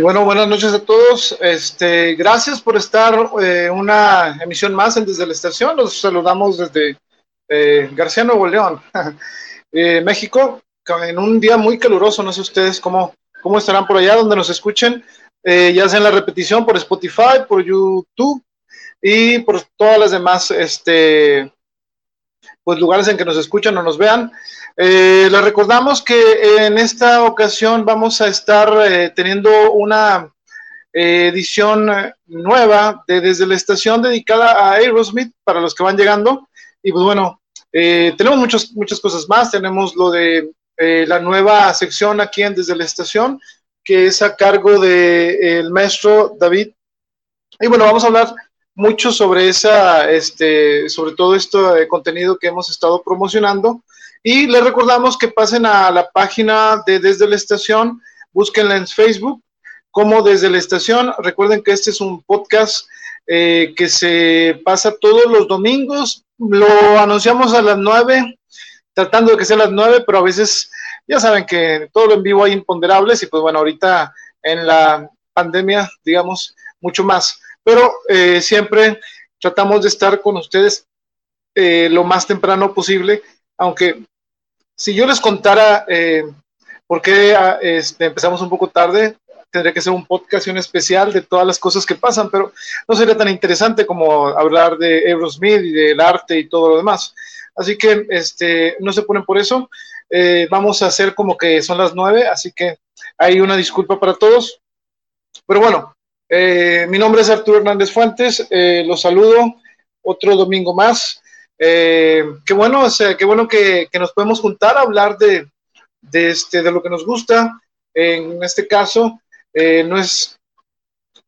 Y bueno, buenas noches a todos. Este, gracias por estar eh, una emisión más en Desde la Estación. Los saludamos desde eh, García Nuevo León, eh, México, en un día muy caluroso. No sé ustedes cómo, cómo estarán por allá, donde nos escuchen, ya sea en la repetición por Spotify, por YouTube y por todas las demás este, pues, lugares en que nos escuchan o nos vean. Eh, les recordamos que en esta ocasión vamos a estar eh, teniendo una eh, edición nueva de desde la estación dedicada a Aerosmith para los que van llegando. Y pues bueno, tenemos muchas, muchas cosas más. Tenemos lo de la nueva sección aquí en Desde la Estación, que es a cargo del maestro David. Y bueno, vamos a hablar mucho sobre esa, este, sobre todo esto de contenido que hemos estado promocionando. Y les recordamos que pasen a la página de Desde la Estación, búsquenla en Facebook como Desde la Estación. Recuerden que este es un podcast eh, que se pasa todos los domingos. Lo anunciamos a las nueve, tratando de que sea a las nueve, pero a veces ya saben que todo lo en vivo hay imponderables y pues bueno, ahorita en la pandemia, digamos, mucho más. Pero eh, siempre tratamos de estar con ustedes eh, lo más temprano posible, aunque si yo les contara eh, por qué ah, este, empezamos un poco tarde, tendría que ser un podcast un especial de todas las cosas que pasan, pero no sería tan interesante como hablar de Aerosmith y del arte y todo lo demás. Así que este, no se ponen por eso. Eh, vamos a hacer como que son las nueve, así que hay una disculpa para todos. Pero bueno, eh, mi nombre es Arturo Hernández Fuentes, los saludo otro domingo más. Eh, qué bueno, o qué bueno que, nos podemos juntar a hablar de, este, de lo que nos gusta. En este caso, eh, no es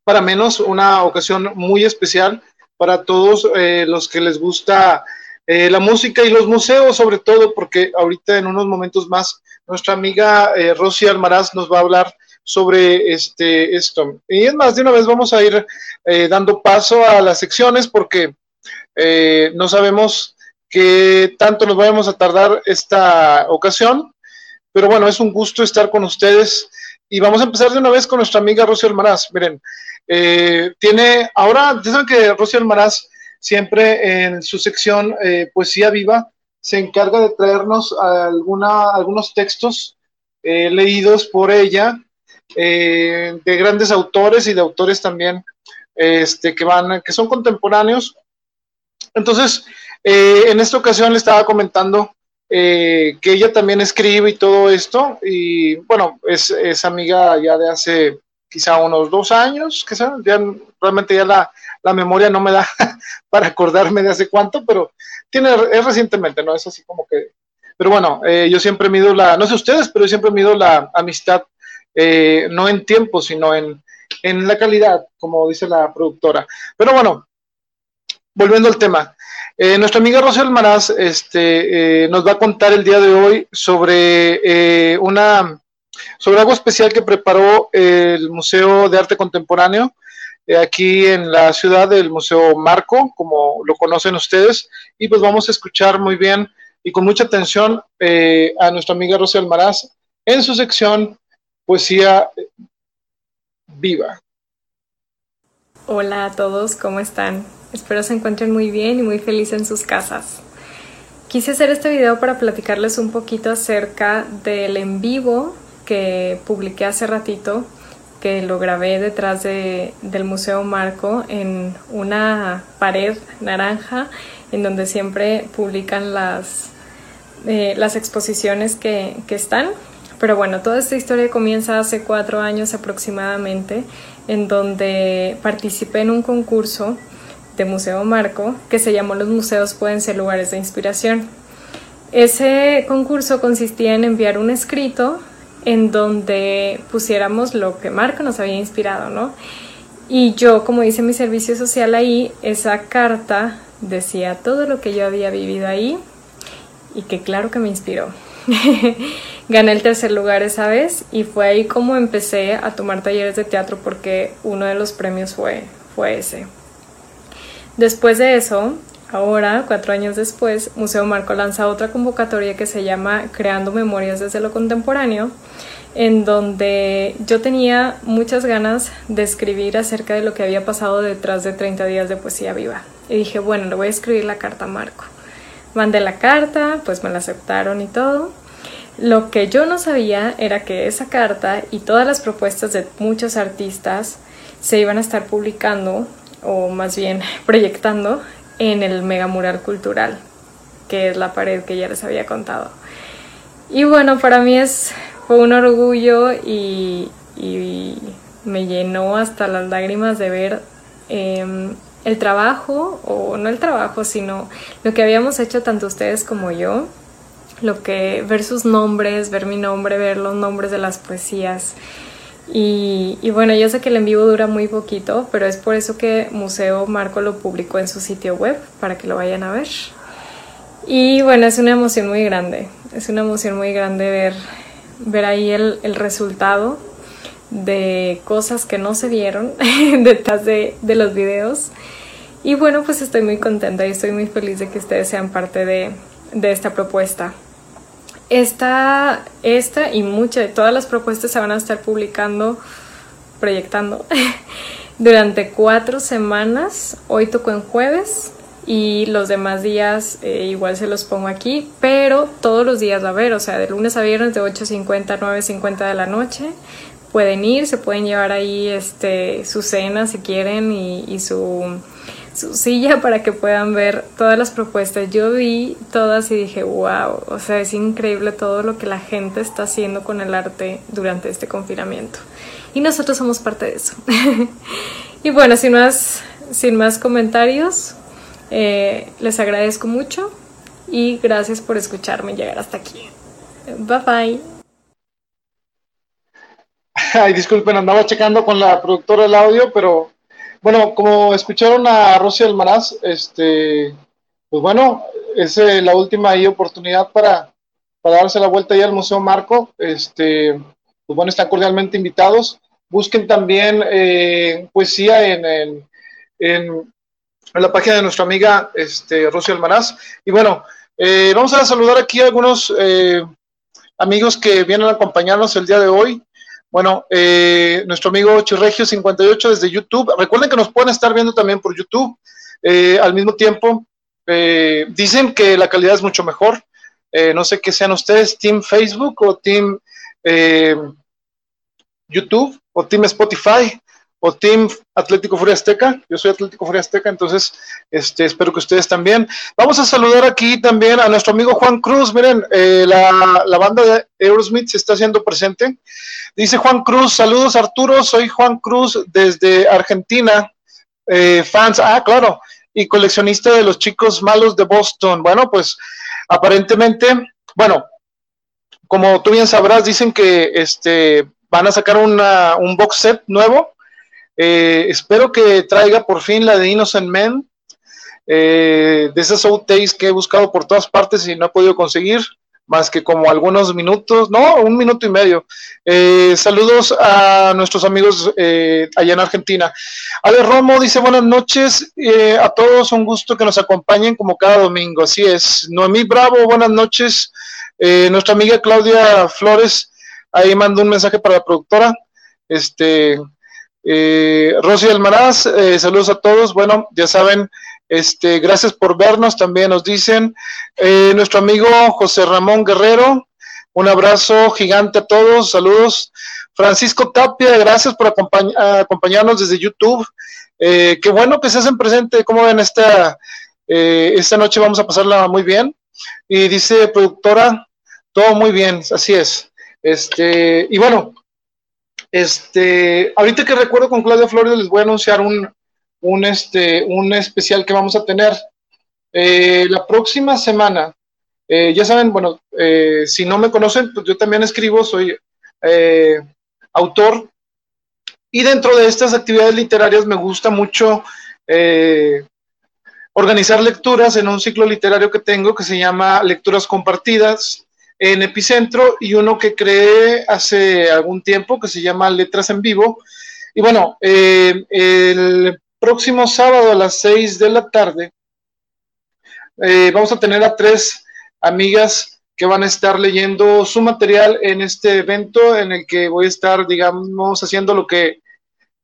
para menos una ocasión muy especial para todos eh, los que les gusta la música y los museos, sobre todo, porque ahorita en unos momentos más nuestra amiga Rosy Almaraz nos va a hablar sobre este, esto. Y es más, de una vez vamos a ir dando paso a las secciones porque eh, no sabemos qué tanto nos vamos a tardar esta ocasión, pero bueno, es un gusto estar con ustedes y vamos a empezar de una vez con nuestra amiga Rocío Almaraz. Miren, eh, tiene, ahora, saben que Rocío Almaraz siempre en su sección eh, Poesía Viva se encarga de traernos alguna, algunos textos leídos por ella de grandes autores y de autores también este, que van, que son contemporáneos entonces, eh, en esta ocasión le estaba comentando eh, que ella también escribe y todo esto, y bueno, es, amiga ya de hace quizá unos dos años, que ya realmente ya la, memoria no me da para acordarme de hace cuánto, pero tiene, es recientemente, ¿no? Es así como que, pero bueno, eh, yo siempre mido la, no sé ustedes, pero yo siempre mido la amistad, no en tiempo, sino en, en la calidad, como dice la productora. Pero bueno, volviendo al tema, eh, nuestra amiga Rosel Maraz este, eh, nos va a contar el día de hoy sobre eh, una sobre algo especial que preparó el Museo de Arte Contemporáneo aquí en la ciudad del Museo Marco, como lo conocen ustedes, y pues vamos a escuchar muy bien y con mucha atención a nuestra amiga Rosel Maraz en su sección Poesía Viva. Hola a todos, ¿cómo están? Espero se encuentren muy bien y muy felices en sus casas. Quise hacer este video para platicarles un poquito acerca del en vivo que publiqué hace ratito, que lo grabé detrás de, del Museo Marco en una pared naranja en donde siempre publican las, eh, las exposiciones que, que están. Pero bueno, toda esta historia comienza hace cuatro años aproximadamente, en donde participé en un concurso de Museo Marco que se llamó Los museos pueden ser lugares de inspiración. Ese concurso consistía en enviar un escrito en donde pusiéramos lo que Marco nos había inspirado, ¿no? Y yo, como dice mi servicio social ahí, esa carta decía todo lo que yo había vivido ahí y que claro que me inspiró. Gané el tercer lugar esa vez y fue ahí como empecé a tomar talleres de teatro porque uno de los premios fue, fue ese. Después de eso, ahora, cuatro años después, Museo Marco lanza otra convocatoria que se llama Creando Memorias desde lo Contemporáneo, en donde yo tenía muchas ganas de escribir acerca de lo que había pasado detrás de 30 días de poesía viva. Y dije, bueno, le voy a escribir la carta a Marco. Mandé la carta, pues me la aceptaron y todo. Lo que yo no sabía era que esa carta y todas las propuestas de muchos artistas se iban a estar publicando, o más bien proyectando, en el Mega Mural Cultural, que es la pared que ya les había contado. Y bueno, para mí es, fue un orgullo y, me llenó hasta las lágrimas de ver em, el trabajo, o no el trabajo, sino lo que habíamos hecho tanto ustedes como yo, lo que ver sus nombres, ver mi nombre, ver los nombres de las poesías. Y, bueno, yo sé que el en vivo dura muy poquito, pero es por eso que Museo Marco lo publicó en su sitio web, para que lo vayan a ver. Y bueno, es una emoción muy grande, es una emoción muy grande ver, ver ahí el, el resultado de cosas que no se vieron detrás de, de los videos. Y bueno, pues estoy muy contenta y estoy muy feliz de que ustedes sean parte de, de esta propuesta. Esta, esta y muchas, todas las propuestas se van a estar publicando, proyectando durante cuatro semanas. Hoy tocó en jueves y los demás días eh, igual se los pongo aquí, pero todos los días va a haber, o sea, de lunes a viernes de 8.50 a 9.50 de la noche. Pueden ir, se pueden llevar ahí este, su cena si quieren y su su silla para que puedan ver todas las propuestas. Yo vi todas y dije, wow, o sea, es increíble todo lo que la gente está haciendo con el arte durante este confinamiento. Y nosotros somos parte de eso. y bueno, sin más, sin más comentarios, eh, les agradezco mucho y gracias por escucharme llegar hasta aquí. Bye bye. Ay, disculpen, andaba checando con la productora del audio, pero bueno, como escucharon a Rosy Almaraz, este, pues bueno, es eh, la última oportunidad para, darse la vuelta ya al Museo Marco. Este, pues bueno, están cordialmente invitados. Busquen también eh, poesía en, en, la página de nuestra amiga este, Rosy Almaraz. Y bueno, eh, vamos a saludar aquí a algunos amigos que vienen a acompañarnos el día de hoy. Bueno, eh, nuestro amigo Chirregio58 desde YouTube. Recuerden que nos pueden estar viendo también por YouTube. Eh, al mismo tiempo, eh, dicen que la calidad es mucho mejor. no sé qué sean ustedes, Team Facebook o Team YouTube o Team Spotify o Team Atlético Furia Azteca. Yo soy Atlético Furia Azteca, entonces este, espero que ustedes también. Vamos a saludar aquí también a nuestro amigo Juan Cruz. Miren, eh, la, la, banda de Aerosmith se está haciendo presente. Dice Juan Cruz, saludos Arturo, soy Juan Cruz desde Argentina. Eh, fans, ah, claro, y coleccionista de los chicos malos de Boston. Bueno, pues aparentemente, bueno, como tú bien sabrás, dicen que este, van a sacar una, un box set nuevo eh, espero que traiga por fin la de Innocent Men, eh, de esas outtakes que he buscado por todas partes y no he podido conseguir, más que como algunos minutos, no, un minuto y medio. Eh, saludos a nuestros amigos allá en Argentina. Ale Romo dice buenas noches a todos, un gusto que nos acompañen como cada domingo, así es. Noemí Bravo, buenas noches. nuestra amiga Claudia Flores, ahí mandó un mensaje para la productora. Este, eh, Rosy Almaraz, eh, saludos a todos. Bueno, ya saben, este, gracias por vernos, también nos dicen. Eh, nuestro amigo José Ramón Guerrero, un abrazo gigante a todos, saludos. Francisco Tapia, gracias por acompañarnos desde YouTube. Eh, qué bueno que se hacen presente, como ven esta, esta noche vamos a pasarla muy bien. Y dice productora, todo muy bien, así es. Este, y bueno, este, ahorita que recuerdo con Claudia Flores les voy a anunciar un, un, este, un especial que vamos a tener eh, la próxima semana. Eh, ya saben, bueno, eh, si no me conocen, pues yo también escribo, soy autor. Y dentro de estas actividades literarias me gusta mucho organizar lecturas en un ciclo literario que tengo que se llama Lecturas Compartidas en Epicentro y uno que creé hace algún tiempo que se llama Letras en Vivo. Y bueno, eh, el próximo sábado a las 6 de la tarde eh, vamos a tener a tres amigas que van a estar leyendo su material en este evento en el que voy a estar, digamos, haciendo lo que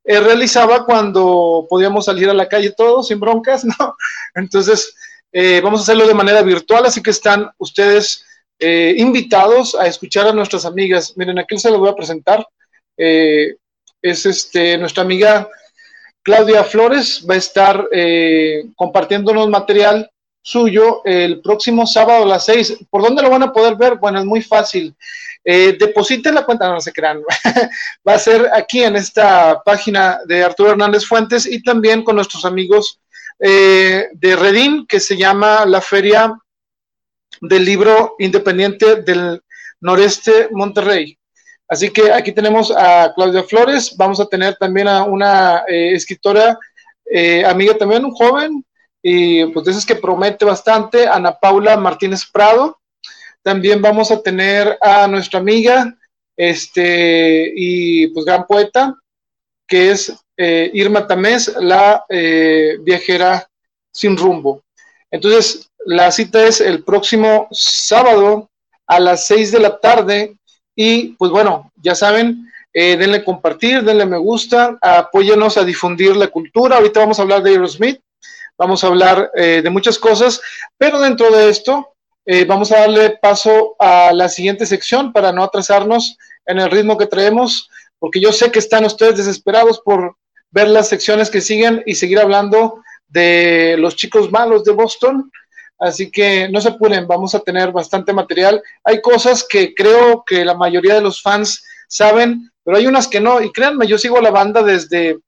realizaba cuando podíamos salir a la calle todos sin broncas, ¿no? Entonces, eh, vamos a hacerlo de manera virtual, así que están ustedes eh, invitados a escuchar a nuestras amigas. Miren, aquí se lo voy a presentar. Eh, es este, nuestra amiga Claudia Flores, va a estar compartiéndonos material suyo el próximo sábado a las seis. ¿Por dónde lo van a poder ver? Bueno, es muy fácil. depositen la cuenta, no se crean. va a ser aquí en esta página de Arturo Hernández Fuentes y también con nuestros amigos eh, de Redim que se llama la Feria del Libro Independiente del Noreste Monterrey. Así que aquí tenemos a Claudia Flores, vamos a tener también a una eh, escritora, eh, amiga también, un joven, y pues de esas que promete bastante, Ana Paula Martínez Prado. También vamos a tener a nuestra amiga, este, y pues gran poeta, que es eh, Irma Tamés, la viajera sin rumbo. Entonces, la cita es el próximo sábado a las 6 de la tarde y pues bueno, ya saben, eh, denle compartir, denle me gusta, apóyenos a difundir la cultura. Ahorita vamos a hablar de Aerosmith, vamos a hablar de muchas cosas, pero dentro de esto vamos a darle paso a la siguiente sección para no atrasarnos en el ritmo que traemos, porque yo sé que están ustedes desesperados por ver las secciones que siguen y seguir hablando de los chicos malos de Boston. Así que no se apuren, vamos a tener bastante material. Hay cosas que creo que la mayoría de los fans saben, pero hay unas que no. Y créanme, yo sigo la banda desde,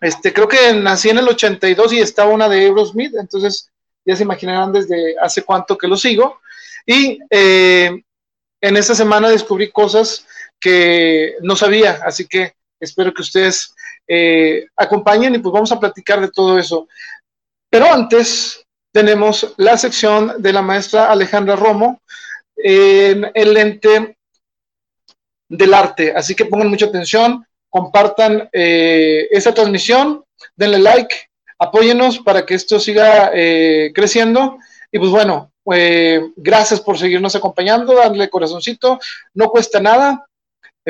este, creo que nací en el 82 y estaba una de Aerosmith, entonces ya se imaginarán desde hace cuánto que lo sigo. Y eh, en esta semana descubrí cosas que no sabía, así que espero que ustedes eh, acompañen y pues vamos a platicar de todo eso. Pero antes tenemos la sección de la maestra Alejandra Romo en el lente del arte. Así que pongan mucha atención, compartan eh, esta transmisión, denle like, apóyenos para que esto siga eh, creciendo. Y pues bueno, gracias por seguirnos acompañando, darle corazoncito, no cuesta nada,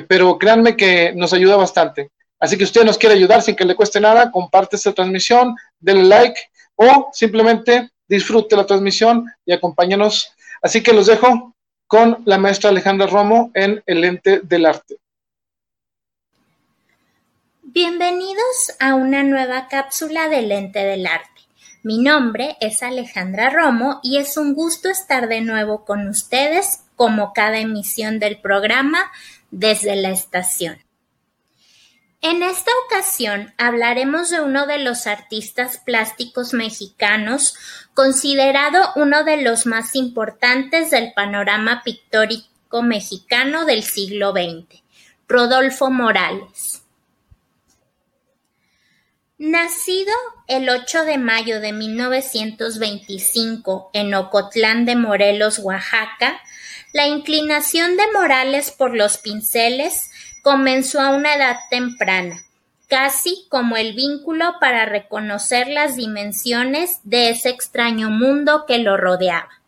pero créanme que nos ayuda bastante. Así que usted nos quiere ayudar sin que le cueste nada, comparte esta transmisión, denle like o simplemente disfrute la transmisión y acompáñenos. Así que los dejo con la maestra Alejandra Romo en El Lente del Arte. Bienvenidos a una nueva cápsula del Lente del Arte. Mi nombre es Alejandra Romo y es un gusto estar de nuevo con ustedes como cada emisión del programa desde la estación. En esta ocasión hablaremos de uno de los artistas plásticos mexicanos, considerado uno de los más importantes del panorama pictórico mexicano del siglo XX, Rodolfo Morales. Nacido el 8 de mayo de 1925 en Ocotlán de Morelos, Oaxaca, la inclinación de Morales por los pinceles comenzó a una edad temprana, casi como el vínculo para reconocer las dimensiones de ese extraño mundo que lo rodeaba.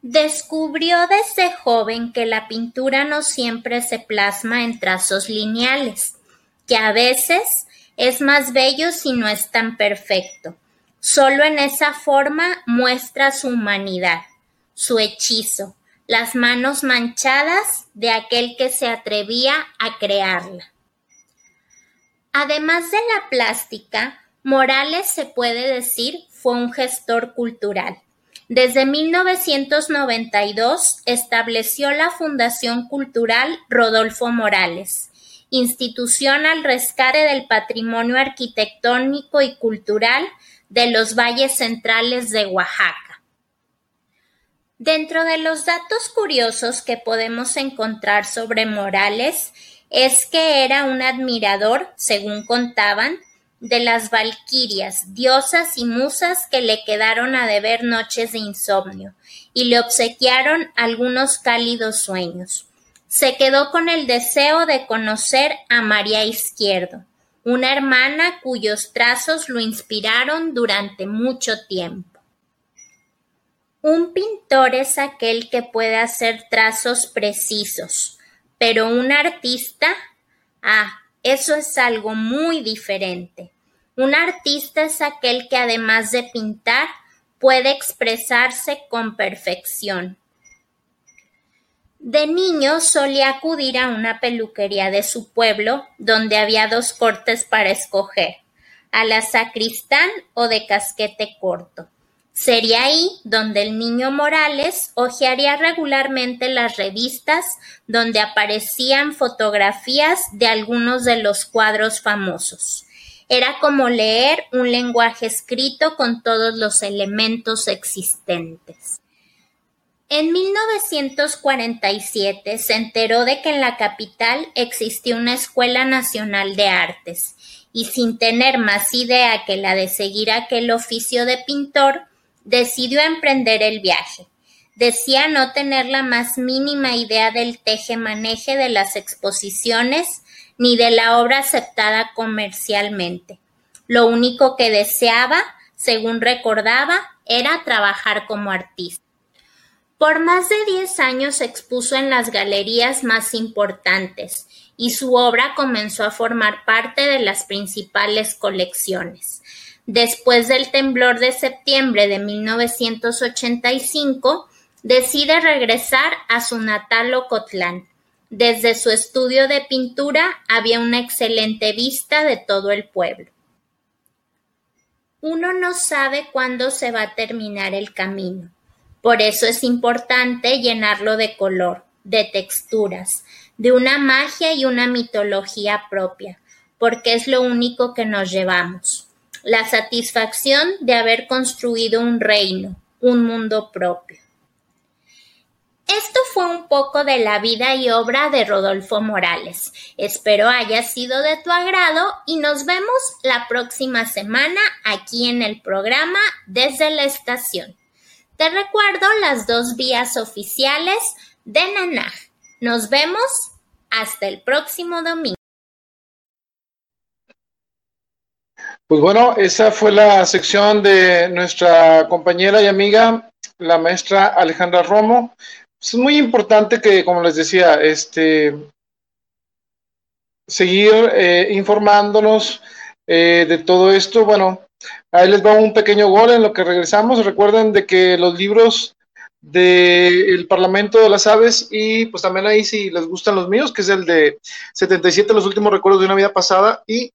Descubrió desde joven que la pintura no siempre se plasma en trazos lineales, que a veces es más bello si no es tan perfecto. Solo en esa forma muestra su humanidad, su hechizo, las manos manchadas de aquel que se atrevía a crearla. Además de la plástica, Morales se puede decir fue un gestor cultural. Desde 1992 estableció la Fundación Cultural Rodolfo Morales, institución al rescate del patrimonio arquitectónico y cultural de los valles centrales de Oaxaca. Dentro de los datos curiosos que podemos encontrar sobre Morales es que era un admirador, según contaban, de las valquirias, diosas y musas que le quedaron a deber noches de insomnio y le obsequiaron algunos cálidos sueños. Se quedó con el deseo de conocer a María Izquierdo, una hermana cuyos trazos lo inspiraron durante mucho tiempo. Un pintor es aquel que puede hacer trazos precisos, pero un artista, ah, eso es algo muy diferente. Un artista es aquel que además de pintar, puede expresarse con perfección. De niño solía acudir a una peluquería de su pueblo, donde había dos cortes para escoger, a la sacristán o de casquete corto. Sería ahí donde el niño Morales hojearía regularmente las revistas donde aparecían fotografías de algunos de los cuadros famosos. Era como leer un lenguaje escrito con todos los elementos existentes. En 1947 se enteró de que en la capital existía una Escuela Nacional de Artes y sin tener más idea que la de seguir aquel oficio de pintor, decidió emprender el viaje. Decía no tener la más mínima idea del teje-maneje de las exposiciones ni de la obra aceptada comercialmente. Lo único que deseaba, según recordaba, era trabajar como artista. Por más de diez años expuso en las galerías más importantes y su obra comenzó a formar parte de las principales colecciones. Después del temblor de septiembre de 1985, decide regresar a su natal Ocotlán. Desde su estudio de pintura había una excelente vista de todo el pueblo. Uno no sabe cuándo se va a terminar el camino. Por eso es importante llenarlo de color, de texturas, de una magia y una mitología propia, porque es lo único que nos llevamos la satisfacción de haber construido un reino, un mundo propio. Esto fue un poco de la vida y obra de Rodolfo Morales. Espero haya sido de tu agrado y nos vemos la próxima semana aquí en el programa desde la estación. Te recuerdo las dos vías oficiales de Nanaj. Nos vemos hasta el próximo domingo. Pues bueno, esa fue la sección de nuestra compañera y amiga, la maestra Alejandra Romo. Es muy importante que, como les decía, este, seguir eh, informándonos eh, de todo esto. Bueno, ahí les va un pequeño gol en lo que regresamos. Recuerden de que los libros del Parlamento de las Aves y pues también ahí si les gustan los míos, que es el de 77, los últimos recuerdos de una vida pasada y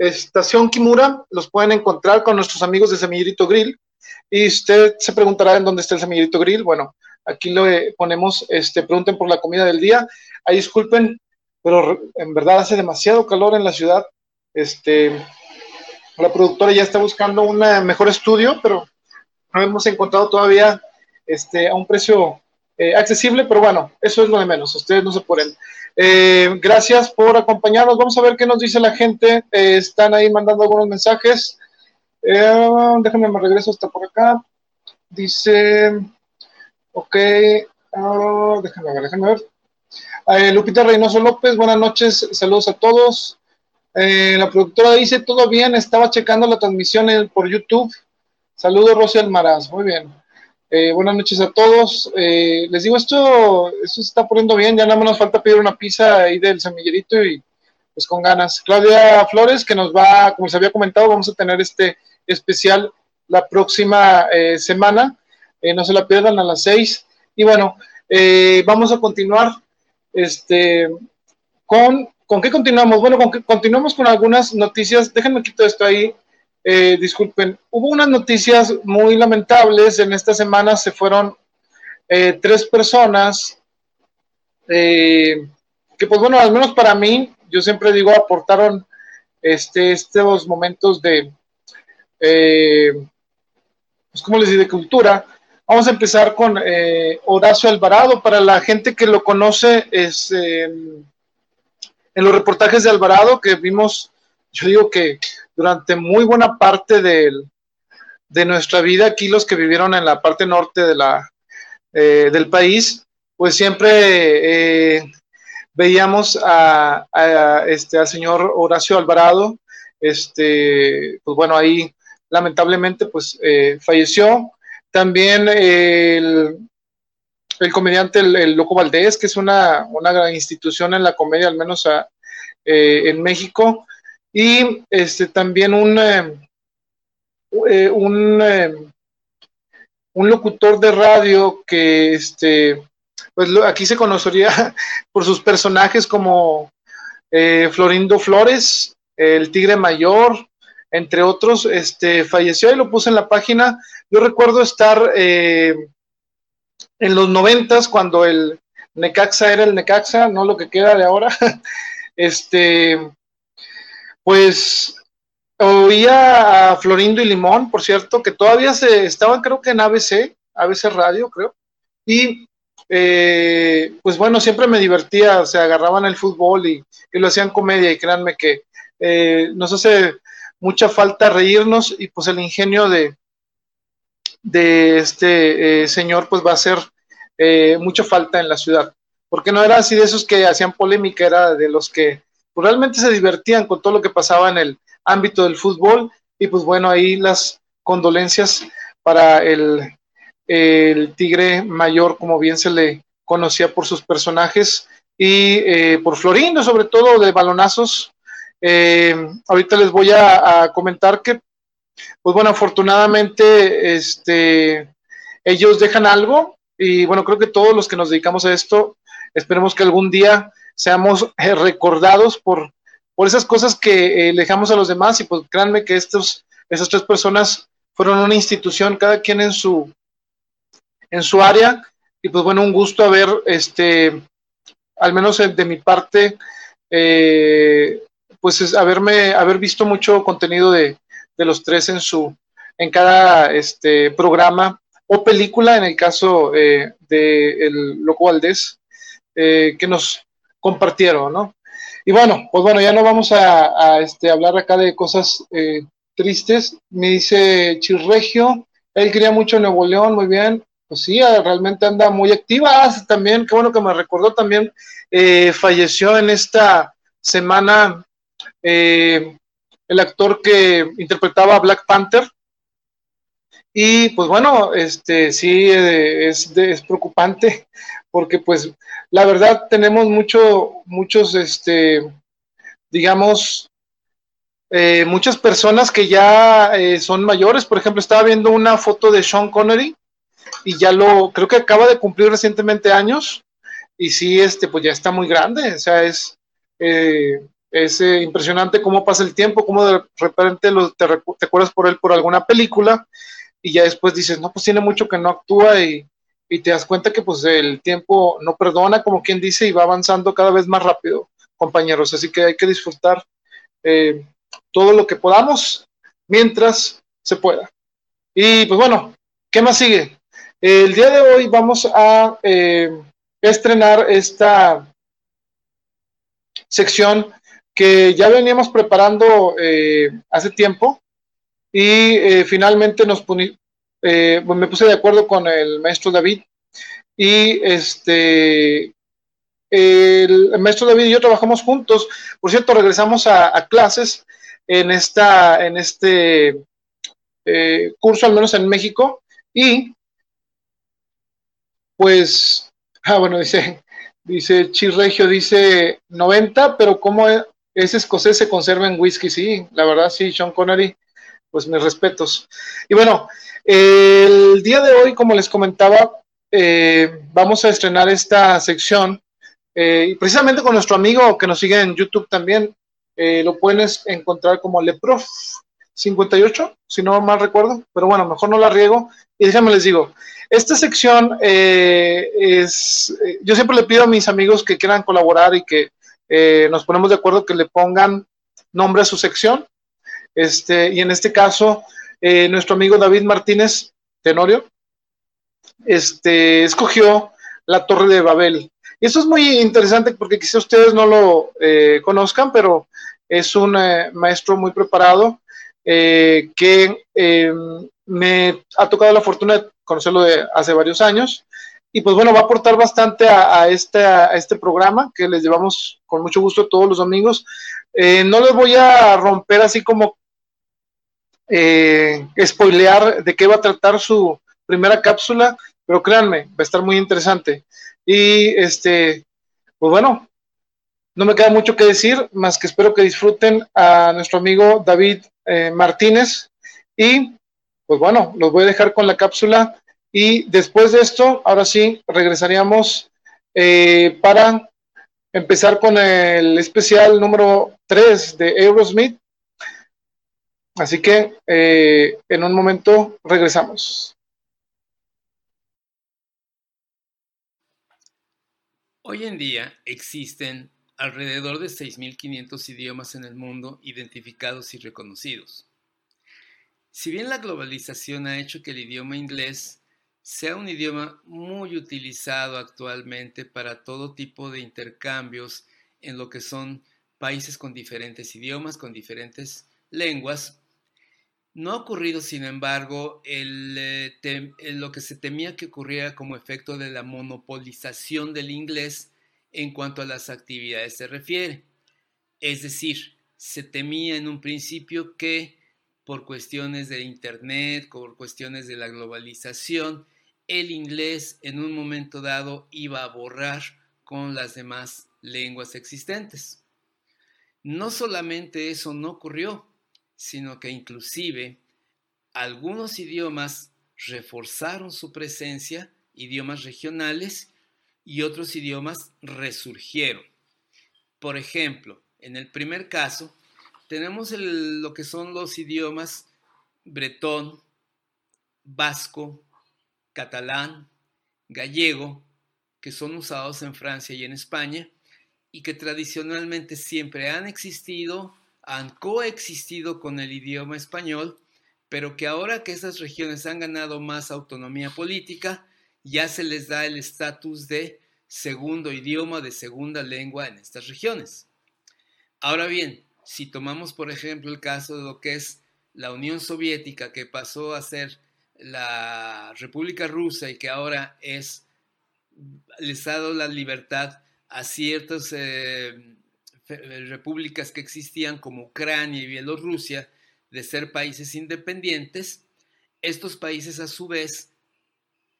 Estación Kimura, los pueden encontrar con nuestros amigos de Semillerito Grill. Y usted se preguntará en dónde está el Semillerito Grill. Bueno, aquí lo ponemos, este, pregunten por la comida del día. Ahí disculpen, pero en verdad hace demasiado calor en la ciudad. Este, la productora ya está buscando un mejor estudio, pero no hemos encontrado todavía este, a un precio eh, accesible, pero bueno, eso es lo de menos, ustedes no se ponen. Eh, gracias por acompañarnos, vamos a ver qué nos dice la gente, eh, están ahí mandando algunos mensajes. déjenme me regreso hasta por acá. Dice, ok, uh, déjenme ver, déjenme ver. Lupita Reynoso López, buenas noches, saludos a todos. la productora dice, todo bien, estaba checando la transmisión por YouTube. Saludos, Rosy Almaraz, muy bien. Eh, buenas noches a todos. Eh, les digo, esto, esto se está poniendo bien, ya nada más nos falta pedir una pizza ahí del semillerito y pues con ganas. Claudia Flores, que nos va, como se había comentado, vamos a tener este especial la próxima eh, semana. no se la pierdan a las seis. Y bueno, vamos a continuar este, con, ¿con qué continuamos? Bueno, con, continuamos con algunas noticias. Déjenme quitar esto ahí eh, disculpen, hubo unas noticias muy lamentables. En esta semana se fueron eh, tres personas eh, que, pues bueno, al menos para mí, yo siempre digo, aportaron este, estos momentos de, pues como les digo, de cultura. Vamos a empezar con Horacio Alvarado. Para la gente que lo conoce, es en los reportajes de Alvarado que vimos, yo digo que durante muy buena parte de nuestra vida, aquí los que vivieron en la parte norte de la, eh, del país, pues siempre eh, veíamos a, este, al señor Horacio Alvarado, este, pues bueno, ahí lamentablemente pues eh, falleció, también el, el comediante el, Loco Valdés, que es una, una, gran institución en la comedia, al menos eh, en México, y este, también un, eh, eh, un, un, locutor de radio que este, pues aquí se conocería por sus personajes como Florindo Flores, el Tigre Mayor, entre otros, este, falleció y lo puse en la página. Yo recuerdo estar en los noventas, cuando el Necaxa era el Necaxa, no lo que queda de ahora, este, pues oía a Florindo y Limón, por cierto, que todavía se estaban, creo que en ABC, ABC Radio, creo, y eh, pues bueno, siempre me divertía, o sea, agarraban el fútbol y, lo hacían comedia, y créanme que eh, nos hace mucha falta reírnos, y pues el ingenio de, de este eh, señor pues va a ser eh, mucha falta en la ciudad, porque no era así de esos que hacían polémica, era de los que pues, realmente se divertían con todo lo que pasaba en el ámbito del fútbol y pues bueno, ahí las condolencias para el, Tigre Mayor, como bien se le conocía por sus personajes y eh, por Florindo, sobre todo de balonazos. ahorita les voy a, a, comentar que pues bueno, afortunadamente, este, ellos dejan algo y bueno, creo que todos los que nos dedicamos a esto, esperemos que algún día seamos eh, recordados por, por esas cosas que eh, dejamos a los demás. Y pues créanme que estos, esas tres personas fueron una institución, cada quien en su, en su área. Y pues bueno, un gusto haber, este, al menos de mi parte, eh, pues haberme, haber visto mucho contenido de, de los tres en su, en cada este, programa o película, en el caso eh, de el Loco Valdés, eh, que nos compartieron, ¿no? Y bueno, pues bueno, ya no vamos a, este, hablar acá de cosas eh, tristes. Me dice Chirregio, él quería mucho Nuevo León, muy bien. Pues sí, realmente anda muy activa. Ah, también, qué bueno que me recordó también, falleció en esta semana el actor que interpretaba a Black Panther. Y pues bueno, este sí eh, es, es preocupante porque pues la verdad tenemos mucho, muchos, este, digamos, eh, muchas personas que ya eh, son mayores. Por ejemplo, estaba viendo una foto de Sean Connery y ya lo, creo que acaba de cumplir recientemente años y sí, este, pues ya está muy grande. O sea, es, es eh, impresionante cómo pasa el tiempo, cómo de repente te, te, acuerdas por él por alguna película y ya después dices, no, pues tiene mucho que no actúa y, te das cuenta que pues el tiempo no perdona, como quien dice, y va avanzando cada vez más rápido, compañeros. Así que hay que disfrutar eh, todo lo que podamos mientras se pueda. Y pues bueno, ¿qué más sigue? El día de hoy vamos a eh, estrenar esta sección que ya veníamos preparando eh, hace tiempo y finalmente nos eh, me puse de acuerdo con el maestro David y este el, maestro David y yo trabajamos juntos. Por cierto, regresamos a, clases en esta en este curso, al menos en México, y pues, ah, bueno, dice, dice Chirregio, dice 90, pero ¿cómo, ese escocés se conserva en whisky, sí, la verdad, sí, Sean Connery, pues mis respetos. Y bueno, el día de hoy, como les comentaba, eh, vamos a estrenar esta sección, eh, precisamente con nuestro amigo que nos sigue en YouTube también, eh, lo puedes encontrar como Leprof 58, si no mal recuerdo, pero bueno, mejor no la riego. Y déjame les digo, esta sección es, yo siempre le pido a mis amigos que quieran colaborar y que nos ponemos de acuerdo que le pongan nombre a su sección. Este, y en este caso, eh, nuestro amigo David Martínez Tenorio este, escogió la Torre de Babel. Y eso es muy interesante porque quizá ustedes no lo eh, conozcan, pero es un maestro muy preparado que me ha tocado la fortuna de conocerlo de hace varios años y pues bueno, va a aportar bastante a, este, a este programa que les llevamos con mucho gusto todos los domingos. Eh, no les voy a romper así como eh, spoilear de qué va a tratar su primera cápsula, pero créanme, va a estar muy interesante. Y este, pues bueno, no me queda mucho que decir, más que espero que disfruten a nuestro amigo David eh, Martínez. Y pues bueno, los voy a dejar con la cápsula. Y después de esto, ahora sí, regresaríamos eh, para empezar con el especial número 3 de Eurosmith. Así que eh, en un momento regresamos. Hoy en día existen alrededor de 6.500 idiomas en el mundo identificados y reconocidos. Si bien la globalización ha hecho que el idioma inglés sea un idioma muy utilizado actualmente para todo tipo de intercambios en lo que son países con diferentes idiomas, con diferentes lenguas, no ha ocurrido, sin embargo, eh, lo que se temía que ocurriera como efecto de la monopolización del inglés en cuanto a las actividades se refiere. Es decir, se temía en un principio que por cuestiones de Internet, por cuestiones de la globalización, el inglés en un momento dado iba a borrar con las demás lenguas existentes. No solamente eso no ocurrió, sino que inclusive algunos idiomas reforzaron su presencia, idiomas regionales, y otros idiomas resurgieron. Por ejemplo, en el primer caso, tenemos lo que son los idiomas bretón, vasco, catalán, gallego, que son usados en Francia y en España, y que tradicionalmente siempre han existido han coexistido con el idioma español, pero que ahora que esas regiones han ganado más autonomía política, ya se les da el estatus de segundo idioma, de segunda lengua en estas regiones. Ahora bien, si tomamos por ejemplo el caso de lo que es la Unión Soviética, que pasó a ser la República Rusa y que ahora es, les ha dado la libertad a ciertos eh, repúblicas que existían como Ucrania y Bielorrusia de ser países independientes, estos países a su vez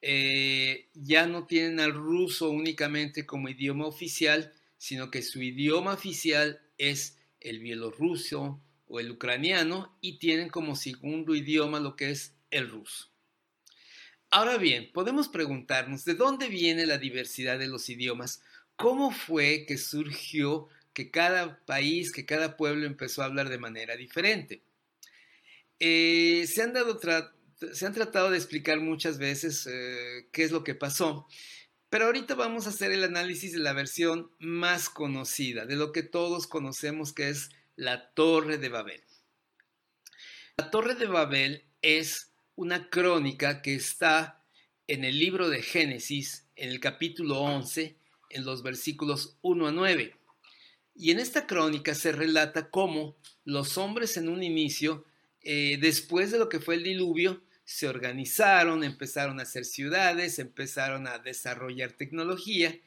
eh, ya no tienen al ruso únicamente como idioma oficial, sino que su idioma oficial es el bielorruso o el ucraniano y tienen como segundo idioma lo que es el ruso. Ahora bien, podemos preguntarnos de dónde viene la diversidad de los idiomas, cómo fue que surgió que cada país, que cada pueblo empezó a hablar de manera diferente. Eh, se, han dado se han tratado de explicar muchas veces eh, qué es lo que pasó, pero ahorita vamos a hacer el análisis de la versión más conocida, de lo que todos conocemos que es la Torre de Babel. La Torre de Babel es una crónica que está en el libro de Génesis, en el capítulo 11, en los versículos 1 a 9. Y en esta crónica se relata cómo los hombres en un inicio, eh, después de lo que fue el diluvio, se organizaron, empezaron a hacer ciudades, empezaron a desarrollar tecnología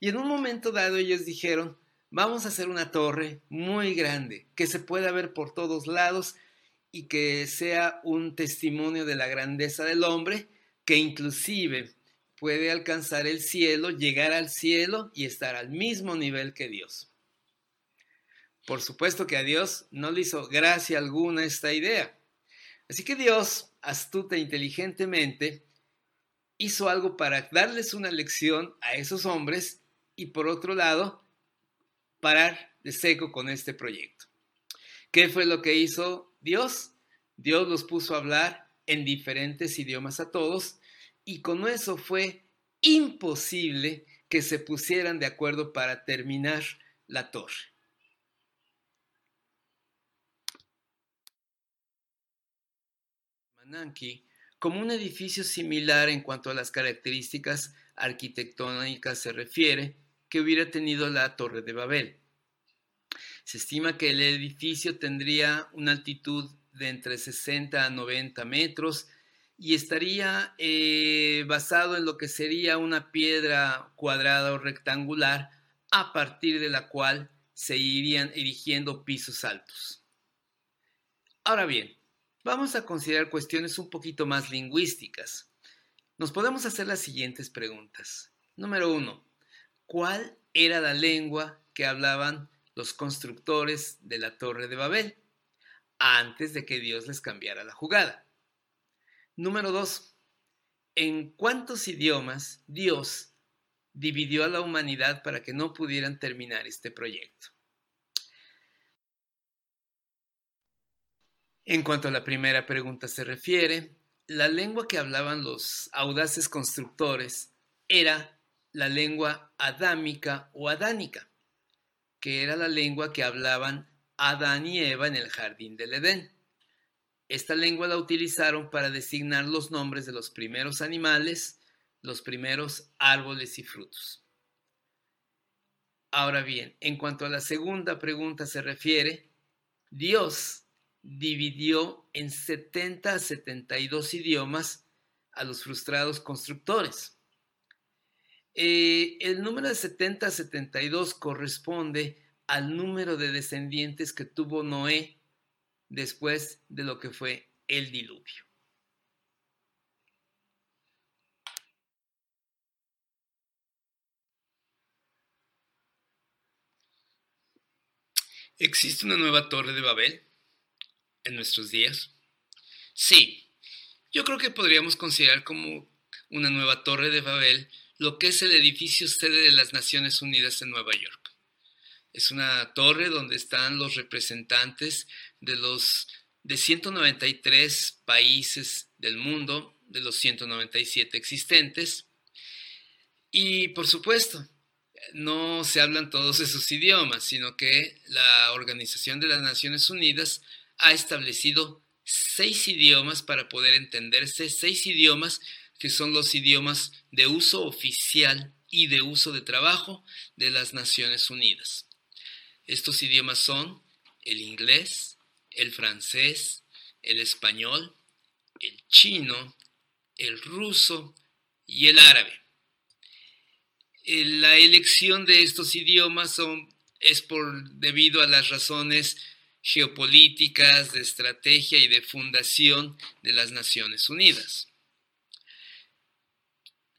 y en un momento dado ellos dijeron, vamos a hacer una torre muy grande, que se pueda ver por todos lados y que sea un testimonio de la grandeza del hombre, que inclusive puede alcanzar el cielo, llegar al cielo y estar al mismo nivel que Dios. Por supuesto que a Dios no le hizo gracia alguna esta idea. Así que Dios, astuta e inteligentemente, hizo algo para darles una lección a esos hombres y por otro lado, parar de seco con este proyecto. ¿Qué fue lo que hizo Dios? Dios los puso a hablar en diferentes idiomas a todos y con eso fue imposible que se pusieran de acuerdo para terminar la torre. Como un edificio similar en cuanto a las características arquitectónicas se refiere que hubiera tenido la Torre de Babel. Se estima que el edificio tendría una altitud de entre 60 a 90 metros y estaría eh, basado en lo que sería una piedra cuadrada o rectangular a partir de la cual se irían erigiendo pisos altos. Ahora bien, Vamos a considerar cuestiones un poquito más lingüísticas. nos podemos hacer las siguientes preguntas. Número uno, ¿cuál era la lengua que hablaban los constructores de la Torre de Babel antes de que Dios les cambiara la jugada? Número dos, ¿en cuántos idiomas Dios dividió a la humanidad para que no pudieran terminar este proyecto? En cuanto a la primera pregunta se refiere, la lengua que hablaban los audaces constructores era la lengua adámica o adánica, que era la lengua que hablaban Adán y Eva en el jardín del Edén. Esta lengua la utilizaron para designar los nombres de los primeros animales, los primeros árboles y frutos. Ahora bien, en cuanto a la segunda pregunta se refiere, Dios dividió en 70 a 72 idiomas a los frustrados constructores. Eh, el número de 70 a 72 corresponde al número de descendientes que tuvo Noé después de lo que fue el diluvio. ¿Existe una nueva torre de Babel? En nuestros días? Sí, yo creo que podríamos considerar como una nueva torre de Babel lo que es el edificio sede de las Naciones Unidas en Nueva York. Es una torre donde están los representantes de los de 193 países del mundo, de los 197 existentes. Y por supuesto, no se hablan todos esos idiomas, sino que la Organización de las Naciones Unidas ha establecido seis idiomas para poder entenderse, seis idiomas que son los idiomas de uso oficial y de uso de trabajo de las Naciones Unidas. Estos idiomas son el inglés, el francés, el español, el chino, el ruso y el árabe. Eh, la elección de estos idiomas es por debido a las razones geopolíticas, de estrategia y de fundación de las Naciones Unidas.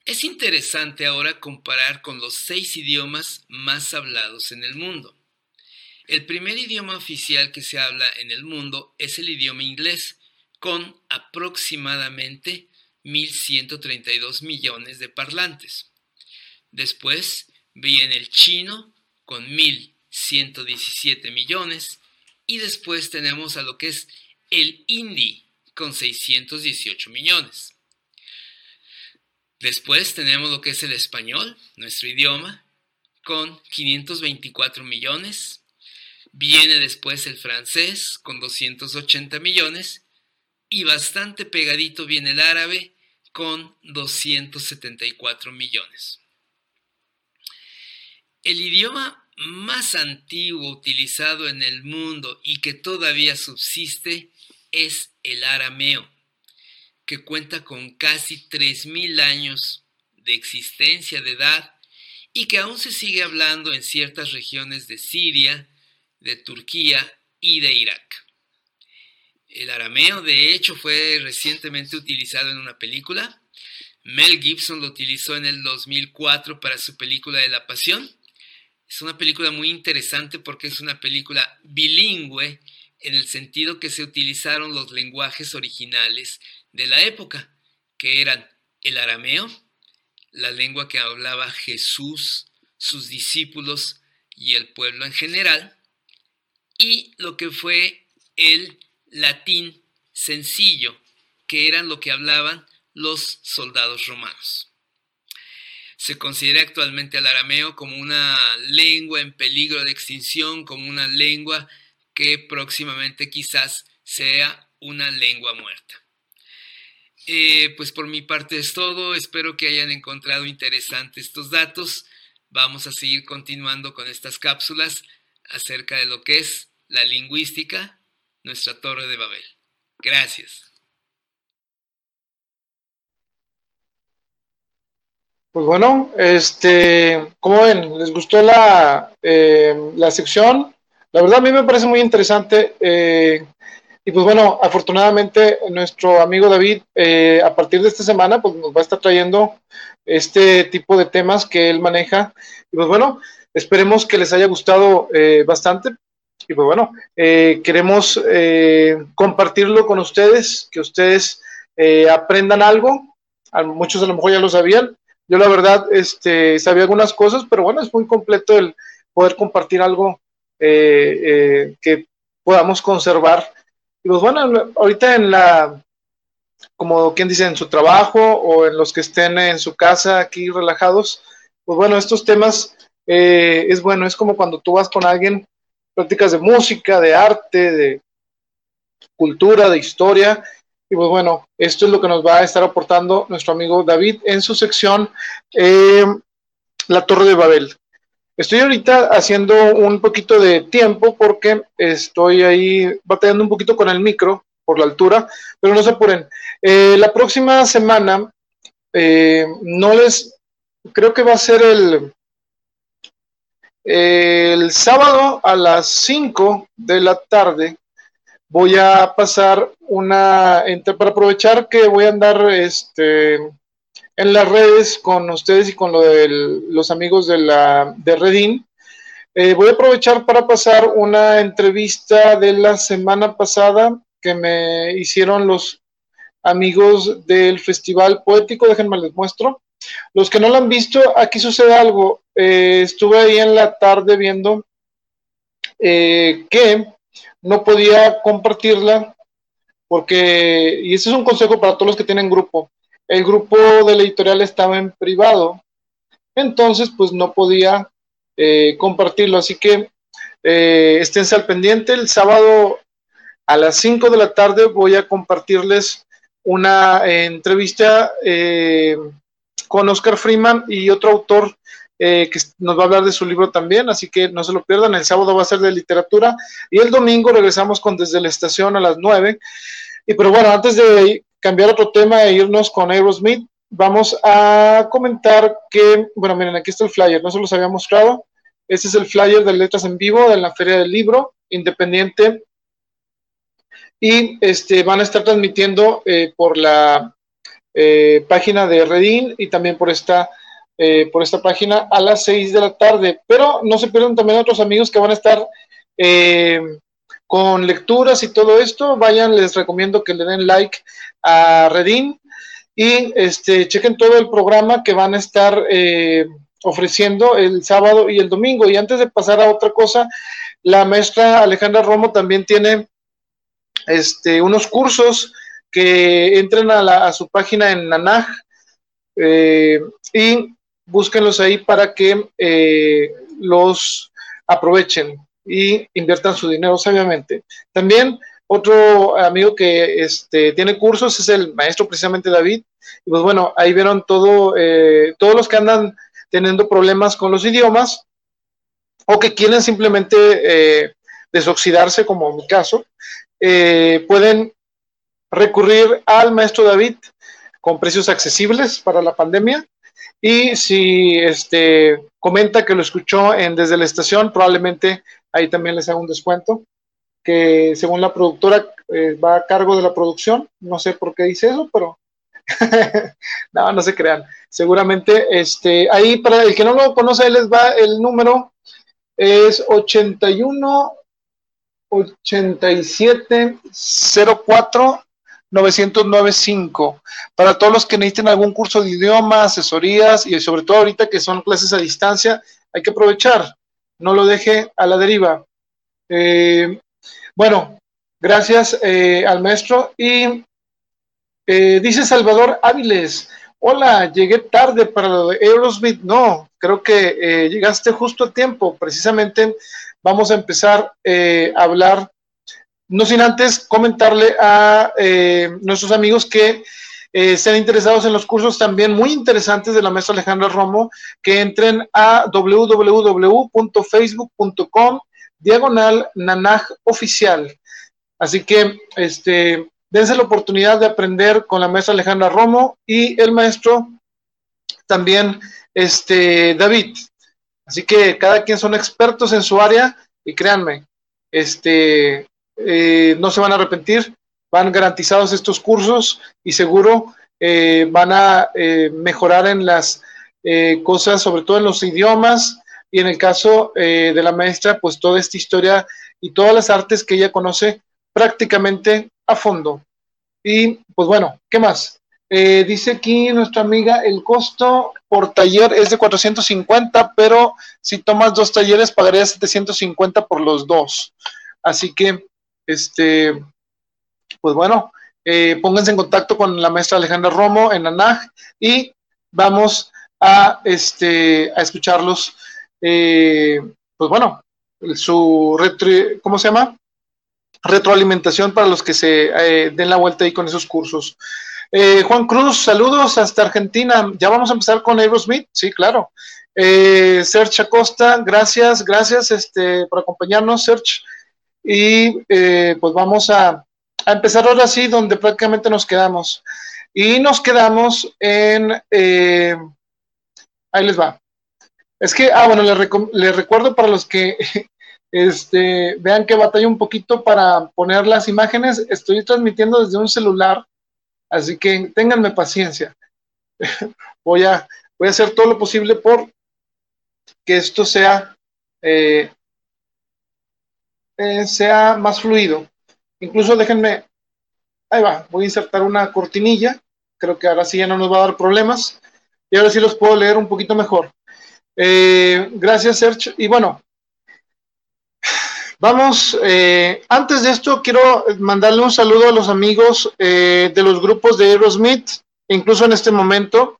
Es interesante ahora comparar con los seis idiomas más hablados en el mundo. El primer idioma oficial que se habla en el mundo es el idioma inglés, con aproximadamente 1.132 millones de parlantes. Después viene el chino, con 1.117 millones, y después tenemos a lo que es el hindi con 618 millones. Después tenemos lo que es el español, nuestro idioma, con 524 millones. Viene después el francés con 280 millones. Y bastante pegadito viene el árabe con 274 millones. El idioma más antiguo utilizado en el mundo y que todavía subsiste es el arameo, que cuenta con casi 3.000 años de existencia de edad y que aún se sigue hablando en ciertas regiones de Siria, de Turquía y de Irak. El arameo, de hecho, fue recientemente utilizado en una película. Mel Gibson lo utilizó en el 2004 para su película de la Pasión es una película muy interesante porque es una película bilingüe en el sentido que se utilizaron los lenguajes originales de la época, que eran el arameo, la lengua que hablaba Jesús, sus discípulos y el pueblo en general, y lo que fue el latín sencillo, que eran lo que hablaban los soldados romanos. Se considera actualmente al arameo como una lengua en peligro de extinción, como una lengua que próximamente quizás sea una lengua muerta. Eh, pues por mi parte es todo, espero que hayan encontrado interesantes estos datos. Vamos a seguir continuando con estas cápsulas acerca de lo que es la lingüística, nuestra torre de Babel. Gracias. Pues bueno, este, ¿cómo ven? ¿Les gustó la, eh, la sección? La verdad a mí me parece muy interesante. Eh, Y pues bueno, afortunadamente nuestro amigo David, eh, a partir de esta semana, pues nos va a estar trayendo este tipo de temas que él maneja. Y pues bueno, esperemos que les haya gustado eh, bastante. Y pues bueno, eh, queremos compartirlo con ustedes, que ustedes aprendan algo. A muchos a lo mejor ya lo sabían. Yo la verdad este, sabía algunas cosas, pero bueno, es muy completo el poder compartir algo que podamos conservar. Y pues bueno, ahorita en la, como quien dice, en su trabajo o en los que estén en su casa aquí relajados, pues bueno, estos temas eh, es bueno, es como cuando tú vas con alguien, prácticas de música, de arte, de cultura, de historia, y pues bueno, esto es lo que nos va a estar aportando nuestro amigo David en su sección eh, La Torre de Babel. Estoy ahorita haciendo un poquito de tiempo porque estoy ahí batallando un poquito con el micro por la altura, pero no se apuren. Eh, la próxima semana, eh, no les, creo que va a ser el, el sábado a las 5 de la tarde. Voy a pasar una, para aprovechar que voy a andar este, en las redes con ustedes y con lo de los amigos de, la, de Redin. Eh, voy a aprovechar para pasar una entrevista de la semana pasada que me hicieron los amigos del Festival Poético. Déjenme les muestro. Los que no lo han visto, aquí sucede algo. Eh, estuve ahí en la tarde viendo eh, que no podía compartirla porque, y ese es un consejo para todos los que tienen grupo, el grupo de la editorial estaba en privado, entonces pues no podía eh, compartirlo, así que eh, esténse al pendiente, el sábado a las 5 de la tarde voy a compartirles una eh, entrevista con Oscar Freeman y otro autor que nos va a hablar de su libro también, así que no se lo pierdan, el sábado va a ser de literatura y el domingo regresamos con Desde la Estación a las 9. Y pero bueno, antes de cambiar otro tema e irnos con Aerosmith, vamos a comentar que, bueno, miren, aquí está el flyer, no se los había mostrado. Este es el flyer de Letras en Vivo de la Feria del Libro Independiente. Y este, van a estar transmitiendo eh, por la eh, página de Redin y también por esta, eh, por esta página a las 6 de la tarde. Pero no se pierdan también otros amigos que van a estar con lecturas y todo esto, vayan, les recomiendo que le den like a Redin y este, chequen todo el programa que van a estar eh, ofreciendo el sábado y el domingo. Y antes de pasar a otra cosa, la maestra Alejandra Romo también tiene este, unos cursos que entren a, su página en Nanaj eh, y búsquenlos ahí para que eh, los aprovechen y inviertan su dinero sabiamente. También otro amigo que este, tiene cursos es el maestro precisamente David. Y pues bueno, ahí vieron todo, eh, todos los que andan teniendo problemas con los idiomas o que quieren simplemente eh, desoxidarse, como en mi caso, eh, pueden recurrir al maestro David con precios accesibles para la pandemia. Y si este, comenta que lo escuchó en Desde la Estación, probablemente ahí también les hago un descuento, que según la productora eh, va a cargo de la producción, no sé por qué dice eso, pero no, no se crean. Seguramente, este, ahí para el que no lo conoce, ahí les va el número, es 81 87 04 995. Para todos los que necesiten algún curso de idioma, asesorías y sobre todo ahorita que son clases a distancia, hay que aprovechar no lo deje a la deriva. Eh, bueno, gracias eh, al maestro. Y eh, dice Salvador Áviles, hola, llegué tarde para lo de Aerosmith. No, creo que llegaste justo a tiempo. Precisamente vamos a empezar a hablar, no sin antes comentarle a nuestros amigos que eh, estén interesados en los cursos también muy interesantes de la maestra Alejandra Romo, que entren a www.facebook.com diagonal nanaj oficial. Así que este, dense la oportunidad de aprender con la maestra Alejandra Romo y el maestro también este, David. Así que cada quien son expertos en su área y créanme, este, eh, no se van a arrepentir, van garantizados estos cursos y seguro eh, van a eh, mejorar en las cosas, sobre todo en los idiomas y en el caso de la maestra, pues toda esta historia y todas las artes que ella conoce prácticamente a fondo. Y pues bueno, ¿qué más? dice aquí nuestra amiga, el costo por taller es de 450, pero si tomas dos talleres pagarías 750 por los dos. Así que este, pues bueno, eh, pónganse en contacto con la maestra Alejandra Romo en ANAG y vamos a, este, a escucharlos, eh, pues bueno, su, ¿cómo se llama? Retroalimentación para los que se eh, den la vuelta ahí con esos cursos. Juan Cruz, saludos hasta Argentina. Ya vamos a empezar con Aerosmith, sí, claro. Serge Acosta, gracias, gracias este, por acompañarnos, Serge. Y eh, pues vamos a, empezar ahora sí donde prácticamente nos quedamos. Y nos quedamos en... Eh, ahí les va. Es que, ah, bueno, les, recuerdo para los que este, vean que batalla un poquito para poner las imágenes. Estoy transmitiendo desde un celular, así que ténganme paciencia. voy, a, voy a hacer todo lo posible por que esto sea eh, eh, sea más fluido. Incluso déjenme, ahí va, voy a insertar una cortinilla, creo que ahora sí ya no nos va a dar problemas, y ahora sí los puedo leer un poquito mejor. Eh, gracias, Serge. Y bueno, vamos, eh, antes de esto quiero mandarle un saludo a los amigos de los grupos de Aerosmith, incluso en este momento,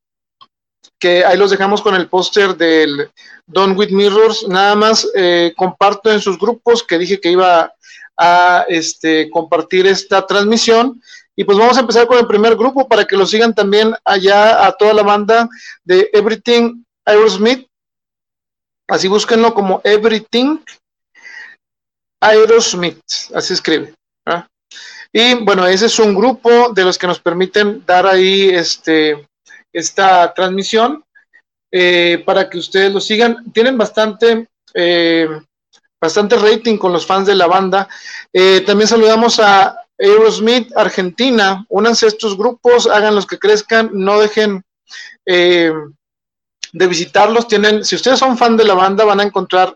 que ahí los dejamos con el póster del Don With Mirrors. Nada más eh, comparto en sus grupos que dije que iba a este, compartir esta transmisión. Y pues vamos a empezar con el primer grupo para que lo sigan también allá a toda la banda de Everything Aerosmith. Así búsquenlo como Everything Aerosmith. Así escribe. Y bueno, ese es un grupo de los que nos permiten dar ahí este esta transmisión eh, para que ustedes lo sigan. Tienen bastante, eh, bastante rating con los fans de la banda. Eh, también saludamos a Aerosmith Argentina. Únanse estos grupos, hagan los que crezcan, no dejen de visitarlos. Tienen, si ustedes son fan de la banda, van a encontrar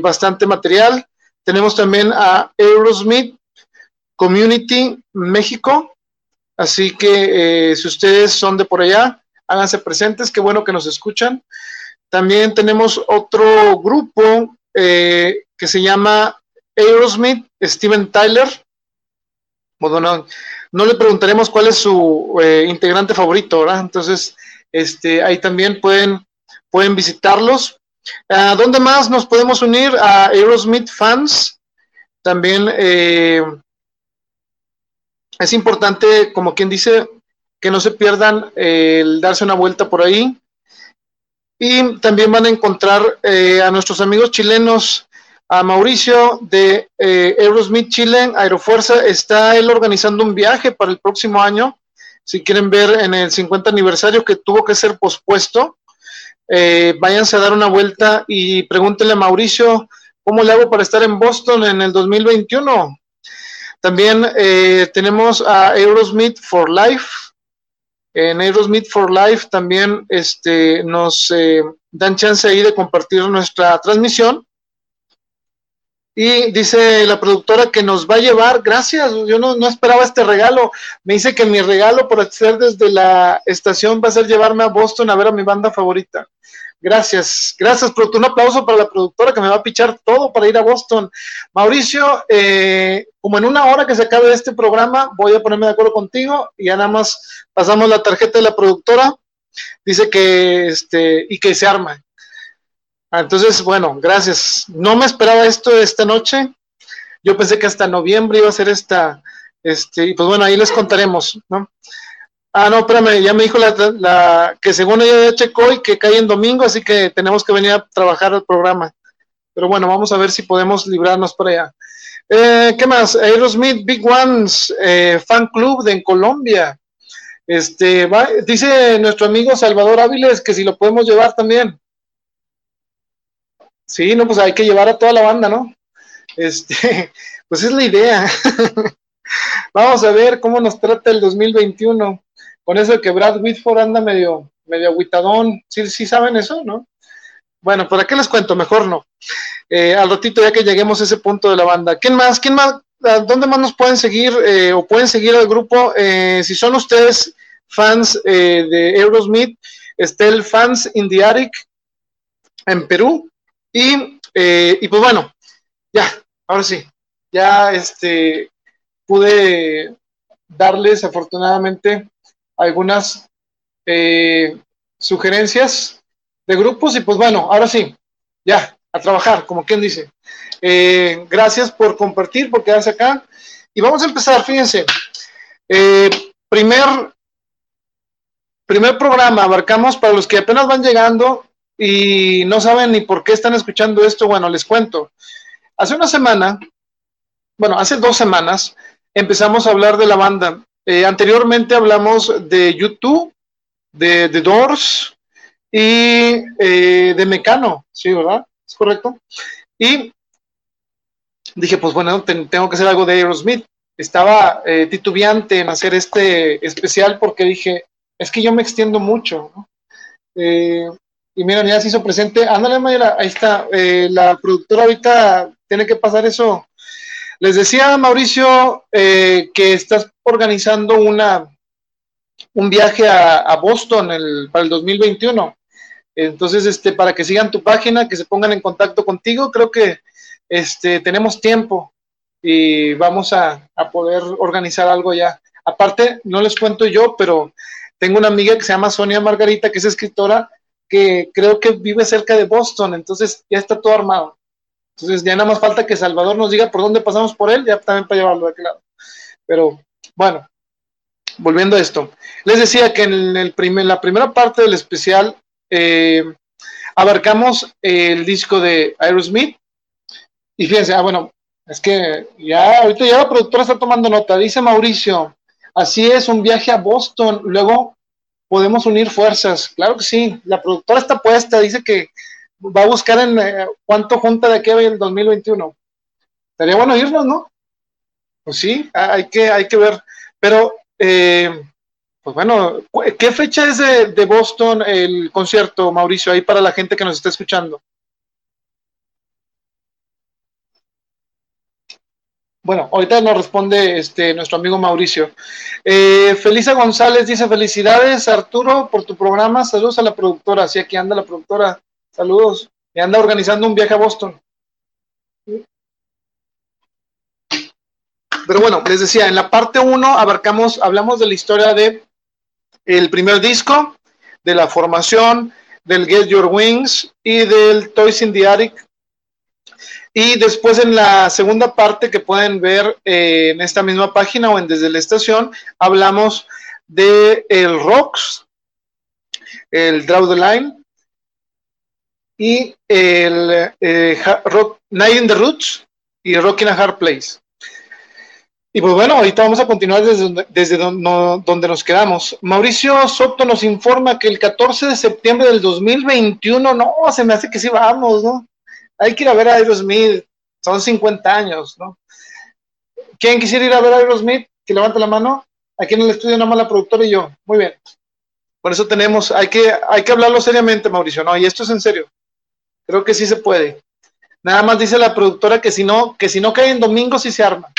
bastante material. Tenemos también a Aerosmith Community México. Así que eh, si ustedes son de por allá, háganse presentes, qué bueno que nos escuchan. También tenemos otro grupo eh, que se llama Aerosmith, Steven Tyler. No, le preguntaremos cuál es su eh, integrante favorito, ¿verdad? Entonces, este, ahí también pueden, pueden visitarlos. ¿A ¿Dónde más nos podemos unir? A Aerosmith fans. También es importante, como quien dice, que no se pierdan el darse una vuelta por ahí. Y también van a encontrar eh, a nuestros amigos chilenos, a Mauricio de eh, Aerosmith Chile, Aerofuerza, está él organizando un viaje para el próximo año. Si quieren ver en el 50 aniversario que tuvo que ser pospuesto, eh, váyanse a dar una vuelta y pregúntenle a Mauricio cómo le hago para estar en Boston en el 2021. También eh, tenemos a Aerosmith for Life. En Aerosmith for Life también este, nos eh, dan chance ahí de compartir nuestra transmisión. Y dice la productora que nos va a llevar, gracias, yo no, no, esperaba este regalo. Me dice que mi regalo por hacer desde la estación va a ser llevarme a Boston a ver a mi banda favorita. Gracias, gracias, Un aplauso para la productora que me va a pichar todo para ir a Boston. Mauricio, eh, como en una hora que se acabe este programa, voy a ponerme de acuerdo contigo y ya nada más pasamos la tarjeta de la productora. Dice que, este, y que se arma. Ah, entonces, bueno, gracias. No me esperaba esto esta noche. Yo pensé que hasta noviembre iba a ser esta, este, y pues bueno, ahí les contaremos, ¿no? Ah, no, espérame, ya me dijo la, que según ella ya checó y que cae en domingo, así que tenemos que venir a trabajar el programa. Pero bueno, vamos a ver si podemos librarnos por allá. Eh, ¿Qué más? Aerosmith Big Ones, eh, fan club de en Colombia. Este, dice nuestro amigo Salvador Áviles que si lo podemos llevar también. Sí, no, pues hay que llevar a toda la banda, ¿no? Este, pues es la idea. Vamos a ver cómo nos trata el 2021. Con eso de que Brad Whitford anda medio, medio aguitadón. ¿Sí, sí saben eso, no? Bueno, ¿para qué les cuento? Mejor no. Eh, al ratito, ya que lleguemos a ese punto de la banda. ¿Quién más? ¿Quién más? ¿Dónde más nos pueden seguir eh, o pueden seguir al grupo? Eh, si son ustedes fans de Aerosmith, está el Fans in the Attic en Perú. Y, y pues bueno, ya, ahora sí, ya este, pude darles afortunadamente algunas sugerencias de grupos y pues bueno, ahora sí, ya, a trabajar, como quien dice. Eh, gracias por compartir, por quedarse acá. Y vamos a empezar, fíjense. Eh, primer, primer programa, abarcamos para los que apenas van llegando y no saben ni por qué están escuchando esto, bueno, les cuento. Hace una semana, bueno, hace dos semanas, empezamos a hablar de la banda. Eh, anteriormente hablamos de YouTube, de Doors, y eh, de Mecano, sí, ¿verdad? ¿Es correcto? Y dije, pues bueno, tengo que hacer algo de Aerosmith. Estaba eh, titubeante en hacer este especial porque dije, es que yo me extiendo mucho, ¿no? Eh, y mira, ya se hizo presente. Ándale, Mayra, ahí está. la productora ahorita tiene que pasar eso. Les decía, Mauricio, que estás organizando una, un viaje a, Boston para el 2021. Entonces, este, para que sigan tu página, que se pongan en contacto contigo, creo que este, tenemos tiempo y vamos a, poder organizar algo ya. Aparte, no les cuento yo, pero tengo una amiga que se llama Sonia Margarita, que es escritora, que creo que vive cerca de Boston, entonces ya está todo armado. Entonces ya nada más falta que Salvador nos diga por dónde pasamos por él, ya también para llevarlo de aquel. Pero bueno, volviendo a esto, les decía que en el primer, la primera parte del especial eh, abarcamos el disco de Aerosmith. Y fíjense, ah, bueno, es que ya ahorita ya la productora está tomando nota. Dice Mauricio, así es, un viaje a Boston. Luego podemos unir fuerzas. Claro que sí, la productora está puesta, dice que va a buscar en eh, cuánto junta de aquí a el 2021. Estaría bueno irnos, ¿no? Pues sí, hay que, hay que ver. Pero eh, pues bueno, ¿qué fecha es de, Boston el concierto, Mauricio, ahí para la gente que nos está escuchando? Bueno, ahorita nos responde este, nuestro amigo Mauricio. Eh, Felisa González dice, felicidades Arturo por tu programa, saludos a la productora, sí, aquí anda la productora, saludos, y anda organizando un viaje a Boston. Pero bueno, les decía, en la parte 1 abarcamos, hablamos de la historia de el primer disco, de la formación, del Get Your Wings y del Toys in the Attic. Y después en la segunda parte que pueden ver eh, en esta misma página o en desde la estación, hablamos de el Rocks, el Draw the Line y el eh, rock, Night in the Roots y Rockin' a Hard Place. Y pues bueno, ahorita vamos a continuar desde, desde donde, nos quedamos. Mauricio Soto nos informa que el 14 de septiembre del 2021, no, se me hace que sí vamos, ¿no? Hay que ir a ver a Aerosmith, son 50 años, ¿no? ¿Quién quisiera ir a ver a Aerosmith? Que levante la mano. Aquí en el estudio nada más la productora y yo. Muy bien. Por eso tenemos, hay que, hay que hablarlo seriamente, Mauricio, ¿no? Y esto es en serio. Creo que sí se puede. Nada más dice la productora que si no, que si no cae en domingo sí se arma.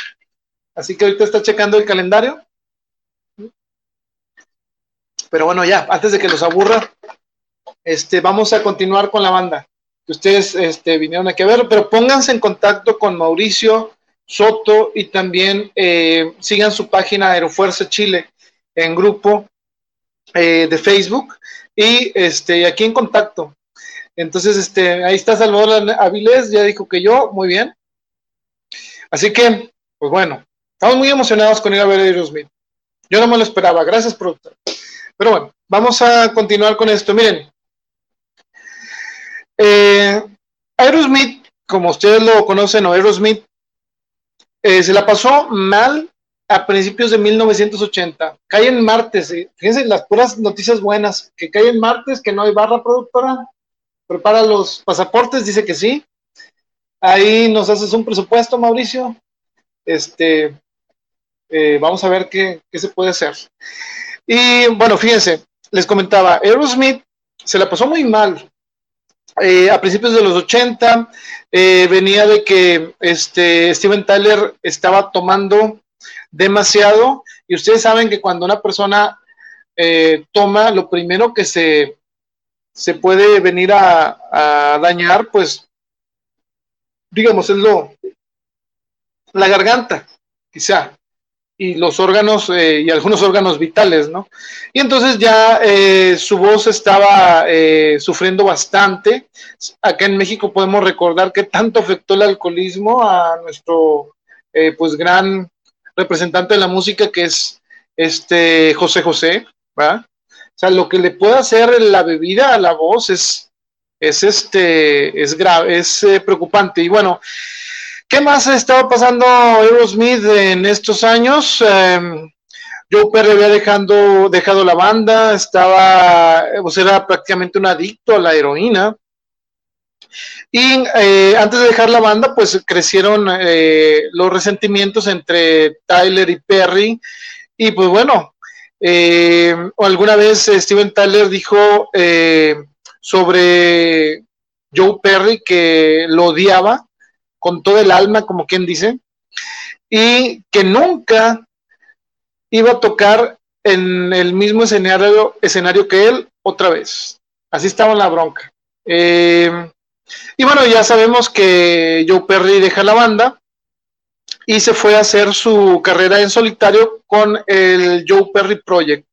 Así que ahorita está checando el calendario. Pero bueno, ya, antes de que los aburra, este, vamos a continuar con la banda ustedes este, vinieron aquí a ver, pero pónganse en contacto con Mauricio Soto y también eh, sigan su página Aerofuerza Chile en grupo eh, de Facebook y este, aquí en contacto. Entonces, este, ahí está Salvador Avilés, ya dijo que yo, muy bien. Así que, pues bueno, Estamos muy emocionados con ir a ver a Aerosmith. Yo no me lo esperaba. Gracias, productor. Pero bueno, vamos a continuar con esto. Miren, eh, Aerosmith, como ustedes lo conocen, o Aerosmith, eh, se la pasó mal a principios de 1980. Cae en martes, fíjense las puras noticias buenas, que cae en martes, que no hay barra productora, prepara los pasaportes, dice que sí. ahí nos haces un presupuesto, Mauricio. Este, eh, vamos a ver qué, se puede hacer. Y bueno, fíjense, les comentaba, Aerosmith se la pasó muy mal. Eh, a principios de los 80 eh, venía de que este, Steven Tyler estaba tomando demasiado y ustedes saben que cuando una persona toma, lo primero que se, se puede venir a, dañar, pues digamos, es lo, la garganta, quizá, y los órganos eh, y algunos órganos vitales, ¿no? Y entonces ya eh, su voz estaba eh, sufriendo bastante. Acá en México podemos recordar que tanto afectó el alcoholismo a nuestro, pues, gran representante de la música que es este José José, ¿va? O sea, lo que le puede hacer la bebida a la voz es es este, es grave, es eh, preocupante. Y bueno, ¿qué más ha estado pasando Aerosmith en estos años? Eh, Joe Perry había dejando, dejado la banda, estaba, pues era prácticamente un adicto a la heroína. Y eh, antes de dejar la banda, pues crecieron eh, los resentimientos entre Tyler y Perry. Y pues bueno, alguna vez Steven Tyler dijo sobre Joe Perry que lo odiaba con todo el alma, como quien dice, y que nunca iba a tocar en el mismo escenario, escenario que él otra vez. Así estaba la bronca. Eh, y bueno, ya sabemos que Joe Perry deja la banda y se fue a hacer su carrera en solitario con el Joe Perry Project.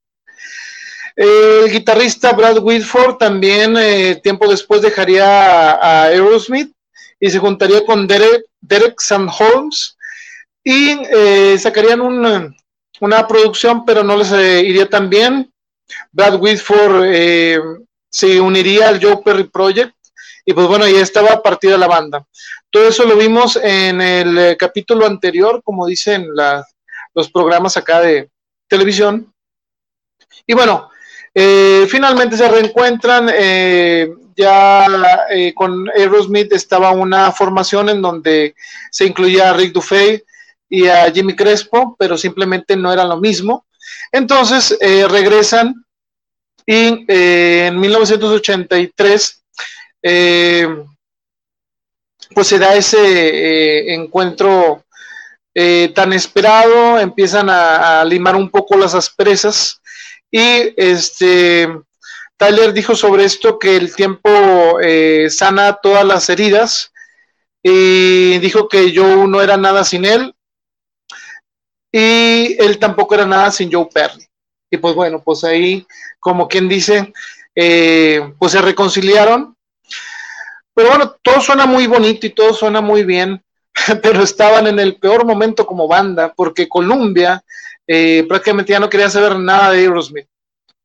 El guitarrista Brad Whitford también eh, tiempo después dejaría a, Aerosmith y se juntaría con Derek, Derek Holmes y eh, sacarían una producción, pero no les eh, iría tan bien. Brad Whitford se uniría al Joe Perry Project y pues bueno, ya estaba partida la banda. Todo eso lo vimos en el capítulo anterior, como dicen los programas acá de televisión. Y bueno, eh, finalmente se reencuentran, eh, ya eh, con Aerosmith estaba una formación en donde se incluía a Rick Dufay y a Jimmy Crespo, pero simplemente no era lo mismo. Entonces regresan y en 1983 pues se da ese encuentro tan esperado, empiezan a, limar un poco las asperezas y este, Tyler dijo sobre esto que el tiempo eh, sana todas las heridas y dijo que Joe no era nada sin él y él tampoco era nada sin Joe Perry. Y pues bueno, pues ahí, como quien dice, eh, pues se reconciliaron. Pero bueno, todo suena muy bonito y todo suena muy bien, pero estaban en el peor momento como banda, porque Columbia eh, prácticamente ya no quería saber nada de Aerosmith,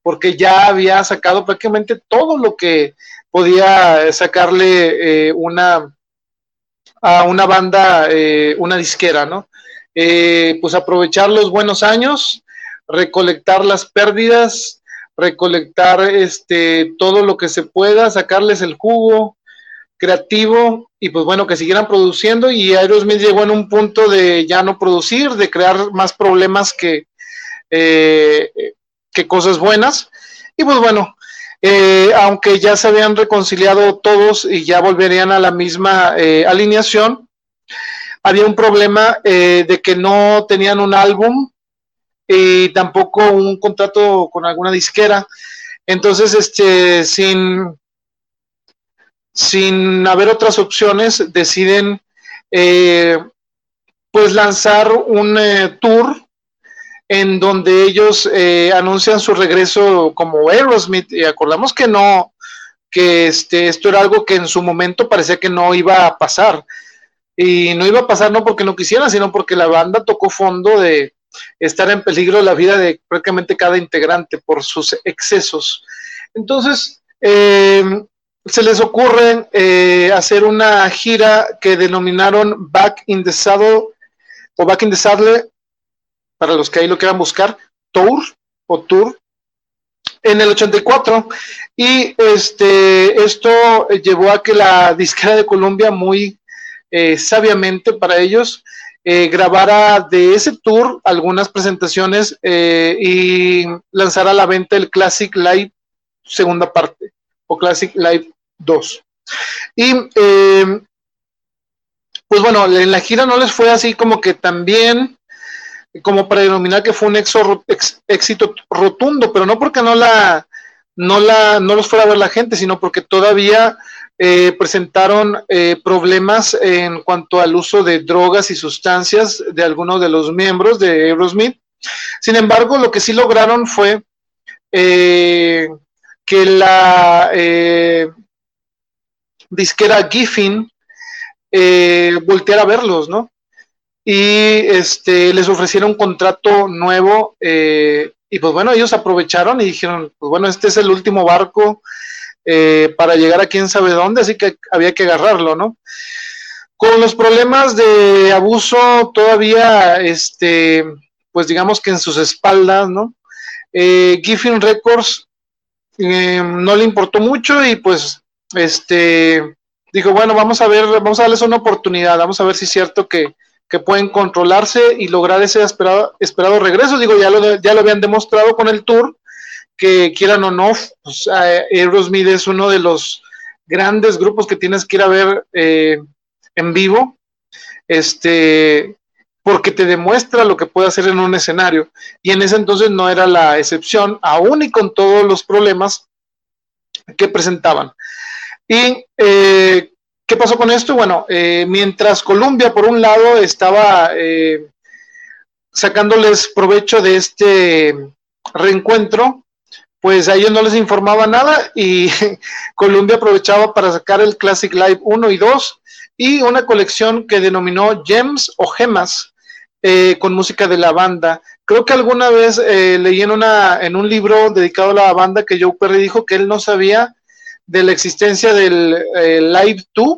porque ya había sacado prácticamente todo lo que podía sacarle eh, una a una banda, eh, una disquera, ¿no? pues aprovechar los buenos años, recolectar las pérdidas, recolectar este todo lo que se pueda, sacarles el jugo creativo y pues bueno, que siguieran produciendo y Aerosmith llegó en un punto de ya no producir, de crear más problemas que, eh, que cosas buenas. Y pues bueno, eh, aunque ya se habían reconciliado todos y ya volverían a la misma eh, alineación, había un problema de que no tenían un álbum y tampoco un contrato con alguna disquera. Entonces, este, sin, sin haber otras opciones, deciden eh, pues lanzar un eh, tour en donde ellos eh, anuncian su regreso como Aerosmith y acordamos que no, que este, esto era algo que en su momento parecía que no iba a pasar. Y no iba a pasar no porque no quisieran, sino porque la banda tocó fondo de estar en peligro la vida de prácticamente cada integrante por sus excesos. Entonces, se les ocurre eh, hacer una gira que denominaron Back in the Saddle o Back in the Saddle, para los que ahí lo quieran buscar, Tour o Tour, en el 84. Y este, esto llevó a que la disquera de Colombia, muy eh, sabiamente para ellos, eh, grabara de ese tour algunas presentaciones eh, y lanzara a la venta el Classic Live segunda parte o Classic Live 2. Y pues bueno, en la gira no les fue así como que también como para denominar que fue un éxito rotundo, pero no porque no la no la no los fuera a ver la gente, sino porque todavía eh, presentaron eh, problemas en cuanto al uso de drogas y sustancias de algunos de los miembros de Aerosmith. Sin embargo, lo que sí lograron fue eh, que la disquera Giffin volteara a verlos, ¿no? Y este, les ofrecieron un contrato nuevo y pues bueno, ellos aprovecharon y dijeron, pues bueno, este es el último barco eh, para llegar a quién sabe dónde, así que había que agarrarlo, ¿no? Con los problemas de abuso todavía, este, pues digamos que en sus espaldas, ¿no? Eh, Giffin Records eh, no le importó mucho y pues, este, dijo, bueno, vamos a ver, vamos a darles una oportunidad, vamos a ver si es cierto que, que pueden controlarse y lograr ese esperado, esperado regreso. Digo, ya lo, ya lo habían demostrado con el tour, que quieran o no, pues, es uno de los grandes grupos que tienes que ir a ver eh, en vivo, este, porque te demuestra lo que puede hacer en un escenario. Y en ese entonces no era la excepción, aún y con todos los problemas que presentaban. ¿Y eh, qué pasó con esto? Bueno, eh, mientras Colombia, por un lado, estaba sacándoles provecho de este reencuentro, pues a ellos no les informaba nada y Columbia aprovechaba para sacar el Classic Live 1 y 2 y una colección que denominó Gems o Gemas eh, con música de la banda. Creo que alguna vez eh, leí en, una, en un libro dedicado a la banda que Joe Perry dijo que él no sabía de la existencia del eh, Live 2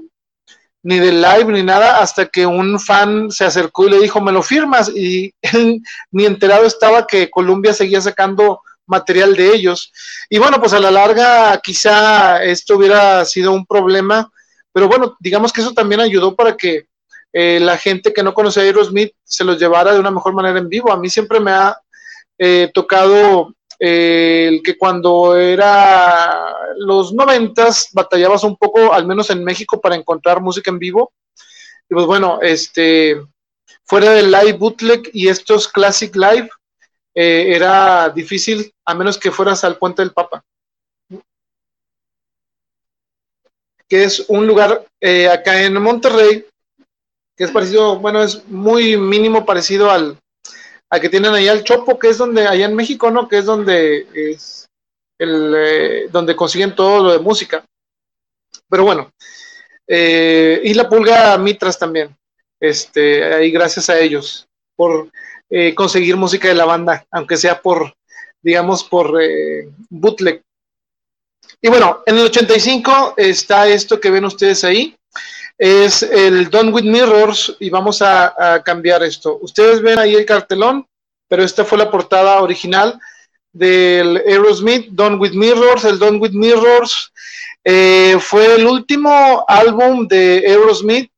ni del live ni nada hasta que un fan se acercó y le dijo me lo firmas y él ni enterado estaba que Columbia seguía sacando material de ellos. Y bueno, pues a la larga quizá esto hubiera sido un problema, pero bueno, digamos que eso también ayudó para que eh, la gente que no conocía a Aerosmith se los llevara de una mejor manera en vivo. A mí siempre me ha eh, tocado el que cuando era los noventas batallabas un poco, al menos en México, para encontrar música en vivo. Y pues bueno, este, fuera del live bootleg y estos classic live, eh, era difícil a menos que fueras al Puente del Papa, que es un lugar eh, acá en Monterrey, que es parecido, bueno, es muy mínimo parecido al, que tienen allá el Chopo, que es donde, allá en México, ¿no? Que es donde es el, eh, donde consiguen todo lo de música. Pero bueno, y la pulga Mitras también, este, ahí gracias a ellos por eh, conseguir música de la banda, aunque sea por, digamos, por eh, bootleg. Y bueno, en el 85 está esto que ven ustedes ahí, es el Done with Mirrors y vamos a, cambiar esto. Ustedes ven ahí el cartelón, pero esta fue la portada original del Aerosmith, Done with Mirrors. El Done with Mirrors eh, fue el último álbum de Aerosmith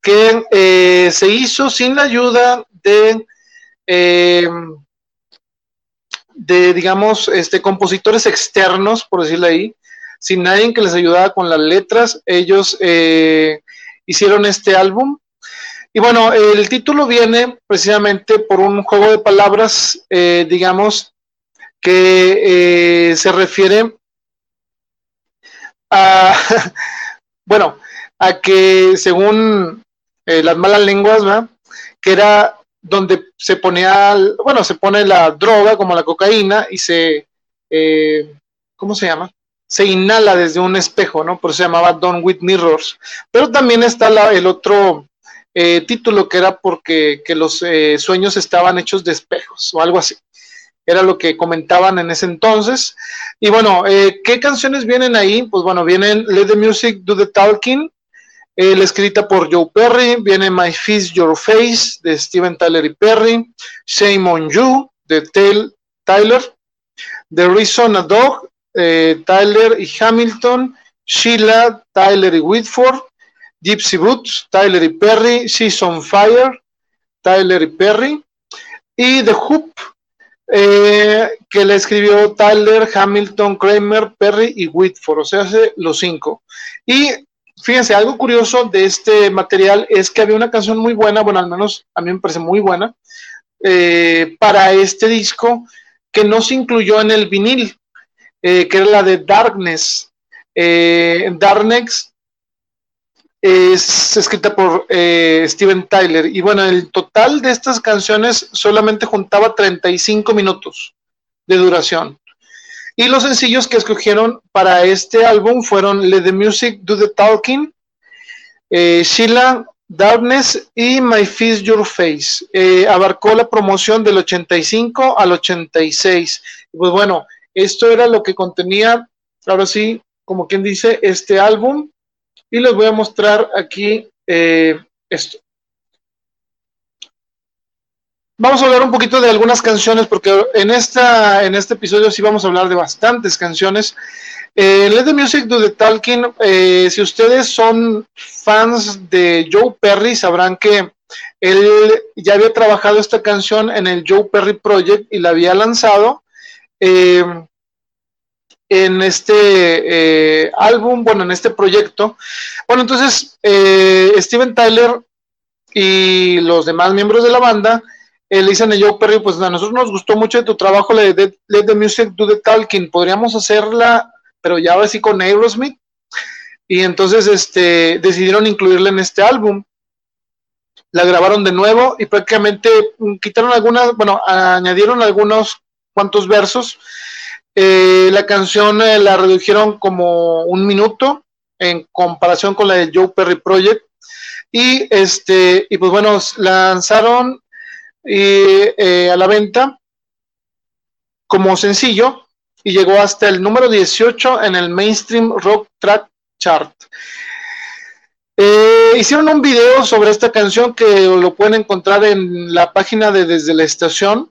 que se hizo sin la ayuda de eh, de, digamos, este, compositores externos, por decirlo ahí, sin nadie que les ayudara con las letras, ellos eh, hicieron este álbum. Y bueno, el título viene precisamente por un juego de palabras, eh, digamos, que se refiere a, bueno, a que según las malas lenguas, que era donde se ponía, bueno, se pone la droga como la cocaína y se, eh, ¿cómo se llama? Se inhala desde un espejo, ¿no? Por eso se llamaba Don't With Mirrors. Pero también está el otro eh, título que era porque que los eh, sueños estaban hechos de espejos o algo así. Era lo que comentaban en ese entonces. Y bueno, ¿qué canciones vienen ahí? Pues bueno, vienen Let the Music Do the Talking, la escrita por Joe Perry, viene My Fist, Your Face de Steven Tyler y Perry, Shame on You de Tyler, The Reason a Dog, eh, Tyler y Hamilton, Sheila, Tyler y Whitford, Gypsy Boots, Tyler y Perry, She's on Fire, Tyler y Perry, y The Hoop, eh, que le escribió Tyler, Hamilton, Kramer, Perry y Whitford, o sea, los cinco. Y fíjense, algo curioso de este material es que había una canción muy buena, bueno, al menos a mí me parece muy buena, eh, para este disco que no se incluyó en el vinil, eh, que era la de Darkness. Darkness es escrita por eh, Steven Tyler. Y bueno, el total de estas canciones solamente juntaba 35 minutos de duración. Y los sencillos que escogieron para este álbum fueron Let the Music Do the Talking, eh, Sheila, Darkness y My Fist Your Face. Eh, abarcó la promoción del 85 al 86. Pues bueno, esto era lo que contenía, ahora sí, como quien dice, este álbum y les voy a mostrar aquí eh, esto. Vamos a hablar un poquito de algunas canciones porque en, esta, en este episodio sí vamos a hablar de bastantes canciones. Eh, Let the Music do the Talking, eh, si ustedes son fans de Joe Perry, sabrán que él ya había trabajado esta canción en el Joe Perry Project y la había lanzado. Eh, en este eh, álbum, bueno, en este proyecto. Bueno, entonces eh, Steven Tyler y los demás miembros de la banda eh, le dicen a Joe Perry, pues a nosotros nos gustó mucho tu trabajo, de Let the Music Do the Talking, podríamos hacerla, pero ya ahora sí con Aerosmith. Y entonces este, decidieron incluirla en este álbum. La grabaron de nuevo y prácticamente quitaron algunas, bueno, añadieron algunos cuantos versos eh, la canción eh, la redujeron como un minuto en comparación con la de Joe Perry Project. Y este, y pues bueno, lanzaron eh, a la venta como sencillo y llegó hasta el número 18 en el mainstream rock track chart. hicieron un video sobre esta canción que lo pueden encontrar en la página de Desde la Estación.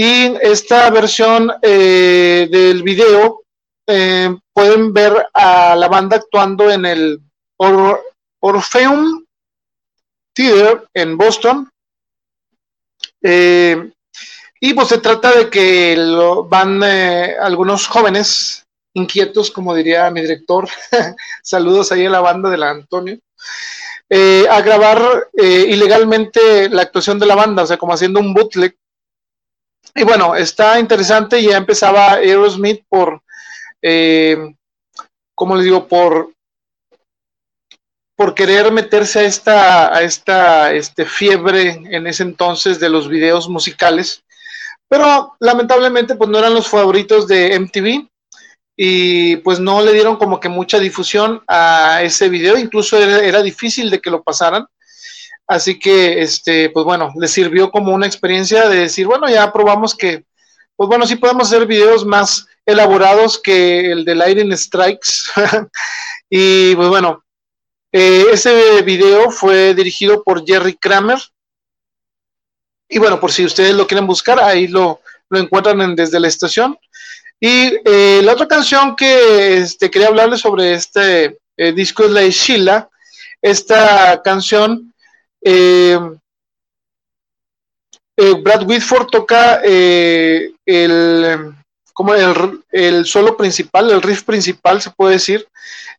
Y esta versión eh, del video eh, pueden ver a la banda actuando en el Orpheum Theater en Boston. Eh, y pues se trata de que van algunos jóvenes inquietos, como diría mi director, saludos ahí a la banda de la Antonio, a grabar ilegalmente la actuación de la banda, o sea, como haciendo un bootleg y bueno, está interesante, ya empezaba Aerosmith por, eh, ¿cómo les digo? Por, por querer meterse a esta, a esta este, fiebre en ese entonces de los videos musicales, pero lamentablemente pues no eran los favoritos de MTV y pues no le dieron como que mucha difusión a ese video, incluso era difícil de que lo pasaran. Así que, este, pues bueno, les sirvió como una experiencia de decir, bueno, ya probamos que, pues bueno, sí podemos hacer videos más elaborados que el de Lightning Strikes. y pues bueno, eh, ese video fue dirigido por Jerry Kramer. Y bueno, por si ustedes lo quieren buscar, ahí lo, encuentran desde la estación. Y eh, la otra canción que este, quería hablarles sobre este eh, disco es la de Sheila. Esta canción eh, eh, Brad Whitford toca eh, el, como el, solo principal, el riff principal, se puede decir,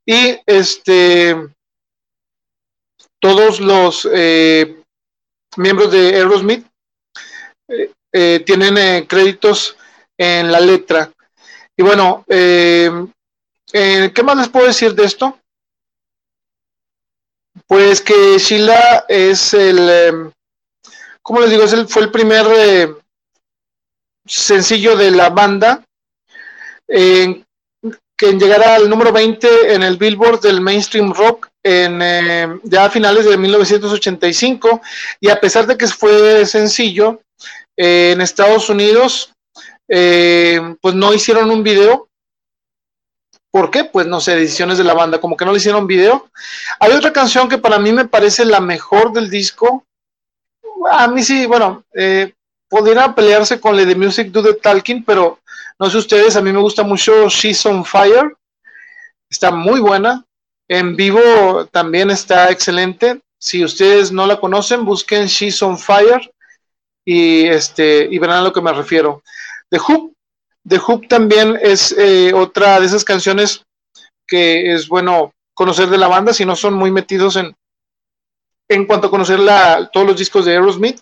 y este todos los miembros de Aerosmith tienen créditos en la letra. Y bueno, ¿qué más les puedo decir de esto? Pues que Sheila es el, em, ¿cómo les digo? Es el, fue el primer eh, sencillo de la banda que llegará al número 20 en el Billboard del Mainstream Rock en em, ya a finales de 1985 y a pesar de que fue sencillo eh, en Estados Unidos em, pues no hicieron un video ¿Por qué? Pues no sé, decisiones de la banda, como que no le hicieron video. Hay otra canción que para mí me parece la mejor del disco. A mí sí, bueno, eh, podría pelearse con la de Music Do the Talking, pero no sé ustedes, a mí me gusta mucho She's on Fire. Está muy buena. En vivo también está excelente. Si ustedes no la conocen, busquen She's on Fire y, este, y verán a lo que me refiero. The Hoop, The Hoop también es eh, otra de esas canciones que es bueno conocer de la banda si no son muy metidos en, en cuanto a conocer la, todos los discos de Aerosmith.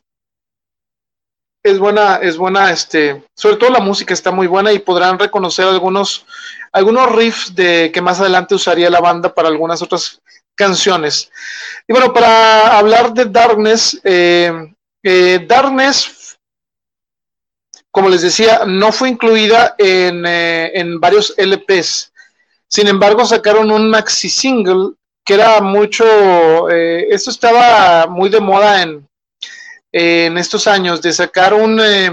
Es buena, es buena, este, sobre todo la música está muy buena y podrán reconocer algunos, algunos riffs de que más adelante usaría la banda para algunas otras canciones. Y bueno, para hablar de Darkness, eh, eh, Darkness, como les decía, no fue incluida en, eh, en varios LPs. Sin embargo, sacaron un maxi single que era mucho, eh, esto estaba muy de moda en, en estos años, de sacar un, eh,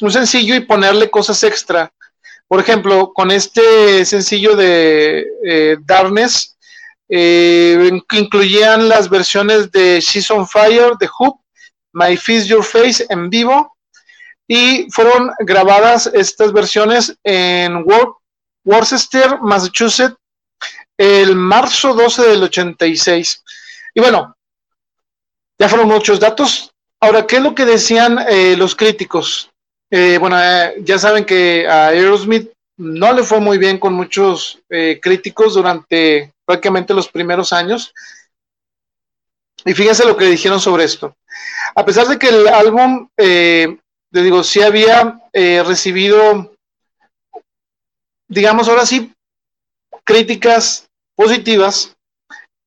un sencillo y ponerle cosas extra. Por ejemplo, con este sencillo de eh, Darkness, incluían las versiones de She's on Fire, The Hoop, My Fist Your Face en vivo, y fueron grabadas estas versiones en Worcester, Massachusetts, el marzo 12 del 86. Y bueno, ya fueron muchos datos. Ahora, ¿qué es lo que decían eh, los críticos? Eh, bueno, eh, ya saben que a Aerosmith no le fue muy bien con muchos críticos durante prácticamente los primeros años. Y fíjense lo que dijeron sobre esto. A pesar de que el álbum, le digo, sí había eh, recibido, digamos ahora sí, críticas positivas,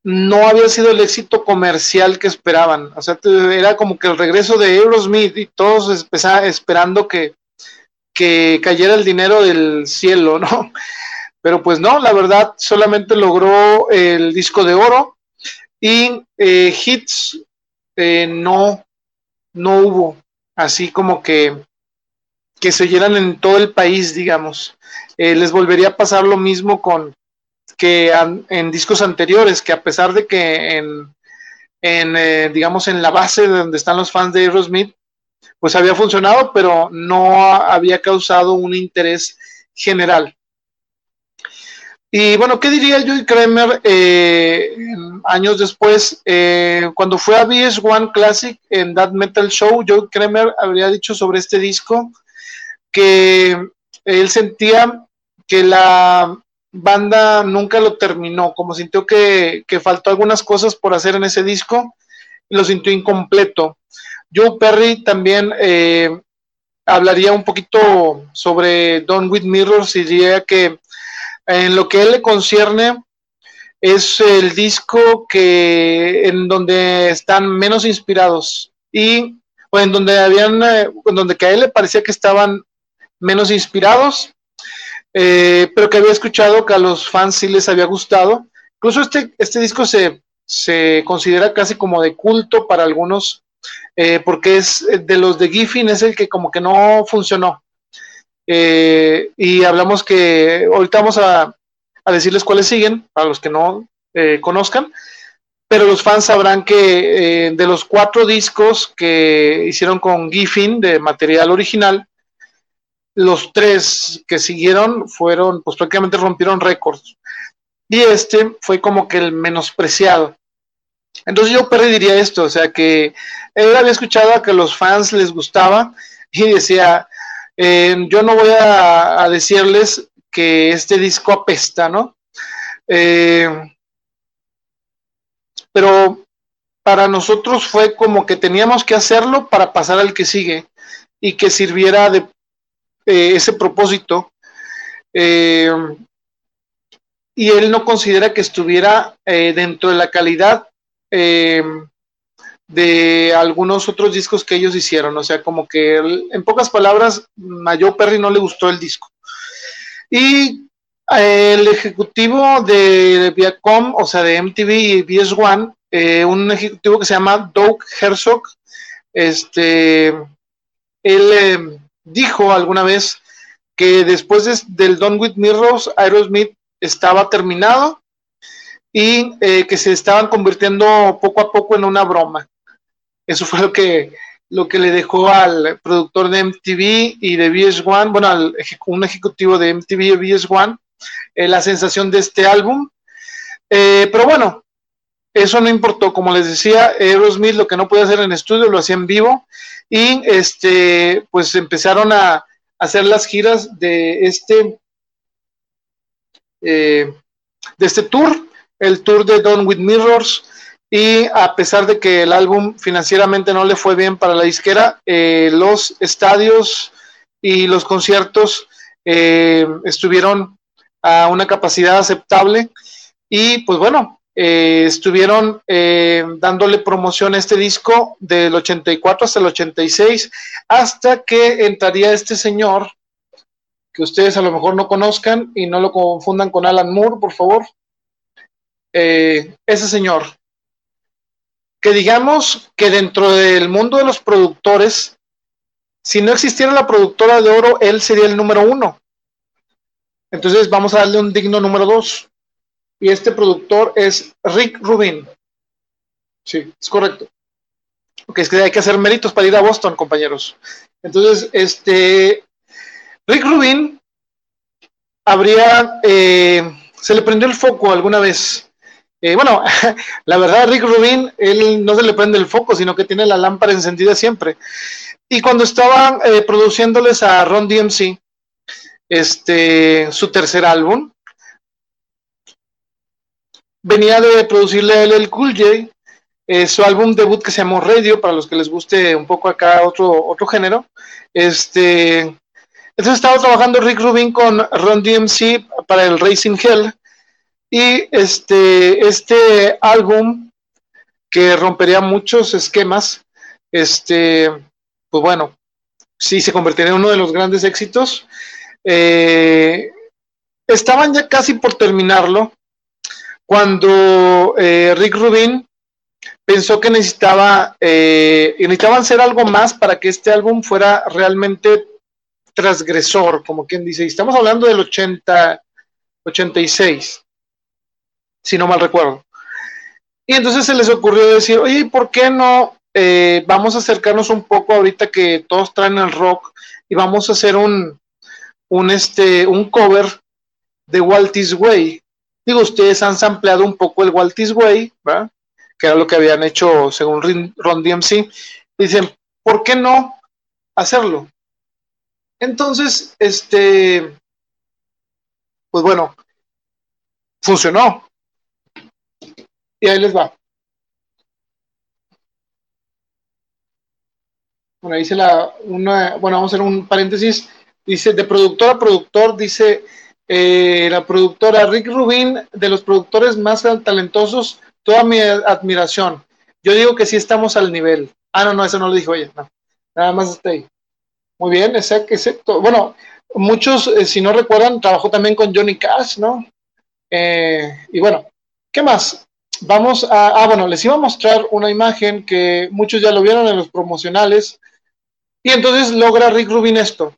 no había sido el éxito comercial que esperaban. O sea, era como que el regreso de Aerosmith y todos esperando que, que cayera el dinero del cielo, ¿no? Pero pues no, la verdad solamente logró el disco de oro y eh, hits eh, no, no hubo, así como que, que se oyeran en todo el país, digamos. Eh, les volvería a pasar lo mismo con que en discos anteriores, que a pesar de que en, en eh, digamos, en la base de donde están los fans de Aerosmith, pues había funcionado, pero no había causado un interés general. Y bueno, ¿qué diría Joey Kramer eh, años después? Eh, cuando fue a VS1 Classic en That Metal Show, Joey Kramer habría dicho sobre este disco que él sentía que la banda nunca lo terminó, como sintió que, faltó algunas cosas por hacer en ese disco, lo sintió incompleto. Joe Perry también eh, hablaría un poquito sobre Don With Mirrors y diría que en lo que él le concierne es el disco que en donde están menos inspirados y o en donde habían eh, en donde que a él le parecía que estaban menos inspirados eh, pero que había escuchado que a los fans sí les había gustado. Incluso este, este disco se, se considera casi como de culto para algunos eh, porque es de los de Giffin es el que como que no funcionó eh, y hablamos que ahorita vamos a, a, decirles cuáles siguen, para los que no eh, conozcan, pero los fans sabrán que eh, de los cuatro discos que hicieron con Giffin de material original, los tres que siguieron fueron, pues prácticamente rompieron récords. Y este fue como que el menospreciado. Entonces yo diría esto, o sea que él había escuchado a que los fans les gustaba y decía, eh, yo no voy a, decirles que este disco apesta, ¿no? Eh, pero para nosotros fue como que teníamos que hacerlo para pasar al que sigue y que sirviera de eh, ese propósito. Eh, y él no considera que estuviera eh, dentro de la calidad de algunos otros discos que ellos hicieron. O sea, como que en pocas palabras, a Joe Perry no le gustó el disco. Y el ejecutivo de Viacom, o sea, de MTV y VS1, eh, un ejecutivo que se llama Doug Herzog, este, él eh, dijo alguna vez que después de, del Don With Mirrors, Aerosmith estaba terminado y eh, que se estaban convirtiendo poco a poco en una broma. Eso fue lo que, lo que le dejó al productor de MTV y de VS1, bueno, al un ejecutivo de MTV y VS1, eh, la sensación de este álbum. Eh, pero bueno, eso no importó. Como les decía, Aerosmith lo que no podía hacer en estudio lo hacía en vivo. Y este, pues empezaron a hacer las giras de este, eh, de este tour, el tour de Don with Mirrors. Y a pesar de que el álbum financieramente no le fue bien para la disquera, eh, los estadios y los conciertos eh, estuvieron a una capacidad aceptable. Y pues bueno, eh, estuvieron eh, dándole promoción a este disco del 84 hasta el 86, hasta que entraría este señor, que ustedes a lo mejor no conozcan y no lo confundan con Alan Moore, por favor. Eh, ese señor, que digamos que dentro del mundo de los productores, si no existiera la productora de oro, él sería el número uno. Entonces vamos a darle un digno número dos y este productor es Rick Rubin. Sí, es correcto. Ok, es que hay que hacer méritos para ir a Boston, compañeros. Entonces, este, Rick Rubin habría, eh, se le prendió el foco alguna vez. Eh, bueno, la verdad, Rick Rubin, él no se le prende el foco, sino que tiene la lámpara encendida siempre. Y cuando estaban eh, produciéndoles a Ron DMC, este, su tercer álbum, venía de producirle a el Cool J, eh, su álbum debut que se llamó Radio, para los que les guste un poco acá otro, otro género. Este, entonces estaba trabajando Rick Rubin con Ron DMC para el Racing Hell. Y este, este álbum que rompería muchos esquemas, este, pues bueno, sí se convertiría en uno de los grandes éxitos. Eh, estaban ya casi por terminarlo cuando eh, Rick Rubin pensó que necesitaba, eh, necesitaban hacer algo más para que este álbum fuera realmente transgresor, como quien dice. Estamos hablando del 80, 86, si no mal recuerdo. Y entonces se les ocurrió decir, oye, ¿por qué no eh, vamos a acercarnos un poco ahorita que todos traen el rock y vamos a hacer un, un, este, un cover de Walt's Way? Digo, ustedes han sampleado un poco el Walt's Way, ¿verdad? que era lo que habían hecho según Ron DMC. Dicen, ¿por qué no hacerlo? Entonces, este, pues bueno, funcionó. Y ahí les va. Bueno, dice la, una, bueno, vamos a hacer un paréntesis. Dice, de productor a productor, dice eh, la productora Rick Rubin, de los productores más talentosos, toda mi admiración. Yo digo que sí estamos al nivel. Ah, no, no, eso no lo dijo ella, no. Nada más está ahí. Muy bien, exacto. Bueno, muchos, eh, si no recuerdan, trabajó también con Johnny Cash, ¿no? Eh, y bueno, ¿qué más? Vamos a, ah, bueno, les iba a mostrar una imagen que muchos ya lo vieron en los promocionales. Y entonces logra Rick Rubin esto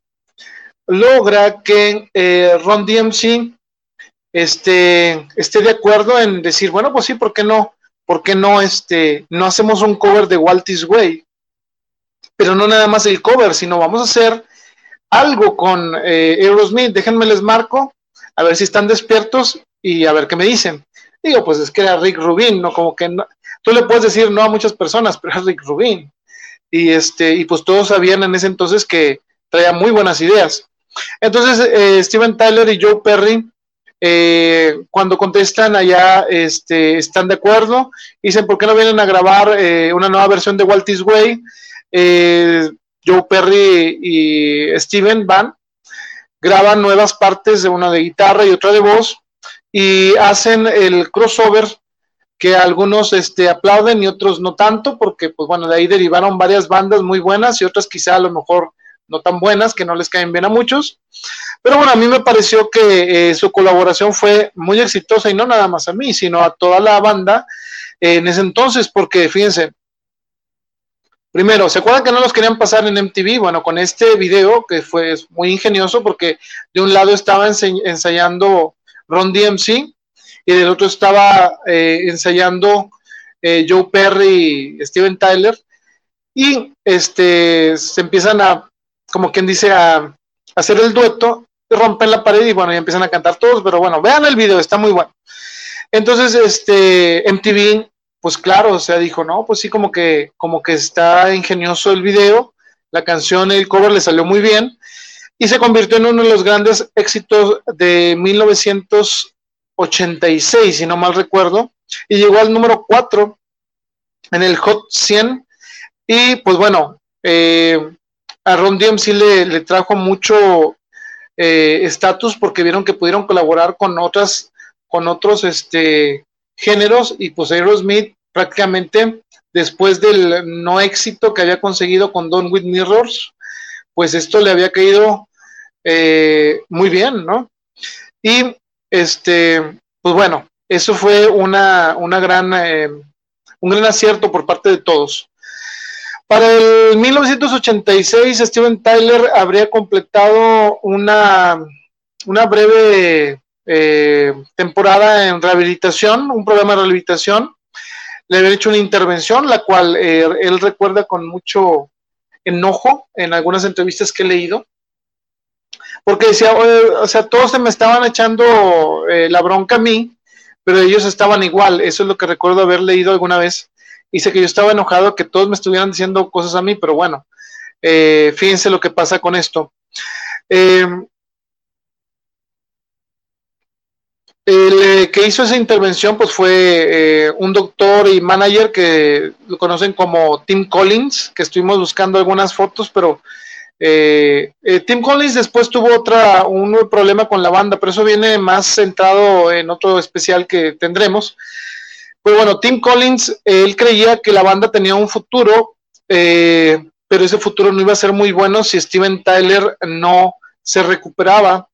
logra que eh, Ron DMC este, esté de acuerdo en decir, bueno, pues sí, ¿por qué no? ¿Por qué no, este, no hacemos un cover de Walt's Way? Pero no nada más el cover, sino vamos a hacer algo con eh, Aerosmith. Déjenme les marco, a ver si están despiertos y a ver qué me dicen. Digo, pues es que era Rick Rubin, ¿no? Como que no, tú le puedes decir no a muchas personas, pero es Rick Rubin. Y este, y pues todos sabían en ese entonces que traía muy buenas ideas. Entonces, eh, Steven Tyler y Joe Perry, eh, cuando contestan allá, este, están de acuerdo. Dicen, ¿por qué no vienen a grabar eh, una nueva versión de Walt Way? Joe Perry y Steven van, graban nuevas partes de una de guitarra y otra de voz y hacen el crossover que algunos este, aplauden y otros no tanto, porque pues bueno, de ahí derivaron varias bandas muy buenas y otras quizá a lo mejor no tan buenas, que no les caen bien a muchos. Pero bueno, a mí me pareció que eh, su colaboración fue muy exitosa y no nada más a mí, sino a toda la banda en ese entonces, porque fíjense, primero, ¿se acuerdan que no los querían pasar en MTV? Bueno, con este video que fue muy ingenioso porque de un lado estaba ensayando Ron DMC y del otro estaba eh, ensayando eh, Joe Perry y Steven Tyler y este se empiezan a como quien dice, a, hacer el dueto, rompen la pared y bueno, y empiezan a cantar todos, pero bueno, vean el video, está muy bueno. Entonces, este, MTV, pues claro, o sea, dijo, no, pues sí, como que, como que está ingenioso el video, la canción, el cover le salió muy bien, y se convirtió en uno de los grandes éxitos de 1986, si no mal recuerdo, y llegó al número 4 en el Hot 100, y pues bueno, eh, a Ron DMC le, le trajo mucho eh, estatus porque vieron que pudieron colaborar con otras, con otros este, géneros y pues Aerosmith prácticamente después del no éxito que había conseguido con Don With Mirrors, pues esto le había caído eh, muy bien, ¿no? Y este, pues bueno, eso fue una, una gran, eh, un gran acierto por parte de todos. Para el 1986, Steven Tyler habría completado una, una breve eh, temporada en rehabilitación, un programa de rehabilitación. Le habían hecho una intervención, la cual eh, él recuerda con mucho enojo en algunas entrevistas que he leído, porque decía, o sea, todos se me estaban echando eh, la bronca a mí, pero ellos estaban igual. Eso es lo que recuerdo haber leído alguna vez Dice que yo estaba enojado que todos me estuvieran diciendo cosas a mí, pero bueno, eh, fíjense lo que pasa con esto. Eh, el eh, que hizo esa intervención pues fue un doctor y manager que lo conocen como Tim Collins, que estuvimos buscando algunas fotos, pero Tim Collins después tuvo otra, un problema con la banda, pero eso viene más centrado en otro especial que tendremos. Pues bueno, Tim Collins, él creía que la banda tenía un futuro, eh, pero ese futuro no iba a ser muy bueno si Steven Tyler no se recuperaba.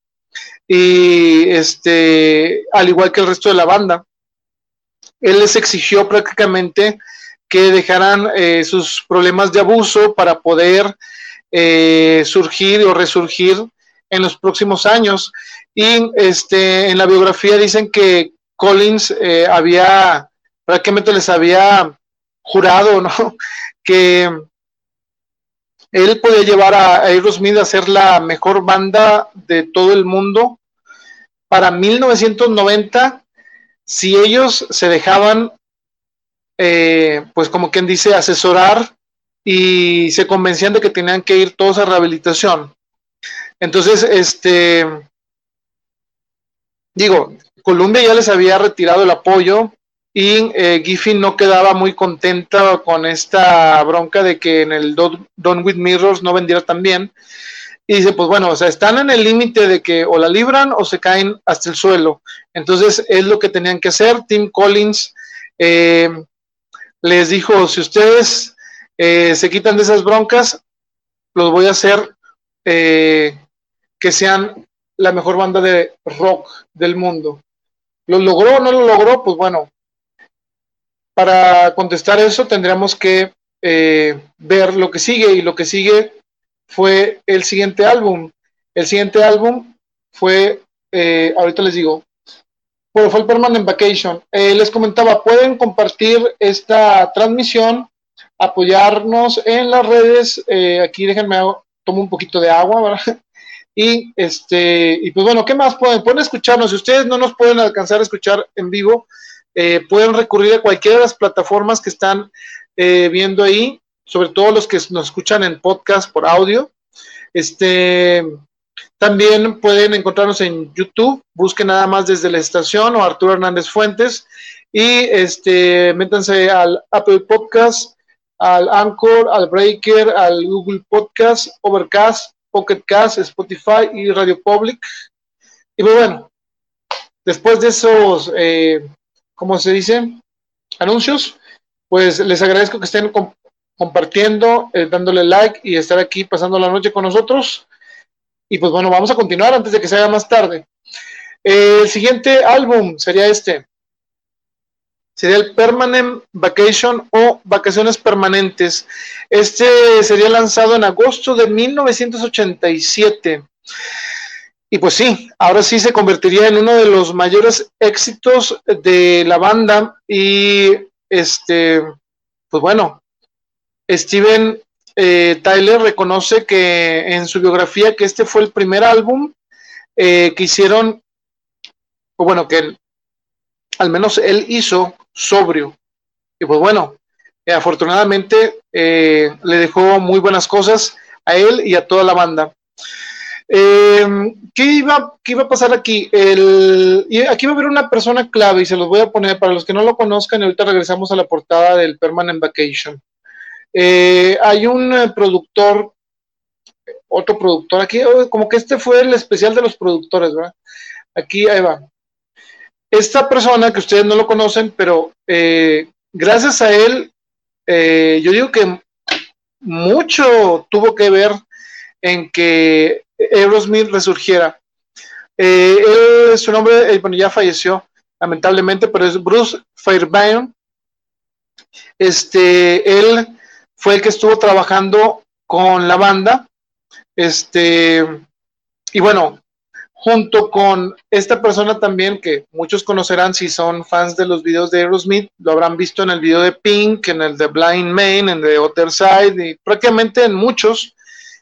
Y este, al igual que el resto de la banda, él les exigió prácticamente que dejaran eh, sus problemas de abuso para poder eh, surgir o resurgir en los próximos años. Y este, en la biografía dicen que Collins había prácticamente les había jurado, ¿no? Que él podía llevar a Aerosmith a ser la mejor banda de todo el mundo para 1990 si ellos se dejaban, eh, pues como quien dice, asesorar y se convencían de que tenían que ir todos a rehabilitación. Entonces, este, digo, Columbia ya les había retirado el apoyo, y eh, Giffy no quedaba muy contenta con esta bronca de que en el Don With Mirrors no vendiera tan bien. Y dice, pues bueno, o sea, están en el límite de que o la libran o se caen hasta el suelo. Entonces es lo que tenían que hacer. Tim Collins eh, les dijo, si ustedes eh, se quitan de esas broncas, los voy a hacer eh, que sean la mejor banda de rock del mundo. ¿Lo logró o no lo logró? Pues bueno, para contestar eso tendríamos que eh, ver lo que sigue y lo que sigue fue el siguiente álbum. El siguiente álbum fue, ahorita les digo, bueno, fue el Permanent Vacation. Les comentaba, pueden compartir esta transmisión, apoyarnos en las redes. aquí déjenme, tomo un poquito de agua, ¿verdad? Y este, y pues bueno, ¿qué más pueden? Pueden escucharnos. Si ustedes no nos pueden alcanzar a escuchar en vivo, eh, pueden recurrir a cualquiera de las plataformas que están eh, viendo ahí, sobre todo los que nos escuchan en podcast por audio. Este, también pueden encontrarnos en YouTube, busquen nada más desde la estación o Arturo Hernández Fuentes y este, métanse al Apple Podcast, al Anchor, al Breaker, al Google Podcast, Overcast, Pocket Cast, Spotify y Radio Public. Y pues bueno, después de esos eh, ¿cómo se dice? Anuncios, pues les agradezco que estén compartiendo, eh, dándole like y estar aquí pasando la noche con nosotros. Y pues bueno, vamos a continuar antes de que se haga más tarde. el siguiente álbum sería este. Sería el Permanent Vacation o Vacaciones Permanentes. Este sería lanzado en agosto de 1987. Y pues sí, ahora sí se convertiría en uno de los mayores éxitos de la banda. Y este, pues bueno, Steven eh, Tyler reconoce que en su biografía que este fue el primer álbum eh, que hicieron, o bueno, que al menos él hizo sobrio. Y pues bueno, afortunadamente le dejó muy buenas cosas a él y a toda la banda. Eh, ¿qué, iba, ¿Qué iba a pasar aquí? El, aquí va a haber una persona clave y se los voy a poner para los que no lo conozcan. Y ahorita regresamos a la portada del Permanent Vacation. Eh, hay un eh, productor, otro productor aquí, como que este fue el especial de los productores, ¿verdad? Aquí, ahí va. Esta persona que ustedes no lo conocen, pero gracias a él, yo digo que mucho tuvo que ver en que Aerosmith resurgiera. Eh, su nombre, eh, bueno, ya falleció, lamentablemente, pero es Bruce Fairbairn. Este, él fue el que estuvo trabajando con la banda. Este, y bueno, junto con esta persona también que muchos conocerán si son fans de los videos de Aerosmith, lo habrán visto en el video de Pink, en el de Blind Main, en el de Other Side y prácticamente en muchos.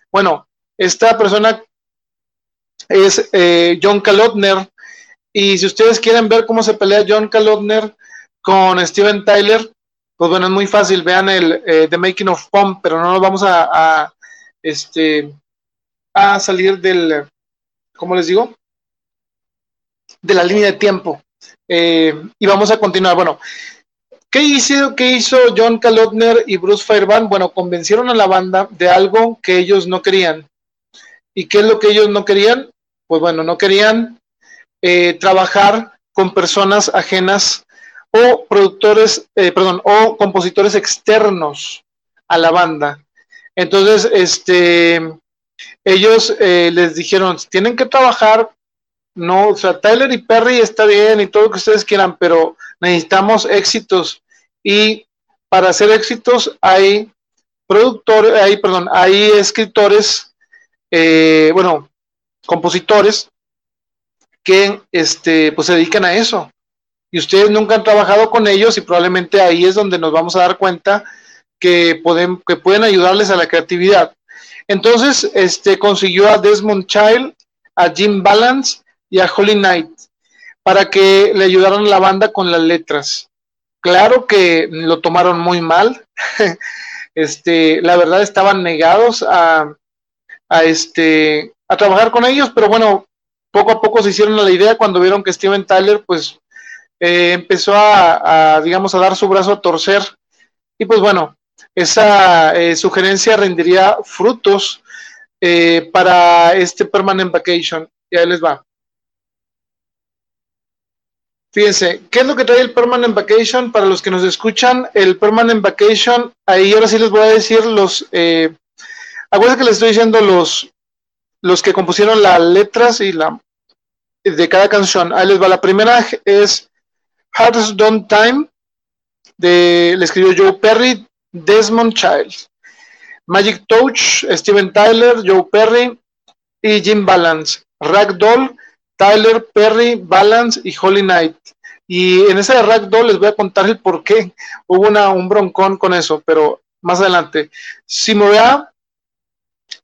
Bueno, esta persona es eh, John Kalotner y si ustedes quieren ver cómo se pelea John Kalotner con Steven Tyler, pues bueno, es muy fácil, vean el eh, The Making of Pump, pero no nos vamos a este a salir del ¿cómo les digo? De la línea de tiempo. Eh, y vamos a continuar. Bueno, ¿qué hizo, ¿qué hizo John Kalotner y Bruce Fairbairn? Bueno, convencieron a la banda de algo que ellos no querían. ¿Y qué es lo que ellos no querían? Pues bueno, no querían eh, trabajar con personas ajenas o productores, eh, perdón, o compositores externos a la banda. Entonces, este, ellos eh, les dijeron, tienen que trabajar, no, o sea, Tyler y Perry está bien y todo lo que ustedes quieran, pero necesitamos éxitos y para hacer éxitos hay productores, hay, perdón, hay escritores, eh, bueno, compositores que este, pues se dedican a eso. Y ustedes nunca han trabajado con ellos y probablemente ahí es donde nos vamos a dar cuenta que pueden, que pueden ayudarles a la creatividad. Entonces, este, consiguió a Desmond Child, a Jim Balance y a Holly Knight para que le ayudaran la banda con las letras. Claro que lo tomaron muy mal. este, la verdad estaban negados a, a, este, a trabajar con ellos, pero bueno, poco a poco se hicieron la idea cuando vieron que Steven Tyler, pues, eh, empezó a, digamos, a dar su brazo a torcer. Y pues bueno, esa eh, sugerencia rendiría frutos eh, para este Permanent Vacation. Y ahí les va. Fíjense, ¿qué es lo que trae el Permanent Vacation? Para los que nos escuchan, el Permanent Vacation, ahí ahora sí les voy a decir los, eh, acuérdense que les estoy diciendo los, los que compusieron las letras y la de cada canción. Ahí les va. La primera es Hearts Don't Time, de, le escribió Joe Perry, Desmond Child, Magic Touch, Steven Tyler, Joe Perry y Jim Balance, Ragdoll, Tyler, Perry, Balance y Holly Knight. Y en esa de Ragdoll les voy a contar el por qué hubo una, un broncón con eso, pero más adelante. Simorea,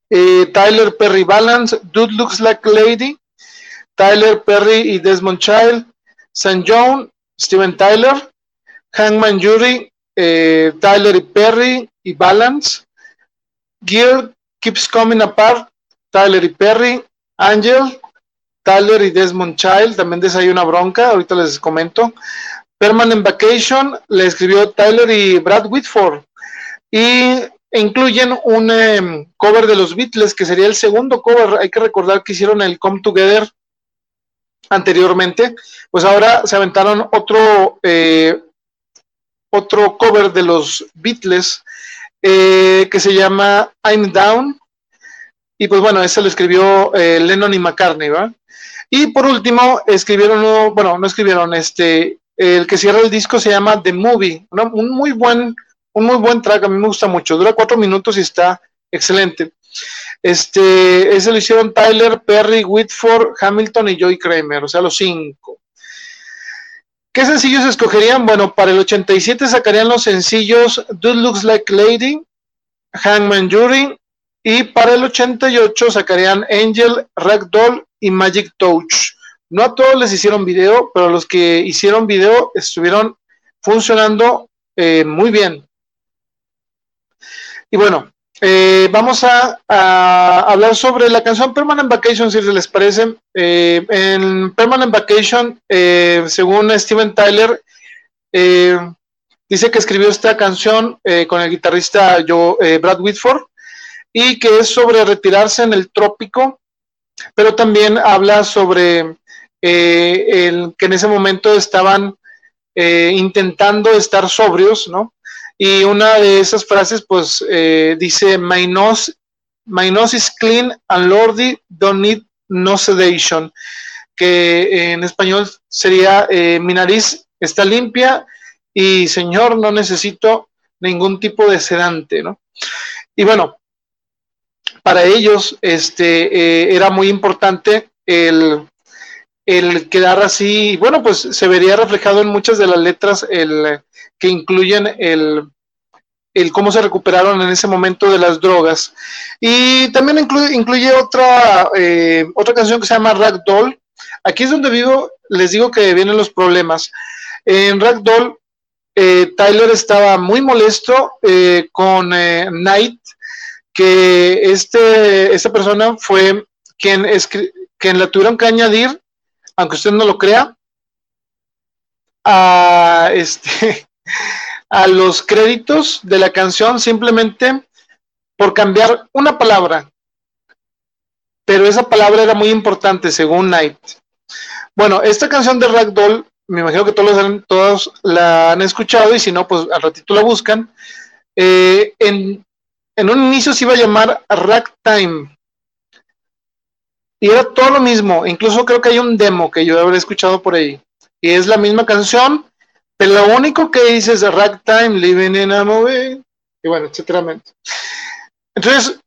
eh, Tyler, Perry, Balance, Dude Looks Like Lady, Tyler, Perry y Desmond Child, St. John, Steven Tyler, Hangman Jury, eh, Tyler y Perry y Balance, Gear Keeps Coming Apart, Tyler y Perry, Angel, Tyler y Desmond Child, también de una bronca, ahorita les comento. Permanent Vacation le escribió Tyler y Brad Whitford. Y incluyen un em, cover de los Beatles, que sería el segundo cover. Hay que recordar que hicieron el Come Together anteriormente. Pues ahora se aventaron otro eh, otro cover de los Beatles eh, que se llama I'm Down. Y pues bueno, ese lo escribió eh, Lennon y McCartney. Y por último, escribieron, bueno, no escribieron, este, el que cierra el disco se llama The Movie, un muy buen, un muy buen track, a mí me gusta mucho, dura cuatro minutos y está excelente. Este, ese lo hicieron Tyler, Perry, Whitford, Hamilton y Joy Kramer, o sea, los cinco. ¿Qué sencillos escogerían? Bueno, para el 87 sacarían los sencillos Dude Looks Like Lady, Hangman Jury, y para el 88 sacarían Angel, Ragdoll y Magic Touch. No a todos les hicieron video, pero los que hicieron video estuvieron funcionando eh, muy bien. Y bueno, eh, vamos a, hablar sobre la canción Permanent Vacation, si les parece. Eh, en Permanent Vacation, según Steven Tyler, dice que escribió esta canción con el guitarrista Brad Whitford y que es sobre retirarse en el trópico, pero también habla sobre el, que en ese momento estaban eh, intentando estar sobrios, ¿no? Y una de esas frases, pues, eh, dice, my nose, my nose is clean and lordy, don't need no sedation, que en español sería, eh, mi nariz está limpia y señor, no necesito ningún tipo de sedante, ¿no? Y bueno, para ellos este, era muy importante el el quedar así, bueno, pues se vería reflejado en muchas de las letras el, que incluyen el, el cómo se recuperaron en ese momento de las drogas. Y también incluye, otra, eh, otra canción que se llama Ragdoll. Aquí es donde vivo, les digo que vienen los problemas. En Ragdoll, eh, Tyler estaba muy molesto eh, con Knight, que este, esta persona fue quien, quien la tuvieron que añadir aunque usted no lo crea, a, este, a los créditos de la canción simplemente por cambiar una palabra. Pero esa palabra era muy importante según Knight. Bueno, esta canción de Ragdoll, me imagino que todos, todos la han escuchado y si no, pues al ratito la buscan. Eh, en, en, un inicio se iba a llamar Ragtime, y era todo lo mismo, incluso creo que hay un demo que yo habré escuchado por ahí. Y es la misma canción, pero lo único que dice es Ragtime, Living in a Movie, y bueno, etcétera. Entonces,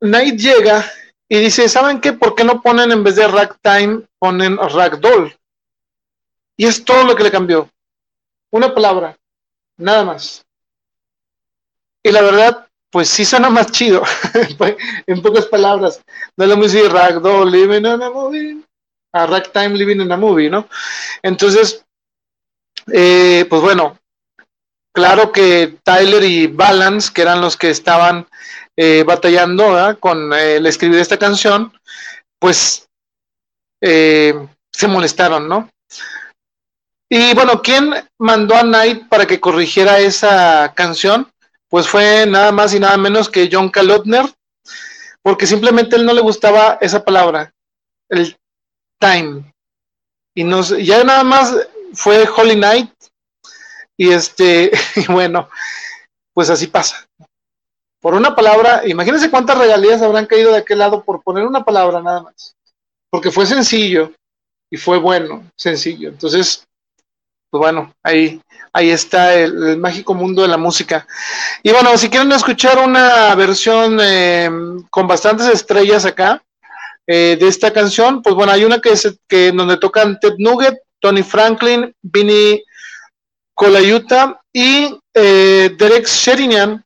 Night llega y dice, ¿saben qué? ¿Por qué no ponen en vez de Ragtime, ponen Ragdoll? Y es todo lo que le cambió. Una palabra, nada más. Y la verdad, pues sí suena más chido, en pocas palabras. No es lo mismo Ragdoll Living in a Movie, a Ragtime Living in a Movie, ¿no? Entonces, eh, pues bueno, claro que Tyler y Balance, que eran los que estaban eh, batallando con eh, el escribir esta canción, pues se molestaron, ¿no? Y bueno, ¿quién mandó a Knight para que corrigiera esa canción? pues fue nada más y nada menos que John Kalotner, porque simplemente él no le gustaba esa palabra, el time. Y nos, ya nada más fue Holy Night, y este, y bueno, pues así pasa. Por una palabra, imagínense cuántas regalías habrán caído de aquel lado por poner una palabra nada más. Porque fue sencillo y fue bueno, sencillo. Entonces, pues bueno, ahí, ahí está el, mágico mundo de la música. Y bueno, si quieren escuchar una versión eh, con bastantes estrellas acá eh, de esta canción, pues bueno, hay una que es que donde tocan Ted Nugget, Tony Franklin, Vinnie Colaiuta y eh, Derek Sherinian,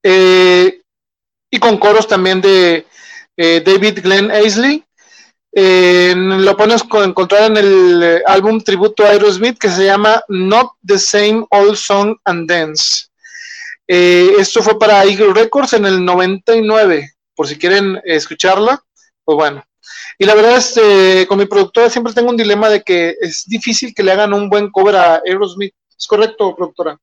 y con coros también de David Glenn Aisley lo puedes encontrar en el eh, álbum tributo a Aerosmith que se llama Not the Same Old Song and Dance. Eh, esto fue para Eagle Records en el 99, por si quieren escucharla, pues bueno. Y la verdad, este, con mi productora siempre tengo un dilema de que es difícil que le hagan un buen cover a Aerosmith. ¿Es correcto, productora?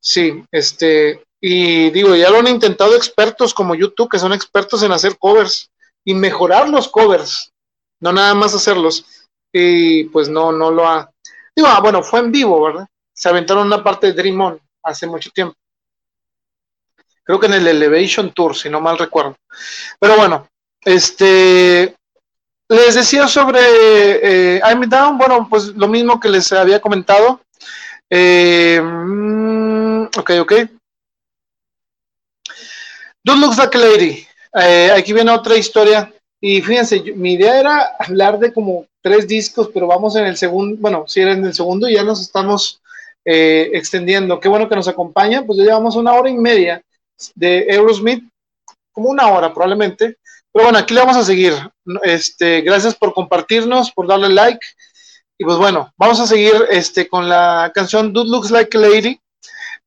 Sí, este, y digo, ya lo han intentado expertos como YouTube, que son expertos en hacer covers y mejorar los covers no nada más hacerlos. Y pues no, no lo ha. Digo, ah, bueno, fue en vivo, ¿verdad? Se aventaron una parte de Dream On hace mucho tiempo. Creo que en el Elevation Tour, si no mal recuerdo. Pero bueno, este. Les decía sobre eh, I'm Down, bueno, pues lo mismo que les había comentado. Eh, mm, ok, ok. Dude Looks Like a Lady. Eh, aquí viene otra historia y fíjense, mi idea era hablar de como tres discos, pero vamos en el segundo, bueno, si era en el segundo y ya nos estamos eh, extendiendo. Qué bueno que nos acompaña, pues ya llevamos una hora y media de Aerosmith, como una hora probablemente, pero bueno, aquí le vamos a seguir. Este, gracias por compartirnos, por darle like. Y pues bueno, vamos a seguir este, con la canción Dude Looks Like a Lady.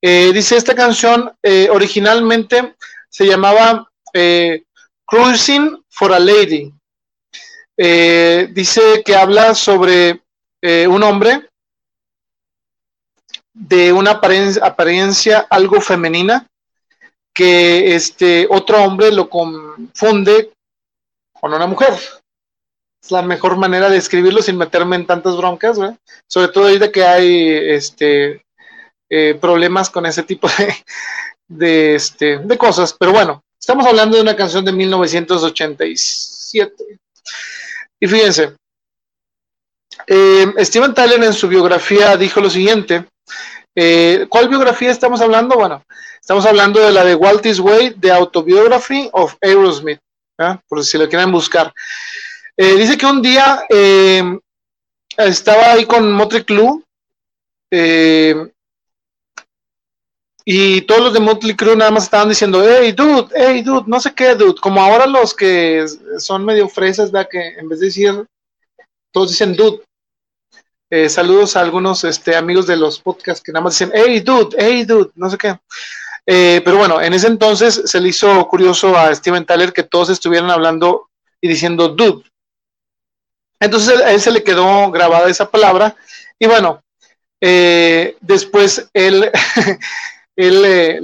Eh, dice esta canción eh, originalmente se llamaba eh, Cruising for a Lady. dice que habla sobre un hombre de una apariencia, apariencia, algo femenina que este otro hombre lo confunde con una mujer. Es la mejor manera de escribirlo sin meterme en tantas broncas, sobre todo ahorita que hay este eh, problemas con ese tipo de, de, este, de cosas. Pero bueno, estamos hablando de una canción de 1987. Y fíjense, eh, Steven Tyler en su biografía dijo lo siguiente. Eh, ¿Cuál biografía estamos hablando? Bueno, estamos hablando de la de Walt Way, The Autobiography of Aerosmith, por si lo quieren buscar. dice que un día estaba ahí con Motley Crue y todos los de Motley Crue nada más estaban diciendo, hey, dude, hey, dude, no sé qué, dude. Como ahora los que son medio fresas, ¿verdad? Que en vez de decir, todos dicen dude. Eh, saludos a algunos este, amigos de los podcasts que nada más dicen, hey, dude, hey, dude, no sé qué. Eh, pero bueno, en ese entonces se le hizo curioso a Steven Tyler que todos estuvieran hablando y diciendo dude. Entonces a él se le quedó grabada esa palabra y bueno, eh, después él él eh,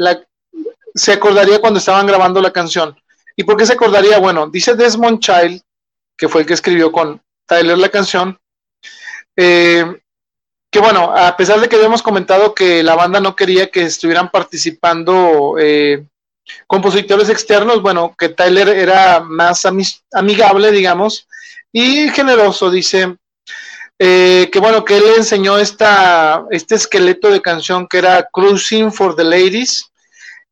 se acordaría cuando estaban grabando la canción. ¿Y por qué se acordaría? Bueno, dice Desmond Child, que fue el que escribió con Tyler la canción, que bueno, a pesar de que habíamos comentado que la banda no quería que estuvieran participando eh, compositores externos, bueno, que Tyler era más amigable, digamos, y generoso, dice, eh, que bueno, que él le enseñó esta, este esqueleto de canción que era Cruising for the Ladies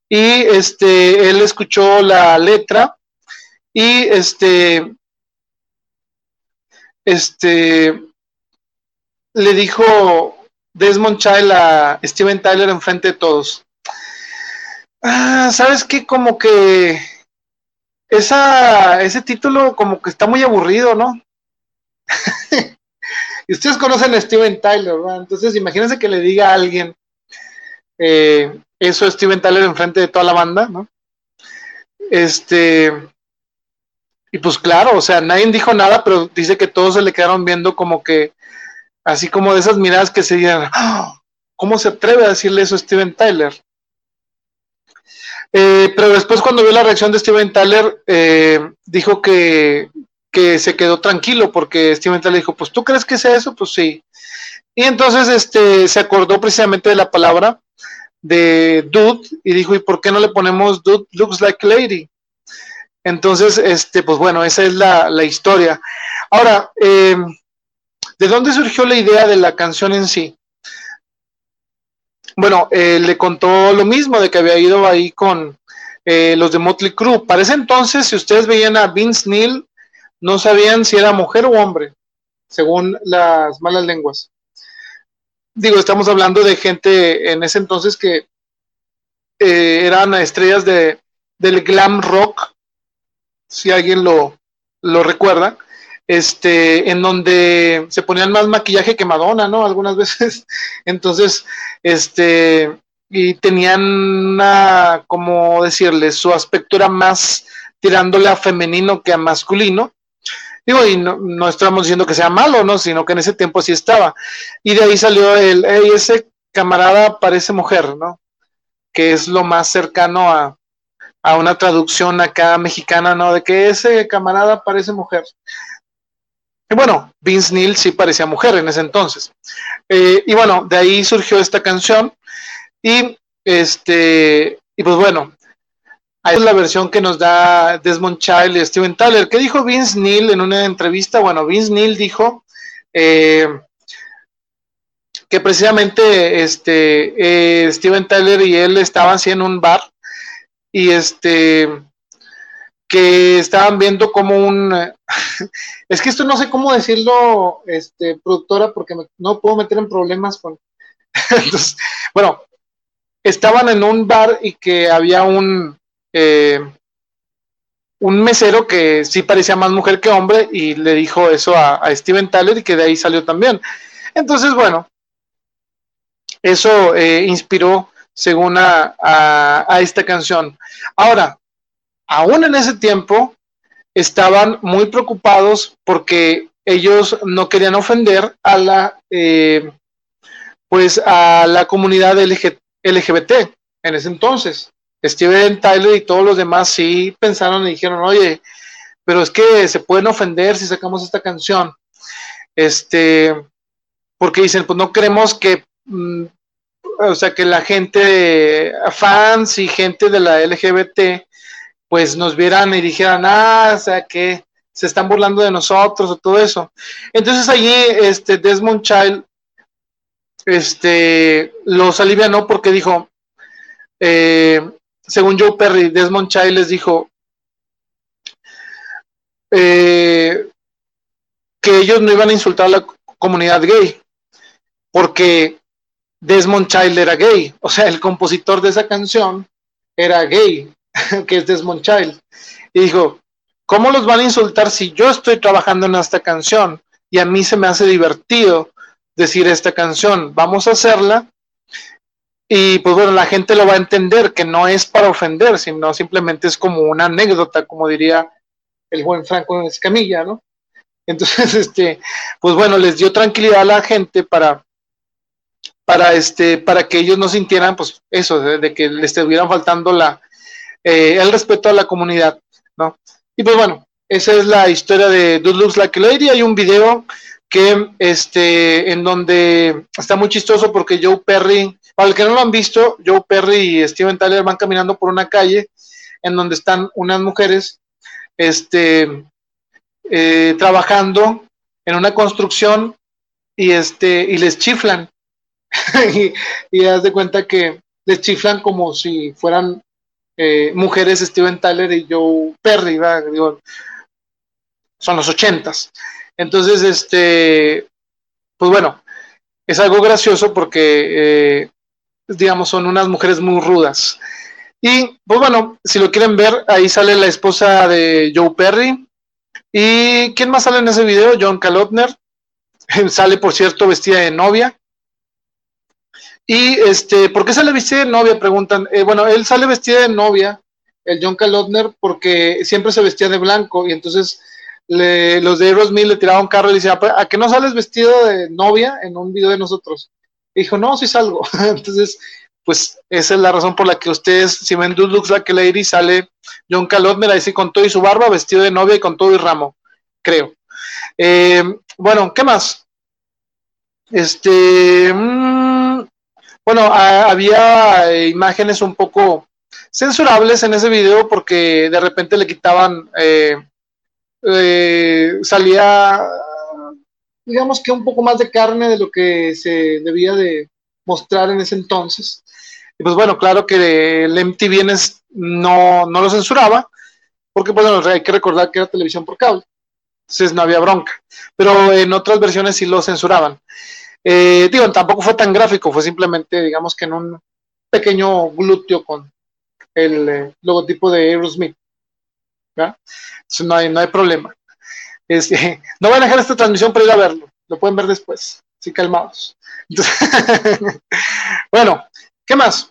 y este, él escuchó la letra y este, este, le dijo Desmond Child a Steven Tyler enfrente de todos. Ah, ¿Sabes qué? Como que esa, ese título como que está muy aburrido, ¿no? Y ustedes conocen a Steven Tyler, ¿verdad? Entonces, imagínense que le diga a alguien eh, eso a Steven Tyler enfrente de toda la banda, ¿no? Este. Y pues claro, o sea, nadie dijo nada, pero dice que todos se le quedaron viendo como que, así como de esas miradas que se digan, ¡Ah! ¿cómo se atreve a decirle eso a Steven Tyler? Eh, pero después cuando vio la reacción de Steven Tyler, eh, dijo que, que se quedó tranquilo porque Steven Tyler dijo, pues tú crees que sea eso, pues sí. Y entonces este se acordó precisamente de la palabra de dude y dijo, ¿y por qué no le ponemos dude looks like lady? Entonces, este, pues bueno, esa es la, historia. Ahora, em, ¿de dónde surgió la idea de la canción en sí? Bueno, eh, le contó lo mismo de que había ido ahí con eh, los de Motley Crue. Para ese entonces, si ustedes veían a Vince Neil no sabían si era mujer o hombre, según las malas lenguas. Digo, estamos hablando de gente en ese entonces que eh, eran estrellas de, del glam rock, si alguien lo, lo recuerda, este, en donde se ponían más maquillaje que Madonna, ¿no? Algunas veces. Entonces, este, y tenían una, como decirle, su aspecto era más tirándole a femenino que a masculino. Digo, y no, estamos diciendo que sea malo, ¿no? Sino que en ese tiempo sí estaba. Y de ahí salió el, hey, ese camarada parece mujer, ¿no? Que es lo más cercano a, a una traducción acá mexicana, ¿no? De que ese camarada parece mujer. Y bueno, Vince Neil sí parecía mujer en ese entonces. Eh, y bueno, de ahí surgió esta canción. Y este, y pues bueno, Ahí es la versión que nos da Desmond Child y Steven Tyler. ¿Qué dijo Vince Neil en una entrevista? Bueno, Vince Neil dijo eh, que precisamente este, eh, Steven Tyler y él estaban así en un bar y este que estaban viendo como un es que esto no sé cómo decirlo este productora porque no puedo meter en problemas con bueno estaban en un bar y que había un eh, un mesero que sí parecía más mujer que hombre y le dijo eso a, Steven Tyler y que de ahí salió también. Entonces, bueno, eso eh, inspiró según a, a, esta canción. Ahora, aún en ese tiempo, estaban muy preocupados porque ellos no querían ofender a la, eh, pues a la comunidad LGBT en ese entonces. Steven Tyler y todos los demás sí pensaron y dijeron, oye, pero es que se pueden ofender si sacamos esta canción. Este, porque dicen, pues no queremos que, mm, o sea, que la gente, fans y gente de la LGBT, pues nos vieran y dijeran, ah, o sea, que se están burlando de nosotros o todo eso. Entonces allí, este, Desmond Child, este, los alivianó porque dijo, eh, según Joe Perry, Desmond Child les dijo eh, que ellos no iban a insultar a la comunidad gay, porque Desmond Child era gay, o sea, el compositor de esa canción era gay, que es Desmond Child. Y dijo, ¿cómo los van a insultar si yo estoy trabajando en esta canción y a mí se me hace divertido decir esta canción? Vamos a hacerla y pues bueno, la gente lo va a entender que no es para ofender, sino simplemente es como una anécdota, como diría el buen Franco Escamilla, ¿no? Entonces, este, pues bueno, les dio tranquilidad a la gente para, para este, para que ellos no sintieran, pues eso, de, que les estuvieran faltando la, eh, el respeto a la comunidad, ¿no? Y pues bueno, esa es la historia de Dude Looks Like a Lady. Hay un video que, este, en donde está muy chistoso porque Joe Perry para el que no lo han visto, Joe Perry y Steven Tyler van caminando por una calle en donde están unas mujeres este, eh, trabajando en una construcción y, este, y les chiflan. y, y haz de cuenta que les chiflan como si fueran eh, mujeres Steven Tyler y Joe Perry, Digo, son los ochentas. Entonces, este, pues bueno, es algo gracioso porque eh, digamos, son unas mujeres muy rudas. Y pues bueno, si lo quieren ver, ahí sale la esposa de Joe Perry. ¿Y quién más sale en ese video? John Kalotner. sale, por cierto, vestida de novia. Y este, ¿por qué sale vestida de novia? Preguntan. Eh, bueno, él sale vestida de novia, el John Kalotner, porque siempre se vestía de blanco. Y entonces los de Aerosmith le tiraron carro y le decían, ¿a qué no sales vestido de novia en un video de nosotros? dijo, no, sí salgo. Entonces, pues esa es la razón por la que ustedes, si ven Dude Looks Like a Lady, sale John Calotner ahí con todo y su barba, vestido de novia y con todo y ramo, creo. Eh, bueno, ¿qué más? Este, mm, bueno, había imágenes un poco censurables en ese video porque de repente le quitaban, eh, eh, salía digamos que un poco más de carne de lo que se debía de mostrar en ese entonces. Y pues bueno, claro que el MTV no, no lo censuraba, porque pues bueno, hay que recordar que era televisión por cable, entonces no había bronca, pero en otras versiones sí lo censuraban. Eh, digo, tampoco fue tan gráfico, fue simplemente, digamos que en un pequeño glúteo con el eh, logotipo de Aerosmith. Entonces no hay, no hay problema. Este, no van a dejar esta transmisión para ir a verlo, lo pueden ver después, así calmados. bueno, ¿qué más?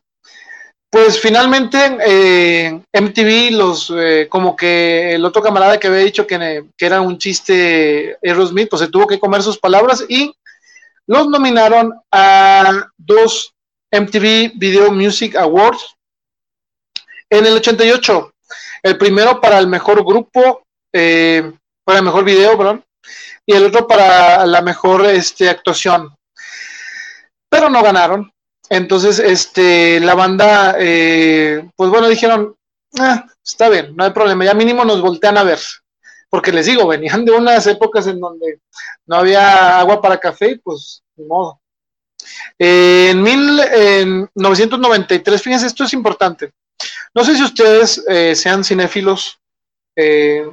Pues finalmente eh, MTV los como que el otro camarada que había dicho que, que, era un chiste Aerosmith, pues se tuvo que comer sus palabras y los nominaron a dos MTV Video Music Awards en el 88. El primero para el mejor grupo eh, para el mejor video, y el otro para la mejor este, actuación. Pero no ganaron. Entonces, este, la banda, eh, pues bueno, dijeron, ah, está bien, no hay problema, ya mínimo nos voltean a ver. Porque les digo, venían de unas épocas en donde no había agua para café pues, ni modo. en, 1993, fíjense, esto es importante. No sé si ustedes eh, sean cinéfilos, eh,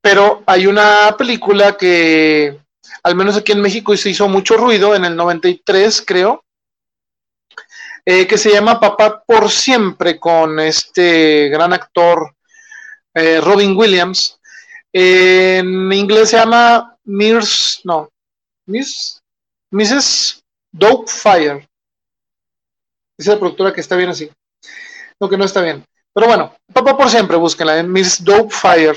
pero hay una película que, al menos aquí en México, se hizo mucho ruido en el 93, creo, eh, que se llama Papá por siempre, con este gran actor Robin Williams. En inglés se llama Mirs, no, Miss, Mrs. Fire. Es la productora que está bien así. Lo que no está bien. Pero bueno, papá por siempre, búsquenla, en Miss Fire.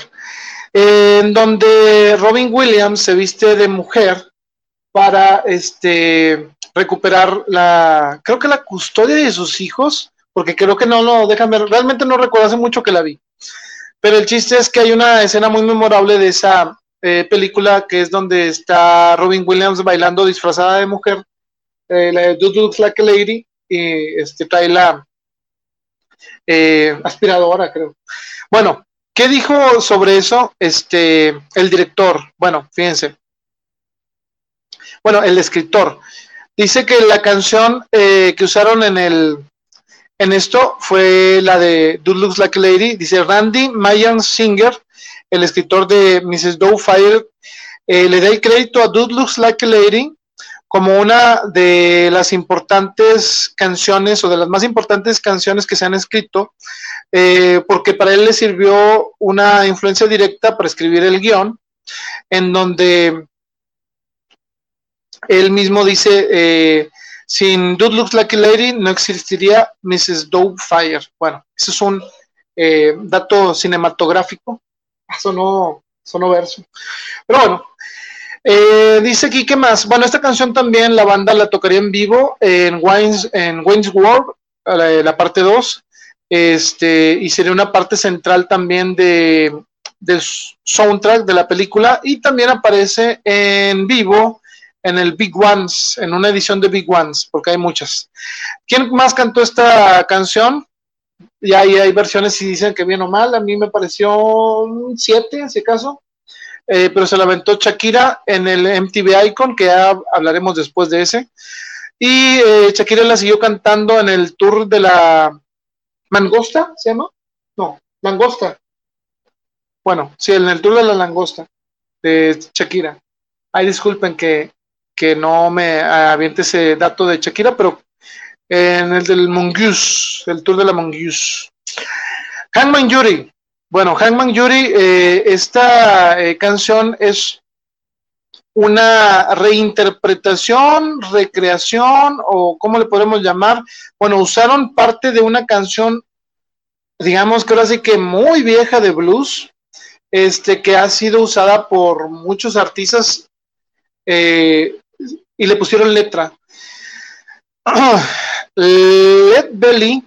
En donde Robin Williams se viste de mujer para este recuperar la, creo que la custodia de sus hijos, porque creo que no lo dejan ver, realmente no recuerdo hace mucho que la vi. Pero el chiste es que hay una escena muy memorable de esa eh, película que es donde está Robin Williams bailando disfrazada de mujer, eh, la de Dude Looks Like a Lady, y este, trae la eh, aspiradora, creo. Bueno, ¿qué dijo sobre eso este, el director? Bueno, fíjense. Bueno, el escritor. Dice que la canción que usaron en el en esto fue la de Dude Looks Like a Lady. Dice Randy Mayan Singer, el escritor de Mrs. Doubtfire, eh, le da el crédito a Dude Looks Like a Lady como una de las importantes canciones o de las más importantes canciones que se han escrito, eh, porque para él le sirvió una influencia directa para escribir el guion, en donde él mismo dice, eh, sin Dude Looks Like a Lady no existiría Mrs. Doubtfire. Bueno, eso es un eh, dato cinematográfico. Eso no, no verso. Pero bueno, eh, dice aquí que más. Bueno, esta canción también la banda la tocaría en vivo en Wayne's, en Wayne's World, la, parte 2. Este, y sería una parte central también de, del soundtrack de la película. Y también aparece en vivo en el Big Ones, en una edición de Big Ones, porque hay muchas. ¿Quién más cantó esta canción? Y ahí hay versiones y dicen que bien o mal. A mí me pareció un 7, si acaso. Eh, pero se la aventó Shakira en el MTV Icon, que ya hablaremos después de ese. Y eh, Shakira la siguió cantando en el tour de la Mangosta, ¿se llama? No, Langosta. Bueno, sí, en el tour de la Langosta de Shakira. Ay, disculpen que que no me aviente ese dato de Shakira, pero en el del Mongoose, el tour de la Mongoose. Hangman Yuri. Bueno, Hangman Yuri, eh, esta eh, canción es una reinterpretación, recreación o cómo le podemos llamar. Bueno, usaron parte de una canción, digamos que ahora sí que muy vieja de blues, este, que ha sido usada por muchos artistas eh, y le pusieron letra. Led Belly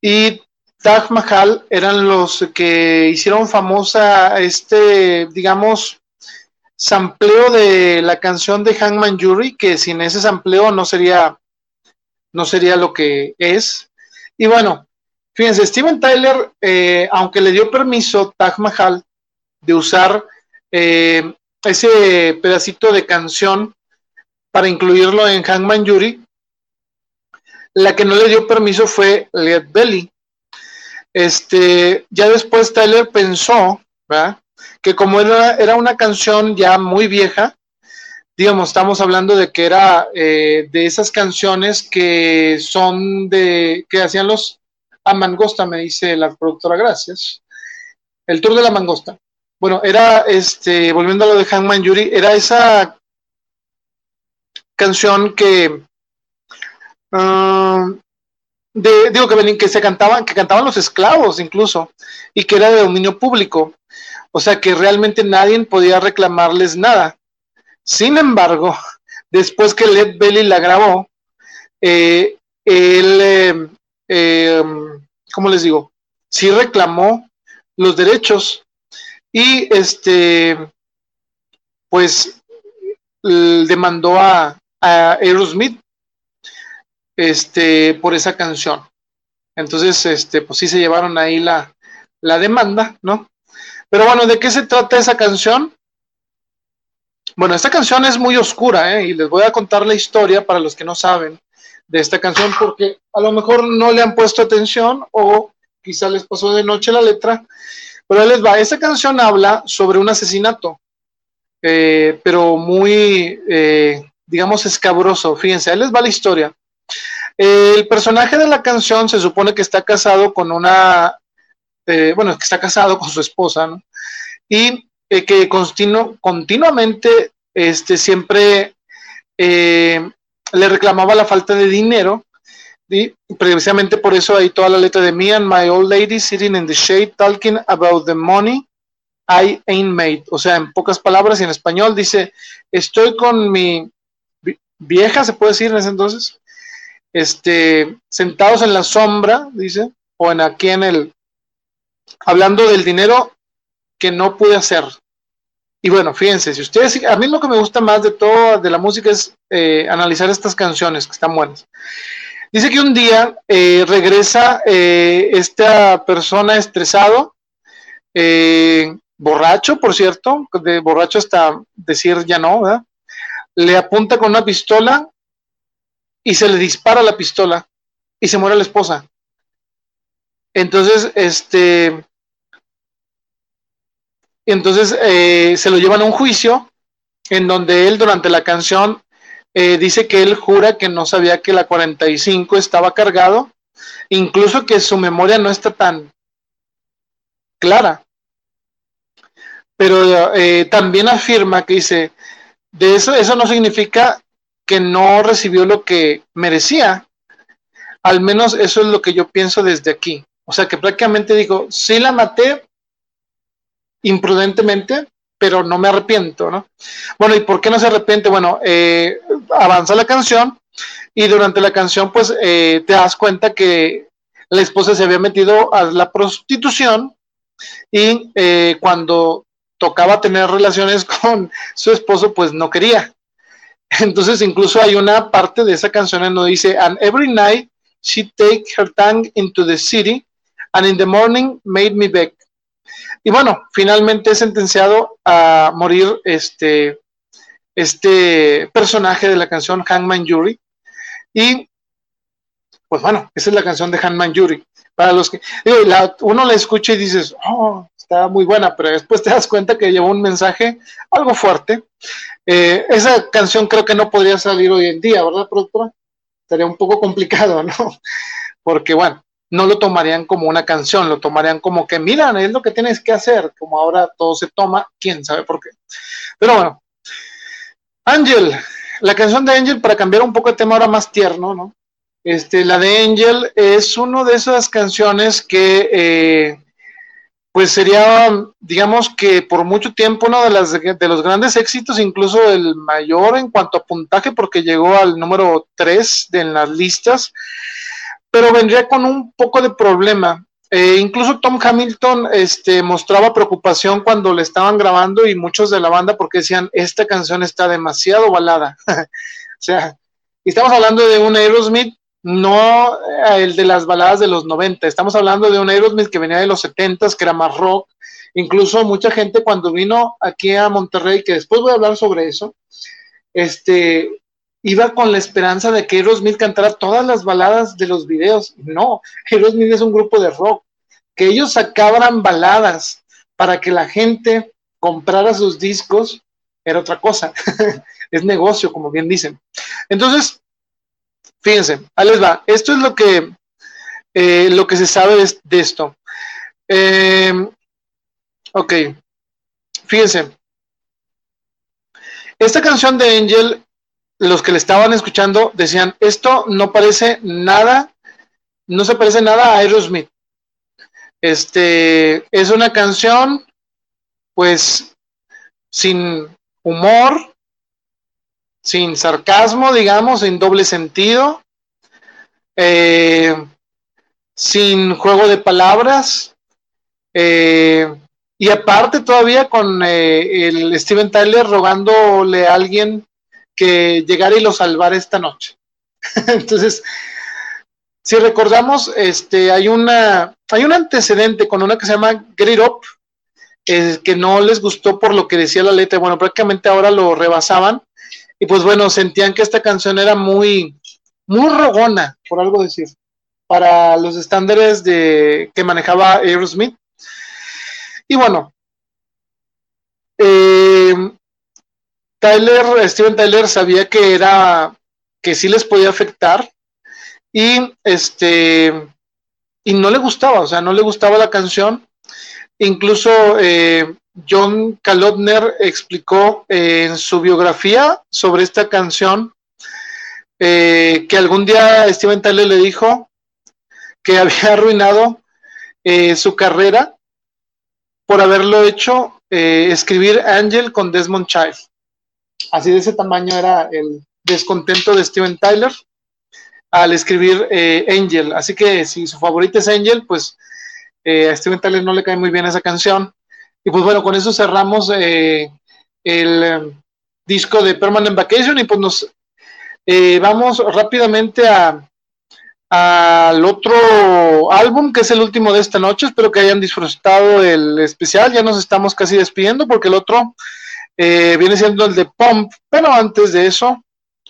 y Taj Mahal eran los que hicieron famosa este, digamos, sampleo de la canción de Hangman Jury, que sin ese sampleo no sería, no sería lo que es. Y bueno, fíjense, Steven Tyler, eh, aunque le dio permiso Taj Mahal de usar eh, ese pedacito de canción para incluirlo en Hangman Yuri. La que no le dio permiso fue Led Belly. Este, ya después Tyler pensó, que como era, era, una canción ya muy vieja, digamos, estamos hablando de que era eh, de esas canciones que son de, que hacían los a Mangosta, me dice la productora, gracias. El tour de la Mangosta. Bueno, era, este, volviendo a lo de Hangman Yuri, era esa canción que ah, digo que, que se cantaban, que cantaban los esclavos incluso, y que era de dominio público. O sea que realmente nadie podía reclamarles nada. Sin embargo, después que Led Belly la grabó, eh, él, eh, eh, ¿cómo les digo? Sí reclamó los derechos y este, pues demandó a, a Aerosmith este, por esa canción. Entonces, este, pues sí se llevaron ahí la, la demanda, ¿no? Pero bueno, ¿de qué se trata esa canción? Bueno, esta canción es muy oscura, ¿eh? Y les voy a contar la historia para los que no saben de esta canción, porque a lo mejor no le han puesto atención o quizá les pasó de noche la letra, pero les va. Esta canción habla sobre un asesinato, eh, pero muy, eh, digamos, escabroso. Fíjense, ahí les va la historia. El personaje de la canción se supone que está casado con una eh, bueno, que está casado con su esposa, ¿no? Y eh, que continuamente este, siempre eh, le reclamaba la falta de dinero. Y precisamente por eso hay toda la letra de Me and my old lady sitting in the shade talking about the money I ain't made. O sea, en pocas palabras y en español dice, estoy con mi vieja, se puede decir en ese entonces, este, sentados en la sombra, dice, o en aquí en el, hablando del dinero que no pude hacer. Y bueno, fíjense, si ustedes, a mí lo que me gusta más de todo de la música es eh, analizar estas canciones que están buenas. Dice que un día eh, regresa eh, esta persona estresado, borracho, por cierto, de borracho hasta decir ya no, ¿verdad? Le apunta con una pistola y se le dispara la pistola y se muere la esposa. Entonces, este, entonces eh, se lo llevan a un juicio en donde él durante la canción eh, dice que él jura que no sabía que la 45 estaba cargado, incluso que su memoria no está tan clara. Pero eh, también afirma que dice, de eso, eso no significa que no recibió lo que merecía. Al menos eso es lo que yo pienso desde aquí. O sea que prácticamente digo, sí la maté imprudentemente, pero no me arrepiento, ¿no? Bueno, ¿y por qué no se arrepiente? Bueno, eh, avanza la canción y durante la canción pues eh, te das cuenta que la esposa se había metido a la prostitución y eh, cuando tocaba tener relaciones con su esposo pues no quería. Entonces incluso hay una parte de esa canción en donde dice, and every night she take her tongue into the city, and in the morning made me beg. Y bueno, finalmente es sentenciado a morir este, este personaje de la canción Hangman Yuri. Y pues bueno, esa es la canción de Hangman Yuri. Para los que uno la escucha y dices, oh, está muy buena, pero después te das cuenta que lleva un mensaje algo fuerte. Eh, esa canción creo que no podría salir hoy en día, ¿verdad, productora? Sería un poco complicado, ¿no? Porque, bueno, no lo tomarían como una canción, lo tomarían como que, miran, es lo que tienes que hacer, como ahora todo se toma, quién sabe por qué. Pero bueno, Angel, la canción de Angel, para cambiar un poco de tema ahora más tierno, ¿no? Este, la de Angel es una de esas canciones que eh, pues sería, digamos que por mucho tiempo uno de, las, de los grandes éxitos, incluso el mayor en cuanto a puntaje, porque llegó al número 3 de en las listas, pero vendría con un poco de problema. Eh, incluso Tom Hamilton este, mostraba preocupación cuando le estaban grabando y muchos de la banda porque decían, esta canción está demasiado balada. o sea, estamos hablando de un Aerosmith no eh, el de las baladas de los 90. Estamos hablando de un Aerosmith que venía de los 70, que era más rock. Incluso mucha gente cuando vino aquí a Monterrey, que después voy a hablar sobre eso, este, iba con la esperanza de que Aerosmith cantara todas las baladas de los videos. No, Aerosmith es un grupo de rock. Que ellos sacaban baladas para que la gente comprara sus discos era otra cosa. es negocio, como bien dicen. Entonces, Fíjense, ahí va. Esto es lo que, eh, lo que se sabe de, esto. Em, ok, fíjense. Esta canción de Angel, los que le estaban escuchando decían, esto no parece nada, no se parece nada a Aerosmith. Este, es una canción, pues, sin humor, sin sarcasmo, digamos, sin doble sentido, eh, sin juego de palabras, eh, y aparte todavía con eh, el Steven Tyler rogándole a alguien que llegara y lo salvara esta noche. Entonces, si recordamos, este, hay una, hay un antecedente con una que se llama Get Up, que no les gustó por lo que decía la letra. Bueno, prácticamente ahora lo rebasaban y pues bueno, sentían que esta canción era muy, muy rogona, por algo decir, para los estándares de, que manejaba Aerosmith. Y bueno, eh, Tyler, Steven Tyler sabía que era, que sí les podía afectar y este, y no le gustaba, o sea, no le gustaba la canción. Incluso eh, John Kalotner explicó eh, en su biografía sobre esta canción que algún día Steven Tyler le dijo que había arruinado su carrera por haberlo hecho escribir Angel con Desmond Child. Así de ese tamaño era el descontento de Steven Tyler al escribir eh, Angel. Así que si su favorita es Angel, pues eh, a Steven Tyler no le cae muy bien esa canción. Y pues bueno, con eso cerramos eh, el disco de Permanent Vacation y pues nos vamos rápidamente al otro álbum que es el último de esta noche. Espero que hayan disfrutado el especial. Ya nos estamos casi despidiendo porque el otro viene siendo el de Pump. Pero antes de eso,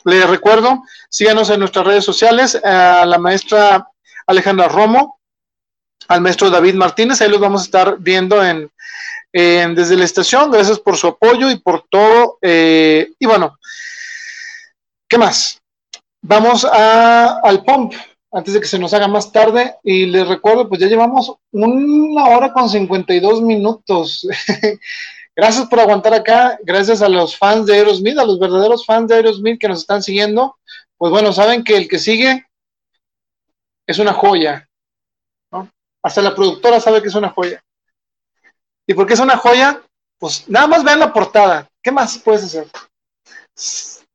les recuerdo, síganos en nuestras redes sociales, a la maestra Alejandra Romo, al maestro David Martínez, ahí los vamos a estar viendo en, desde la estación. Gracias por su apoyo y por todo. Eh, y bueno, ¿qué más? Vamos al pump antes de que se nos haga más tarde. Y les recuerdo, pues ya llevamos una hora con 52 minutos. Gracias por aguantar acá, gracias a los fans de Aerosmith, a los verdaderos fans de Aerosmith que nos están siguiendo. Pues bueno, saben que el que sigue es una joya. Hasta la productora sabe que es una joya. ¿Y por qué es una joya? Pues nada más vean la portada. ¿Qué más puedes hacer?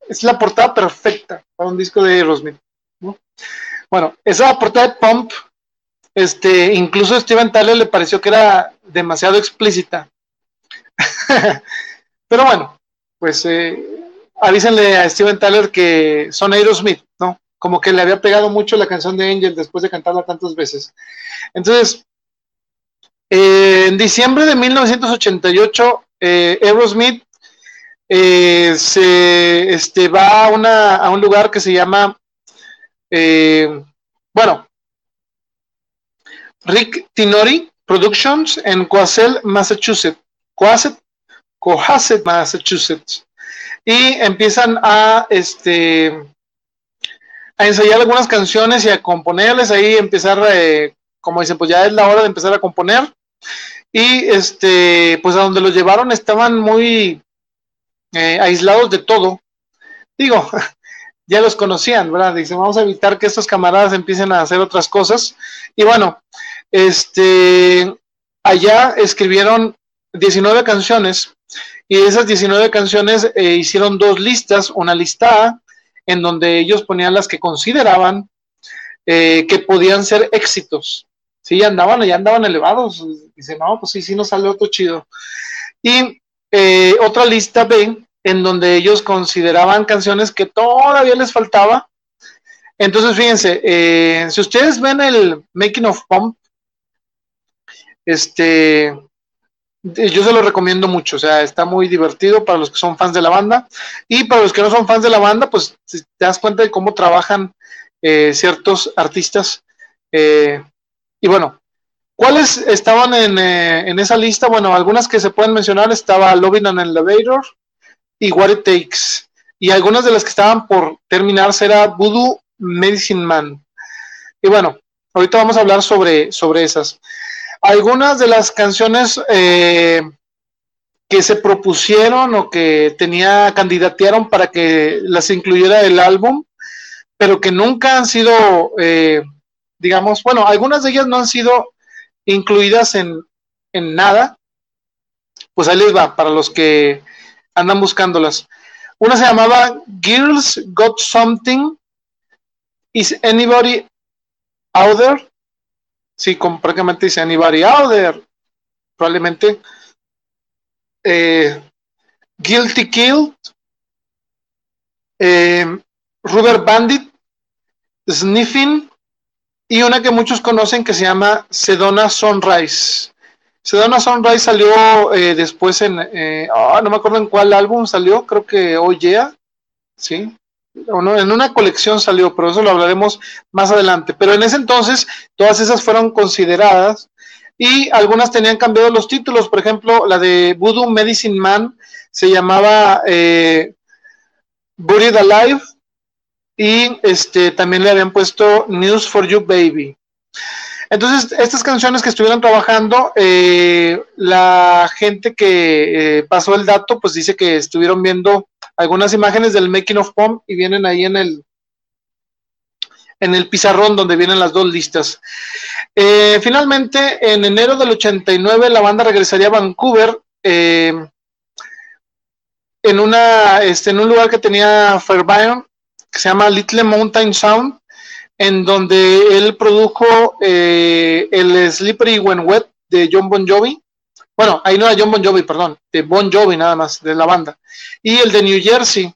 Es la portada perfecta para un disco de Aerosmith. ¿no? Bueno, esa portada de Pump, este, incluso a Steven Tyler le pareció que era demasiado explícita. Pero bueno, pues eh, avísenle a Steven Tyler que son Aerosmith, ¿no? Como que le había pegado mucho la canción de Angel después de cantarla tantas veces. Entonces, eh, en diciembre de 1988, eh, Aerosmith eh, se este, va a, una, a un lugar que se llama, bueno, Rick Tinori Productions en Coasel, Massachusetts. Cohasset, Massachusetts. Y empiezan a, este, a ensayar algunas canciones y a componerles, ahí empezar, eh, como dicen, pues ya es la hora de empezar a componer. Y este, pues a donde los llevaron estaban muy eh, aislados de todo. Digo, ya los conocían, ¿verdad? Dicen, vamos a evitar que estos camaradas empiecen a hacer otras cosas. Y bueno, este, allá escribieron 19 canciones y de esas 19 canciones eh, hicieron dos listas, una lista en donde ellos ponían las que consideraban eh, que podían ser éxitos. Sí, andaban, ya andaban elevados. Dice, no, pues sí, sí nos salió otro chido. Y eh, otra lista B, en donde ellos consideraban canciones que todavía les faltaba. Entonces, fíjense, si ustedes ven el Making of Pump, este, yo se lo recomiendo mucho, o sea, está muy divertido para los que son fans de la banda y para los que no son fans de la banda, pues te das cuenta de cómo trabajan eh, ciertos artistas. Eh, y bueno, ¿cuáles estaban eh, en, esa lista? Bueno, algunas que se pueden mencionar estaba Loving an Elevator y What It Takes. Y algunas de las que estaban por terminarse era Voodoo Medicine Man. Y bueno, ahorita vamos a hablar sobre, sobre esas. Algunas de las canciones eh, que se propusieron o que tenía candidatearon para que las incluyera el álbum, pero que nunca han sido, eh, digamos, bueno, algunas de ellas no han sido incluidas en, en nada, pues ahí les va, para los que andan buscándolas. Una se llamaba Girls Got Something. Is Anybody Out There? sí, prácticamente dice Anybody Out There, probablemente eh, Guilty Kill, eh, Rubber Bandit, Sniffing y una que muchos conocen que se llama Sedona Sunrise. Sedona Sunrise salió eh, después en, ah, no me acuerdo en cuál álbum salió, creo que Oh Yeah, sí, en una colección salió, pero eso lo hablaremos más adelante. Pero en ese entonces todas esas fueron consideradas y algunas tenían cambiado los títulos. Por ejemplo, la de Voodoo Medicine Man se llamaba eh, Buried Alive y este también le habían puesto News for You Baby. Entonces, estas canciones que estuvieron trabajando, eh, la gente que eh, pasó el dato, pues dice que estuvieron viendo algunas imágenes del Making of Pom y vienen ahí en el, en el pizarrón donde vienen las dos listas. Eh, finalmente, en enero del 89, la banda regresaría a Vancouver en, una, este, en un lugar que tenía Fairbairn, que se llama Little Mountain Sound, en donde él produjo eh, el Slippery When Wet de John Bon Jovi. Bueno, ahí no era John Bon Jovi, perdón, de Bon Jovi nada más, de la banda. Y el de New Jersey.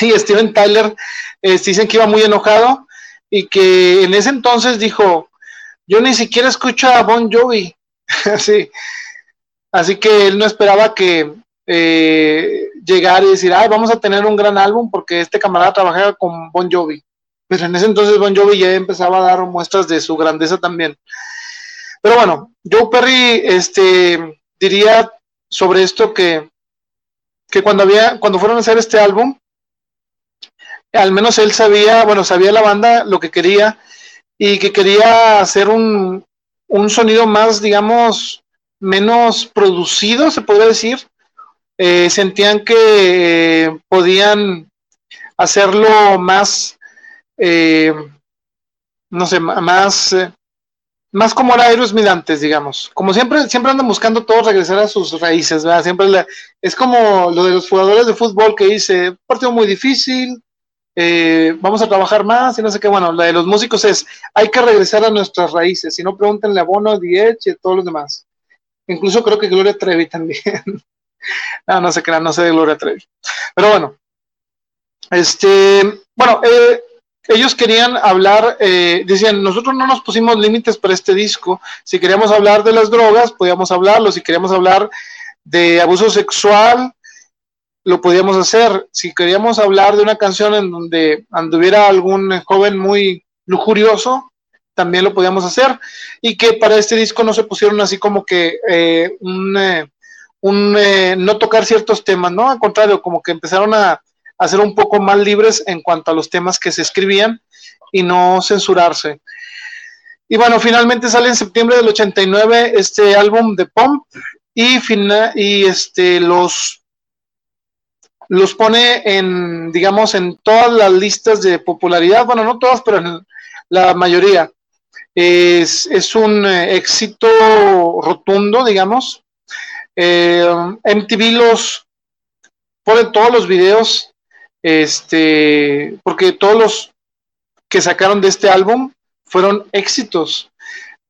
Y Steven Tyler eh, dicen que iba muy enojado y que en ese entonces dijo, yo ni siquiera escucho a Bon Jovi. Así. Así que él no esperaba que eh, llegar y decir, ay, vamos a tener un gran álbum porque este camarada trabajaba con Bon Jovi. Pero en ese entonces Bon Jovi ya empezaba a dar muestras de su grandeza también. Pero bueno, Joe Perry este, diría sobre esto que, que cuando, había, cuando fueron a hacer este álbum, al menos él sabía, bueno, sabía la banda lo que quería y que quería hacer un, un sonido más, digamos, menos producido, se podría decir. Eh, sentían que eh, podían hacerlo más eh, no sé, más, eh, más como era Aerosmith antes, digamos. Como siempre, siempre andan buscando todos regresar a sus raíces, ¿verdad? Siempre es como lo de los jugadores de fútbol que dice, partido muy difícil, vamos a trabajar más y no sé qué. Bueno, la de los músicos es, hay que regresar a nuestras raíces, si no pregúntenle a Bono, Diech y a todos los demás. Incluso creo que Gloria Trevi también. No, no sé qué, no sé de Gloria Trevi. Pero bueno, este, bueno, eh, ellos querían hablar, eh, decían, nosotros no nos pusimos límites para este disco, si queríamos hablar de las drogas, podíamos hablarlo, si queríamos hablar de abuso sexual, lo podíamos hacer, si queríamos hablar de una canción en donde anduviera algún joven muy lujurioso, también lo podíamos hacer, y que para este disco no se pusieron así como que eh, un, un no tocar ciertos temas, ¿no? Al contrario, como que empezaron a a ser un poco más libres en cuanto a los temas que se escribían y no censurarse. Y bueno, finalmente sale en septiembre del 89 este álbum de Pump y, y este, los, los pone en, digamos, en todas las listas de popularidad, bueno, no todas, pero en la mayoría. Es, un eh, éxito rotundo, digamos. Eh, MTV los pone todos los videos este, porque todos los que sacaron de este álbum fueron éxitos.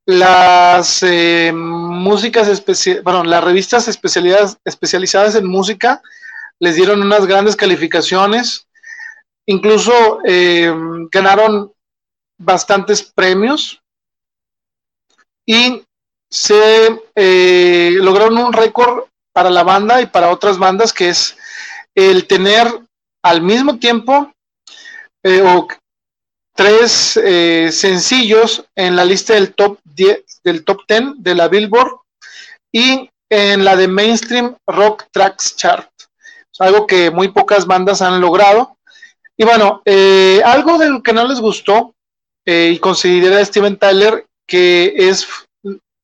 Las eh, músicas bueno, las revistas especializadas en música les dieron unas grandes calificaciones. Incluso eh, ganaron bastantes premios y se eh, lograron un récord para la banda y para otras bandas que es el tener al mismo tiempo eh, tres eh, sencillos en la lista del top 10 del top 10 de la Billboard y en la de Mainstream Rock Tracks Chart. algo que muy pocas bandas han logrado. Y bueno, eh, algo de lo que no les gustó y considera Steven Tyler que es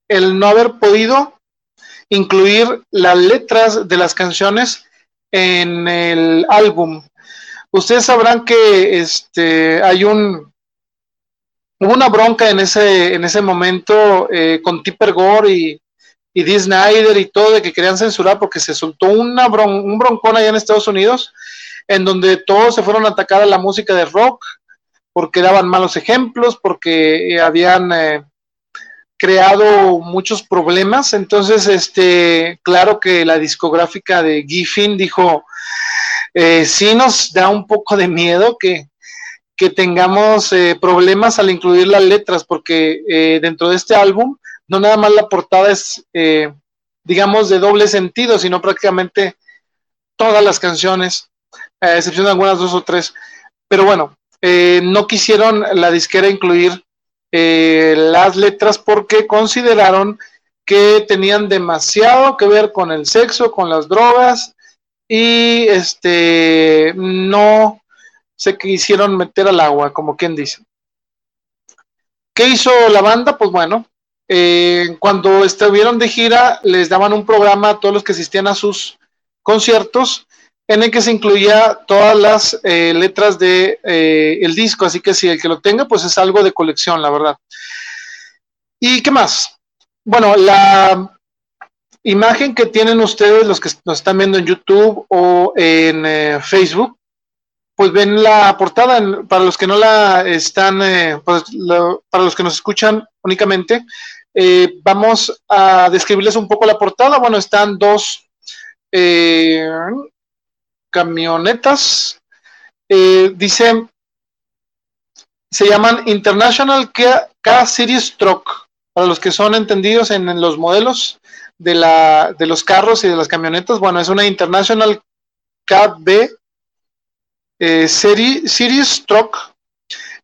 el no haber podido incluir las letras de las canciones en el álbum. Ustedes sabrán que este, hay un, hubo una bronca en ese, en ese momento eh, con Tipper Gore y, y Dee Snyder y todo de que querían censurar porque se soltó una un broncón allá en Estados Unidos en donde todos se fueron a atacar a la música de rock porque daban malos ejemplos, porque eh, habían eh, creado muchos problemas. Entonces, este, claro que la discográfica de Giffin dijo, eh, sí nos da un poco de miedo que, tengamos eh, problemas al incluir las letras, porque eh, dentro de este álbum no nada más la portada es, digamos, de doble sentido, sino prácticamente todas las canciones, a excepción de algunas dos o tres. Pero bueno, no quisieron la disquera incluir las letras porque consideraron que tenían demasiado que ver con el sexo, con las drogas y este no se quisieron meter al agua, como quien dice. ¿Qué hizo la banda? Pues bueno, eh, cuando estuvieron de gira les daban un programa a todos los que asistían a sus conciertos en el que se incluía todas las eh, letras de eh, el disco, así que si el que lo tenga, pues es algo de colección, la verdad. ¿Y qué más? Bueno, la imagen que tienen ustedes, los que nos están viendo en YouTube o en eh, Facebook, pues ven la portada, para los que no la están, pues, para los que nos escuchan únicamente, vamos a describirles un poco la portada. Bueno, están dos camionetas. Eh, dice, se llaman International K, Series Truck, para los que son entendidos en, los modelos de, la, de los carros y de las camionetas. Bueno, es una International KB eh, Series Truck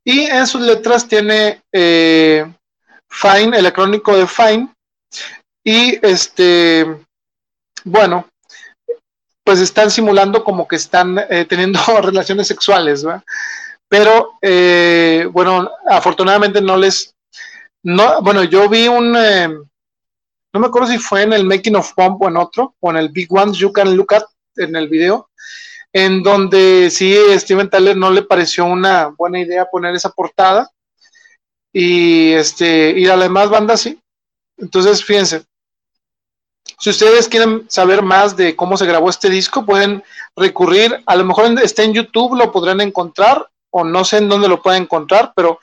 y en sus letras tiene eh, Fine, el acrónico de Fine. Y este, bueno, pues están simulando como que están eh, teniendo relaciones sexuales, ¿verdad? Pero, eh, bueno, afortunadamente no les, no, bueno, yo vi un, eh, no me acuerdo si fue en el Making of Pump o en otro, o en el Big Ones You Can Look At, en el video, en donde sí, Steven Tyler no le pareció una buena idea poner esa portada, y este, y a las demás bandas sí. Entonces, fíjense, si ustedes quieren saber más de cómo se grabó este disco, pueden recurrir, a lo mejor está en YouTube, lo podrán encontrar, o no sé en dónde lo pueden encontrar, pero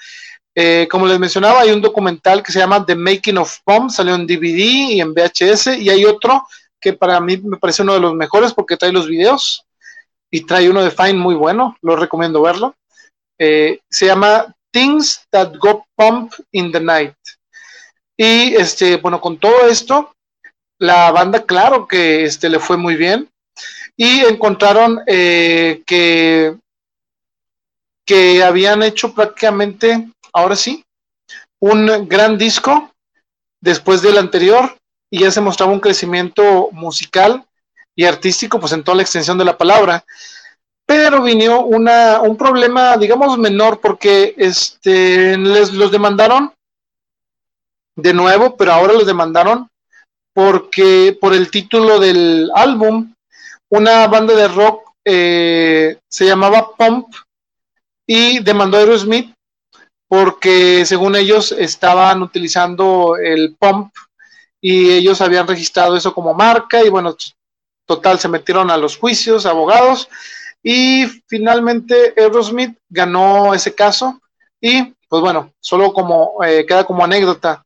eh, como les mencionaba, hay un documental que se llama The Making of Bomb, salió en DVD y en VHS, y hay otro que para mí me parece uno de los mejores porque trae los videos y trae uno de Fine muy bueno, lo recomiendo verlo. Eh, se llama Things That Go Pump in the Night. Y este, bueno, con todo esto, la banda, claro que este, le fue muy bien. Y encontraron eh, que, que habían hecho prácticamente, ahora sí, un gran disco después del anterior y ya se mostraba un crecimiento musical y artístico, pues en toda la extensión de la palabra. Pero vino una, un problema, digamos, menor, porque este, les los demandaron de nuevo, pero ahora los demandaron porque por el título del álbum, una banda de rock eh, se llamaba Pump y demandó a Aerosmith porque según ellos estaban utilizando el Pump y ellos habían registrado eso como marca y bueno, total se metieron a los juicios, abogados y finalmente Aerosmith ganó ese caso y pues bueno, solo como eh, queda como anécdota.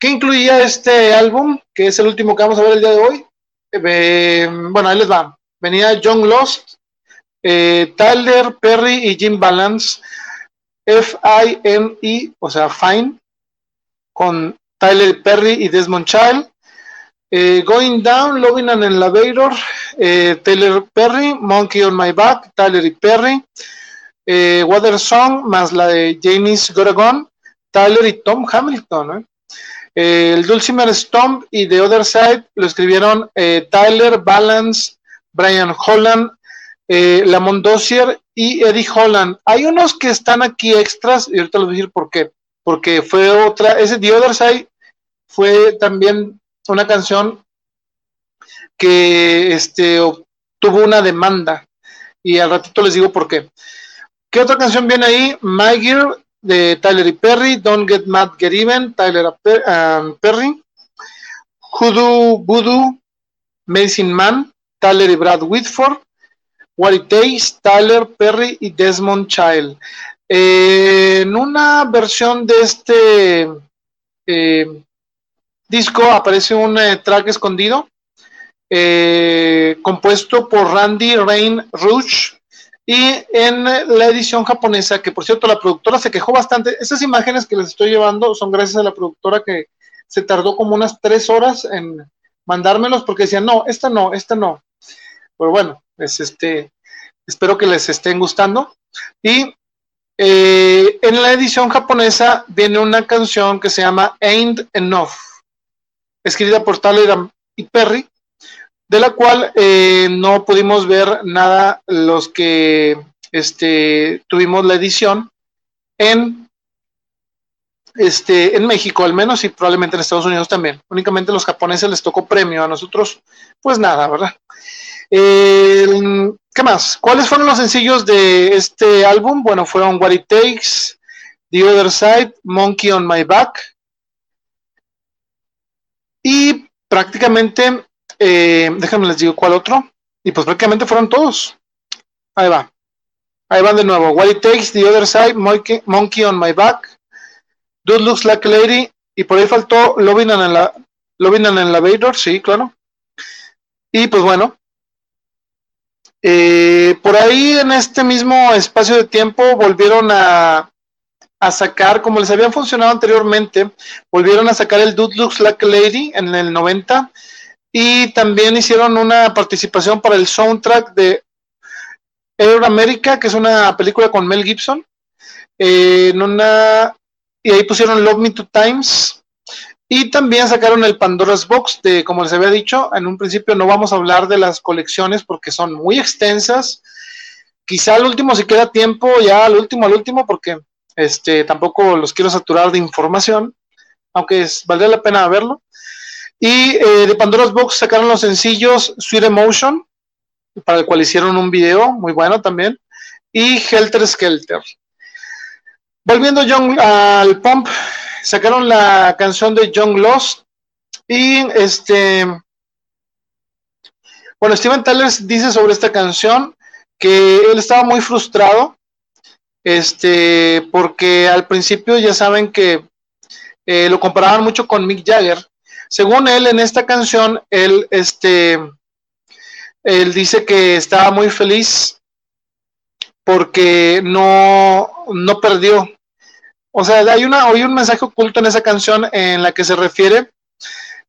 ¿Qué incluía este álbum? Que es el último que vamos a ver el día de hoy. Eh, bueno, ahí les va. Venía John Lost, eh, Tyler Perry y Jim Balance, F-I-M-E, o sea, Fine, con Tyler Perry y Desmond Child. Eh, Going Down, Loving an Elevator, Tyler Perry, Monkey on My Back, Tyler y Perry. Water Song, más la de James Goragon, Tyler y Tom Hamilton. ¿Eh? el Dulcimer Stomp y The Other Side lo escribieron eh, Tyler, Balance, Brian Holland, eh, Lamont Dossier y Eddie Holland. Hay unos que están aquí extras y ahorita les voy a decir por qué. Porque fue otra, ese The Other Side fue también una canción que este, tuvo una demanda y al ratito les digo por qué. ¿Qué otra canción viene ahí? My Girl de Tyler y Perry, Don't Get Mad, Get Even, Tyler y Perry, Hoodoo Voodoo, Medicine Man, Tyler y Brad Whitford, What It Tyler Perry y Desmond Child. en una versión de este eh, disco aparece un eh, track escondido eh, compuesto por Randy Rain Rouge y en la edición japonesa, que por cierto la productora se quejó bastante, esas imágenes que les estoy llevando son gracias a la productora que se tardó como unas tres horas en mandármelos porque decían, no, esta no, esta no. Pero bueno, es este, espero que les estén gustando. Y eh, en la edición japonesa viene una canción que se llama Ain't Enough, escrita por Tyler y Perry, de la cual eh, no pudimos ver nada los que este, tuvimos la edición en este, en México al menos y probablemente en Estados Unidos también. Únicamente los japoneses les tocó premio, a nosotros pues nada, ¿verdad? ¿Qué más? ¿Cuáles fueron los sencillos de este álbum? Bueno, fueron What It Takes, The Other Side, Monkey on My Back. Y prácticamente, eh, déjenme les digo cuál otro. Y pues prácticamente fueron todos. Ahí va. Ahí van de nuevo. What It Takes, The Other Side, Monkey, Monkey on My Back, Dude Looks Like a Lady. Y por ahí faltó Loving and, la, and Elevator, sí, claro. Y pues bueno, eh, por ahí en este mismo espacio de tiempo volvieron a, a, sacar, como les habían funcionado anteriormente, volvieron a sacar el Dude Looks Like a Lady en el 90 y también hicieron una participación para el soundtrack de Air America, que es una película con Mel Gibson, eh, y ahí pusieron Love Me Two Times, y también sacaron el Pandora's Box, de como les había dicho, en un principio no vamos a hablar de las colecciones porque son muy extensas. Quizá al último si queda tiempo, ya al último, al último, porque este, tampoco los quiero saturar de información, aunque valdría la pena verlo. Y eh, de Pandora's Box sacaron los sencillos Sweet Emotion, para el cual hicieron un video muy bueno también, y Helter Skelter. Volviendo John, al Pump, sacaron la canción de John Lost y este bueno Steven Tyler dice sobre esta canción que él estaba muy frustrado este porque al principio ya saben que eh, lo comparaban mucho con Mick Jagger según él en esta canción él este él dice que estaba muy feliz porque no no perdió. O sea, hay, una, hay un mensaje oculto en esa canción en la que se refiere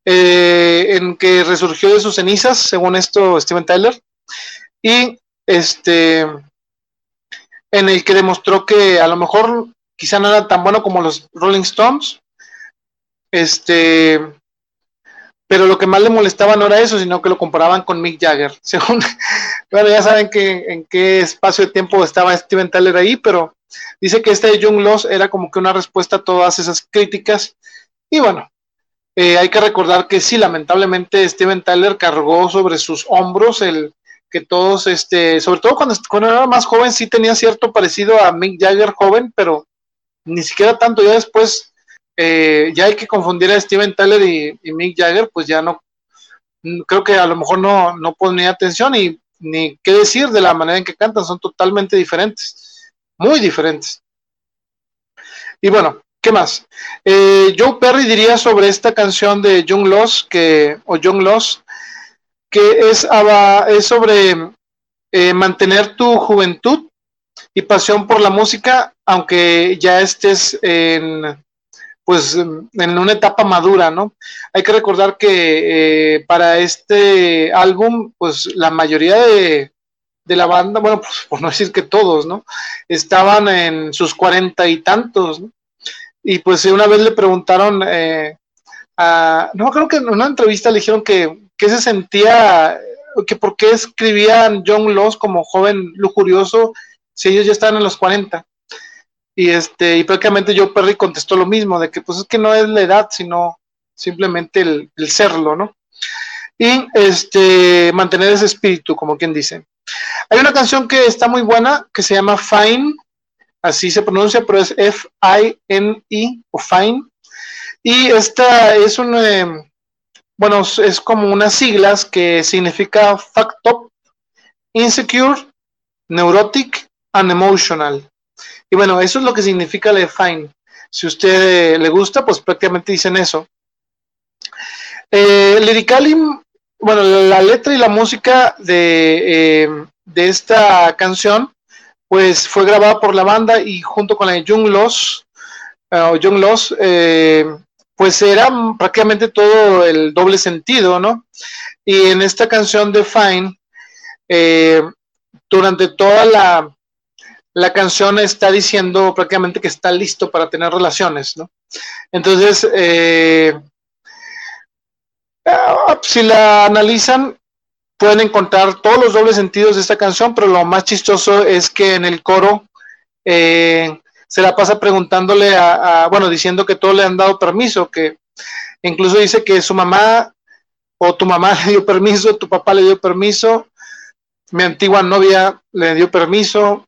eh, en que resurgió de sus cenizas, según esto Steven Tyler, y este en el que demostró que a lo mejor quizá no era tan bueno como los Rolling Stones, este, pero lo que más le molestaba no era eso, sino que lo comparaban con Mick Jagger. Según, bueno, ya saben que, en qué espacio de tiempo estaba Steven Tyler ahí, pero dice que este Young Loss era como que una respuesta a todas esas críticas. Y bueno, eh, hay que recordar que sí, lamentablemente Steven Tyler cargó sobre sus hombros el que todos, este, sobre todo cuando, cuando era más joven, sí tenía cierto parecido a Mick Jagger joven, pero ni siquiera tanto, ya después eh, ya hay que confundir a Steven Tyler y, Mick Jagger, pues ya no, creo que a lo mejor no, no ponía atención y ni qué decir de la manera en que cantan, son totalmente diferentes, muy diferentes. Y bueno, ¿qué más? Eh, Joe Perry diría sobre esta canción de Young Loss, que, o Young Loss, que es, es sobre eh, mantener tu juventud y pasión por la música, aunque ya estés en, pues en una etapa madura, ¿no? Hay que recordar que eh, para este álbum, pues la mayoría de, la banda, bueno, pues, por no decir que todos, ¿no? Estaban en sus cuarenta y tantos, ¿no? Y pues una vez le preguntaron eh, a, no, creo que en una entrevista le dijeron que, que se sentía, que por qué escribían John Loss como joven lujurioso si ellos ya estaban en los cuarenta y este, y prácticamente Joe Perry contestó lo mismo, de que pues es que no es la edad, sino simplemente el, serlo, ¿no? Y este, mantener ese espíritu, como quien dice. Hay una canción que está muy buena, que se llama Fine, así se pronuncia, pero es F-I-N-I, o Fine. Y esta es un, eh, bueno, es como unas siglas que significa fact up, insecure, neurotic and emotional. Y bueno, eso es lo que significa el fine. Si usted le gusta, pues prácticamente dicen eso. Eh, bueno, la letra y la música de, eh, de, esta canción, pues fue grabada por la banda y junto con la de Young Loss, uh, Young Loss, eh, pues era prácticamente todo el doble sentido, ¿no? Y en esta canción de Fine, eh, durante toda la, la canción está diciendo prácticamente que está listo para tener relaciones, ¿no? Entonces, eh, ah, si la analizan, pueden encontrar todos los dobles sentidos de esta canción, pero lo más chistoso es que en el coro eh, se la pasa preguntándole a, bueno, diciendo que todos le han dado permiso, que incluso dice que su mamá o tu mamá le dio permiso, tu papá le dio permiso, mi antigua novia le dio permiso,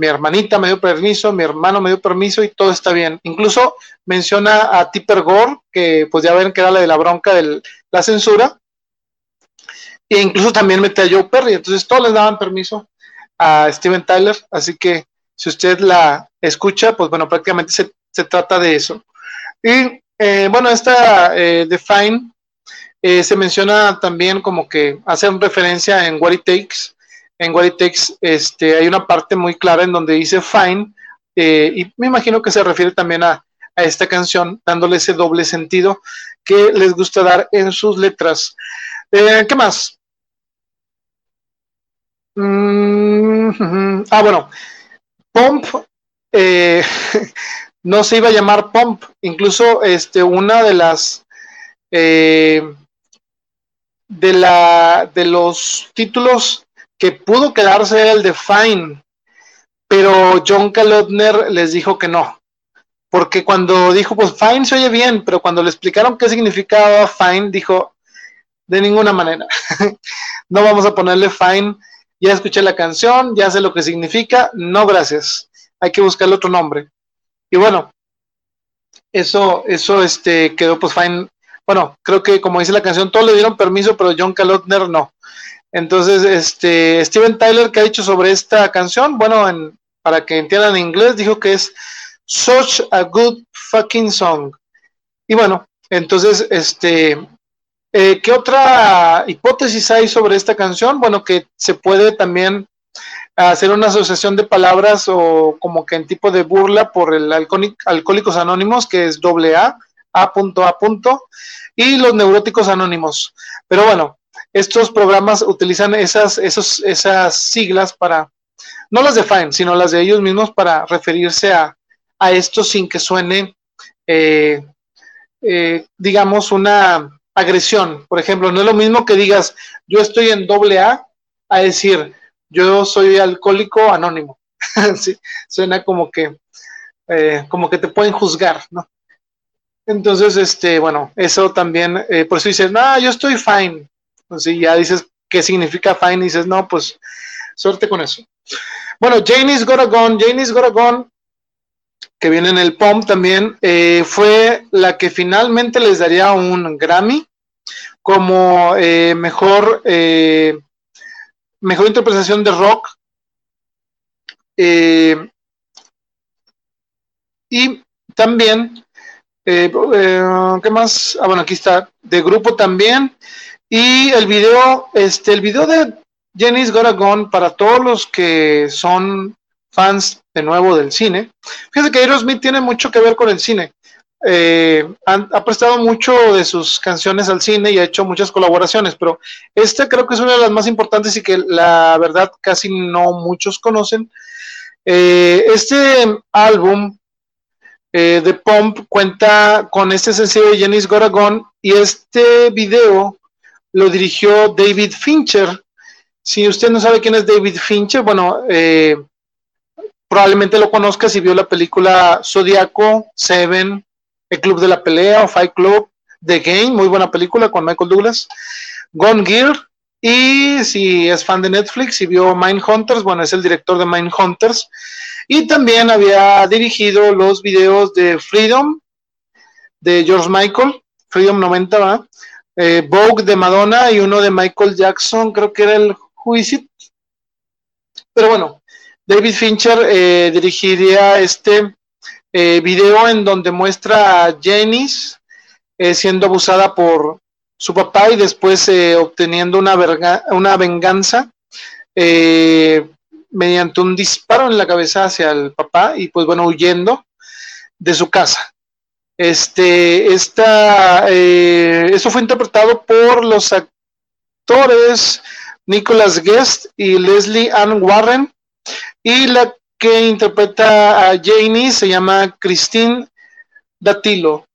mi hermanita me dio permiso, mi hermano me dio permiso y todo está bien. Incluso menciona a Tipper Gore, que pues ya ven que era la de la bronca de la censura, e incluso también mete a Joe Perry, entonces todos les daban permiso a Steven Tyler, así que si usted la escucha, pues bueno, prácticamente se, trata de eso. Y eh, bueno, esta eh, Define eh, se menciona también como que hace referencia en What It Takes. En Takes este, hay una parte muy clara en donde dice Fine, eh, y me imagino que se refiere también a, esta canción, dándole ese doble sentido que les gusta dar en sus letras. ¿Qué más? Mm, ah, bueno, Pump eh, no se iba a llamar Pump, incluso este, una de las eh, de la de los títulos que pudo quedarse el de Fine, pero John Kalotner les dijo que no, porque cuando dijo pues Fine se oye bien, pero cuando le explicaron qué significaba Fine, dijo de ninguna manera, no vamos a ponerle Fine ya escuché la canción, ya sé lo que significa, no gracias, hay que buscarle otro nombre. Y bueno, eso, eso este, quedó pues fine. Bueno, creo que como dice la canción, todos le dieron permiso, pero John Kalotner no. Entonces, este, Steven Tyler, ¿qué ha dicho sobre esta canción? Bueno, en, para que entiendan en inglés, dijo que es such a good fucking song. Y bueno, entonces, este, eh, ¿Qué otra hipótesis hay sobre esta canción? Bueno, que se puede también hacer una asociación de palabras o como que en tipo de burla por el Alcohólicos Anónimos, que es doble A, A punto A punto, y los neuróticos anónimos. Pero bueno, estos programas utilizan esas, esos, esas siglas para, no las de Fine, sino las de ellos mismos para referirse a, a esto sin que suene, eh, eh, digamos, una agresión. Por ejemplo, no es lo mismo que digas yo estoy en doble A a decir yo soy alcohólico anónimo. suena como que eh, como que te pueden juzgar, ¿no? Entonces, este, bueno, eso también, eh, por eso dices, no, yo estoy fine. Entonces, ya dices qué significa fine y dices, no, pues suerte con eso. Bueno, Janie's Goragon, Janie's Goragon, que viene en el POM también, eh, fue la que finalmente les daría un Grammy como eh, mejor, eh, mejor interpretación de rock. Y también, ¿qué más? Ah, bueno, aquí está, de grupo también. Y el video, este, el video de Jenny's Goragon, para todos los que son fans de nuevo del cine. Fíjense que Aerosmith tiene mucho que ver con el cine. Eh, ha prestado mucho de sus canciones al cine y ha hecho muchas colaboraciones, pero esta creo que es una de las más importantes y que la verdad casi no muchos conocen. Eh, este álbum eh, de Pump cuenta con este sencillo de Janis Goragon y este video lo dirigió David Fincher. Si usted no sabe quién es David Fincher, bueno, probablemente lo conozca si vio la película Zodiaco, Seven, el Club de la Pelea o Fight Club, The Game, muy buena película con Michael Douglas, Gone Gear, y si es fan de Netflix y vio Mindhunters, bueno, es el director de Mindhunters, y también había dirigido los videos de Freedom, de George Michael, Freedom 90, ¿va? Eh, Vogue de Madonna y uno de Michael Jackson, creo que era el Juicio. Pero bueno, David Fincher eh, dirigiría este eh, video en donde muestra a Janice eh, siendo abusada por su papá y después obteniendo una, una venganza mediante un disparo en la cabeza hacia el papá y pues bueno, huyendo de su casa. Este, esta, eso fue interpretado por los actores Nicholas Guest y Leslie Ann Warren y la que interpreta a Janie se llama Christine Datilo.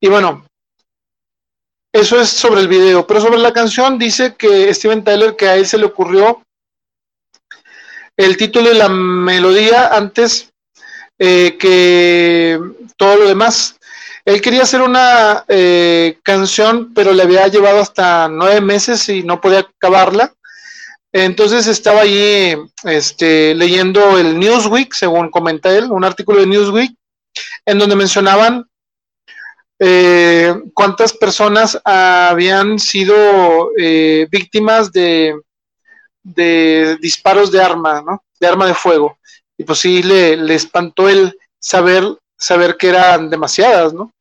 Y bueno, eso es sobre el video, pero sobre la canción dice que Steven Tyler que a él se le ocurrió el título y la melodía antes eh, que todo lo demás. Él quería hacer una eh, canción, pero le había llevado hasta nueve meses y no podía acabarla. Entonces estaba allí este, leyendo el Newsweek, según comenta él, un artículo de Newsweek, en donde mencionaban eh, cuántas personas habían sido eh, víctimas de, de, disparos de arma, ¿no? De arma de fuego. Y pues sí, le, le espantó el saber, saber que eran demasiadas, ¿no?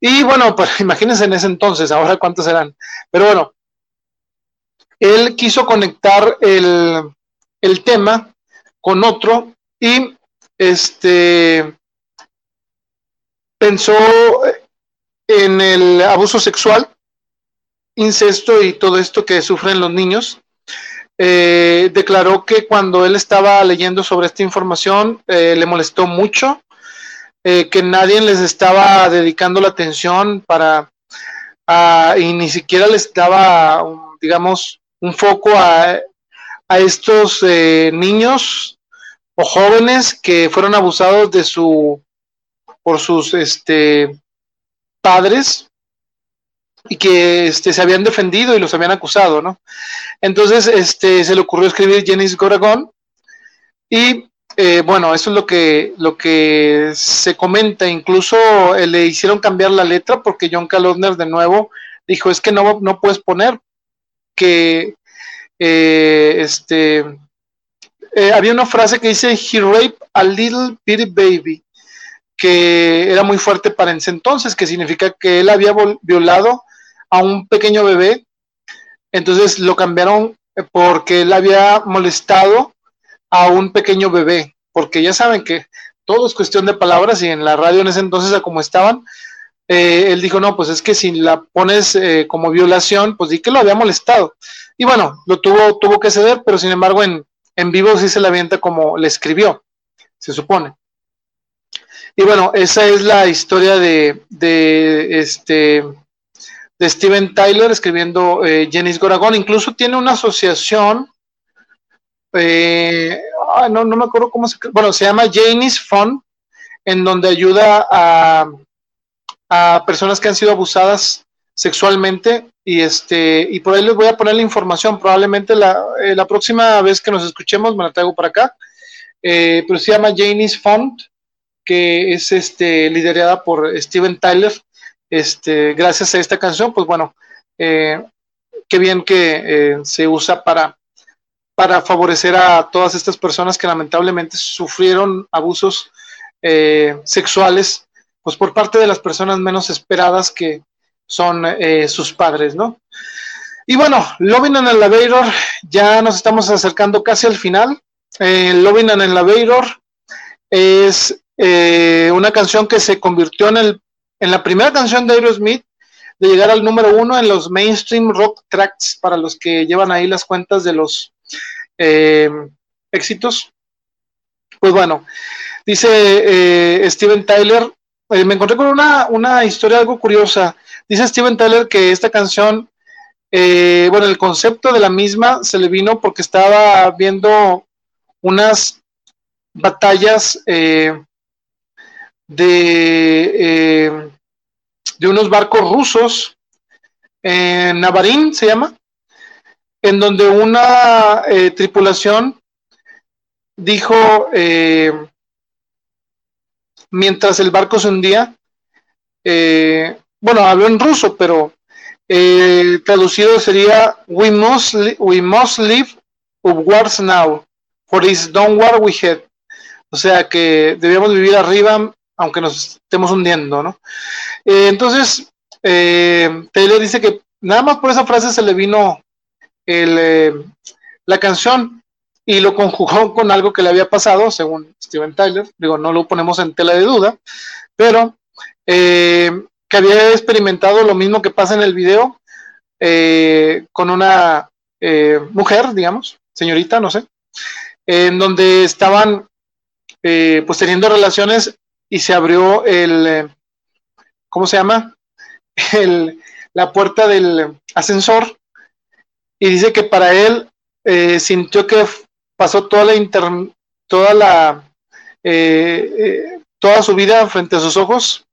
Y bueno, pues imagínense en ese entonces, ahora cuántas eran. Pero bueno, él quiso conectar el, el tema con otro y este pensó en el abuso sexual, incesto y todo esto que sufren los niños. Eh, declaró que cuando él estaba leyendo sobre esta información eh, le molestó mucho, eh, que nadie les estaba dedicando la atención para, y ni siquiera les daba, digamos, un foco a, a estos niños o jóvenes que fueron abusados de su por sus este, padres y que este, se habían defendido y los habían acusado, ¿no? Entonces, este, se le ocurrió escribir Janice Goragón y eh, bueno, eso es lo que, lo que se comenta, incluso eh, le hicieron cambiar la letra porque John Kalodner de nuevo dijo, es que no, no puedes poner que eh, este, había una frase que dice, he raped a little bitty baby, que era muy fuerte para ese entonces, que significa que él había violado a un pequeño bebé, entonces lo cambiaron eh, porque él había molestado a un pequeño bebé, porque ya saben que todo es cuestión de palabras y en la radio en ese entonces a como estaban, eh, él dijo, no, pues es que si la pones eh, como violación, pues di que lo había molestado. Y bueno, lo tuvo, tuvo que ceder, pero sin embargo en, en vivo sí se la avienta como le escribió, se supone. Y bueno, esa es la historia de, este de Steven Tyler escribiendo eh, Goragón. Incluso tiene una asociación, eh, no, no me acuerdo cómo se bueno, se llama Janice Fund, en donde ayuda a, a personas que han sido abusadas sexualmente y este y por ahí les voy a poner la información probablemente la, eh, la próxima vez que nos escuchemos me la traigo para acá eh, pero se llama Janice Fund que es este, liderada por Steven Tyler. Este, gracias a esta canción, pues bueno, eh, qué bien que se usa para, para favorecer a todas estas personas que lamentablemente sufrieron abusos eh, sexuales, pues por parte de las personas menos esperadas que son sus padres, ¿no? Y bueno, Loving and Elevator, ya nos estamos acercando casi al final. Loving and Elevator es eh, una canción que se convirtió en, en la primera canción de Aerosmith de llegar al número uno en los mainstream rock tracks para los que llevan ahí las cuentas de los eh, éxitos. Pues bueno, dice eh, Steven Tyler, me encontré con una, una, historia algo curiosa. Dice Steven Tyler que esta canción, bueno, el concepto de la misma se le vino porque estaba viendo unas batallas de, eh, de unos barcos rusos en Navarín, se llama, en donde una eh, tripulación dijo, eh, mientras el barco se hundía, bueno, habló en ruso, pero traducido sería, we must, we must live of wars now, for this war we had. O sea que debíamos vivir arriba aunque nos estemos hundiendo, ¿no? Eh, entonces, eh, Taylor dice que nada más por esa frase se le vino eh, la canción y lo conjugó con algo que le había pasado, según Steven Tyler, digo, no lo ponemos en tela de duda, pero que había experimentado lo mismo que pasa en el video con una mujer, digamos, señorita, no sé, en donde estaban pues teniendo relaciones y se abrió el, eh, ¿cómo se llama? El, la puerta del ascensor y dice que para él eh, sintió que pasó toda la, toda la toda su vida frente a sus ojos,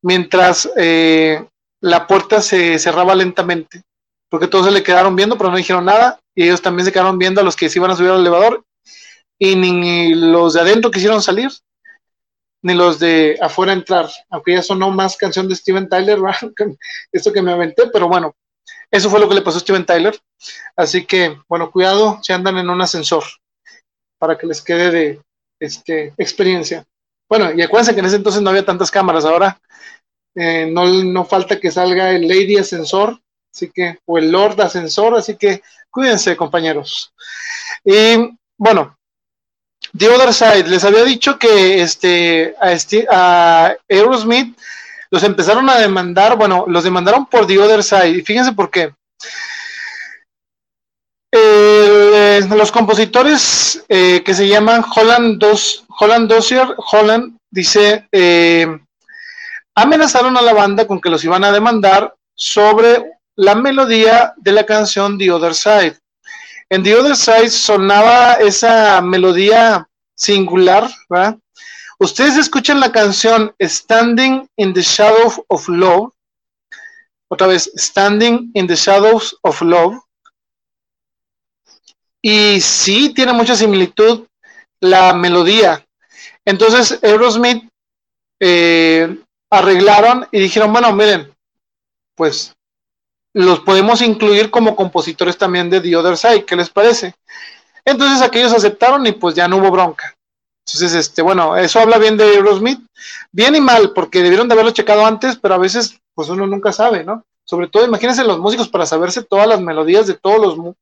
mientras la puerta se cerraba lentamente, porque todos se le quedaron viendo, pero no dijeron nada, y ellos también se quedaron viendo a los que se iban a subir al elevador, y ni los de adentro quisieron salir, ni los de afuera entrar, aunque ya sonó más canción de Steven Tyler, esto que me aventé, pero bueno, eso fue lo que le pasó a Steven Tyler. Así que, bueno, cuidado si andan en un ascensor, para que les quede de este, experiencia. Bueno, y acuérdense que en ese entonces no había tantas cámaras, ahora eh, no, no falta que salga el Lady Ascensor, así que, o el Lord Ascensor, así que cuídense, compañeros. Y bueno, The Other Side, les había dicho que este, a, este, a Aerosmith los empezaron a demandar, bueno, los demandaron por The Other Side, y fíjense por qué. Eh, los compositores eh, que se llaman Holland, Dos, Holland Dossier, Holland dice, eh, amenazaron a la banda con que los iban a demandar sobre la melodía de la canción The Other Side. En The Other Side sonaba esa melodía singular, ¿verdad? Ustedes escuchan la canción Standing in the Shadows of Love. Otra vez, Standing in the Shadows of Love. Y sí tiene mucha similitud la melodía. Entonces, Aerosmith eh, arreglaron y dijeron, bueno, miren, pues los podemos incluir como compositores también de The Other Side, ¿qué les parece? Entonces aquellos aceptaron y pues ya no hubo bronca. Entonces, este, bueno, eso habla bien de Aerosmith, bien y mal, porque debieron de haberlo checado antes, pero a veces, pues uno nunca sabe, ¿no? Sobre todo, imagínense los músicos para saberse todas las melodías de todos los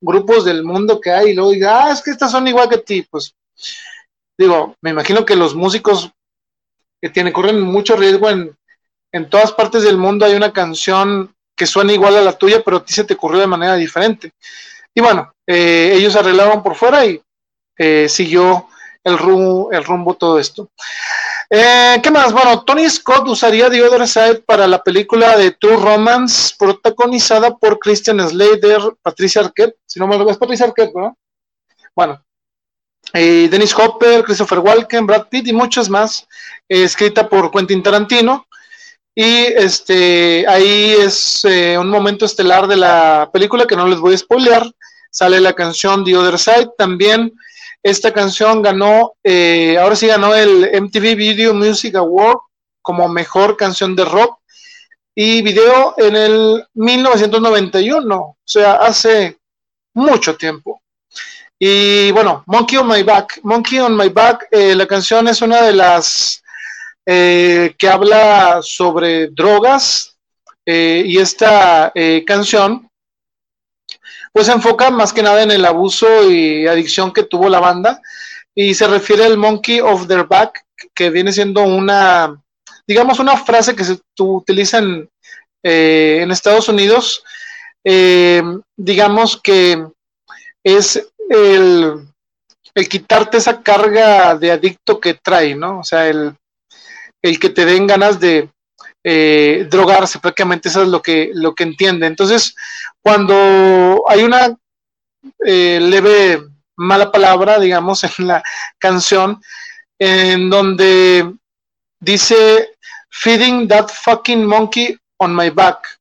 grupos del mundo que hay, y luego diga, ah, es que estas son igual que ti, pues, digo, me imagino que los músicos que tienen, corren mucho riesgo en, en todas partes del mundo hay una canción que suena igual a la tuya, pero a ti se te ocurrió de manera diferente. Y bueno, eh, ellos arreglaron por fuera y eh, siguió el rumbo, el rumbo todo esto. Eh, ¿Qué más? Bueno, Tony Scott usaría The Other Side para la película de True Romance, protagonizada por Christian Slater, Patricia Arquette, si no me lo es Patricia Arquette, ¿no? Bueno, Dennis Hopper, Christopher Walken, Brad Pitt y muchos más, escrita por Quentin Tarantino. Y este, ahí es eh, un momento estelar de la película que no les voy a spoilear. Sale la canción The Other Side. También esta canción ganó, eh, ahora sí ganó el MTV Video Music Award como mejor canción de rock y video en el 1991, o sea, hace mucho tiempo. Y bueno, Monkey on My Back. Monkey on My Back, eh, la canción es una de las eh, que habla sobre drogas y esta canción pues se enfoca más que nada en el abuso y adicción que tuvo la banda y se refiere al monkey of their back que viene siendo una digamos una frase que se utiliza en, en Estados Unidos digamos que es el, el quitarte esa carga de adicto que trae, ¿no? O sea, el el que te den ganas de eh, drogarse, prácticamente eso es lo que, lo que entiende. Entonces, cuando hay una eh, leve mala palabra, digamos, en la canción, en donde dice, feeding that fucking monkey on my back.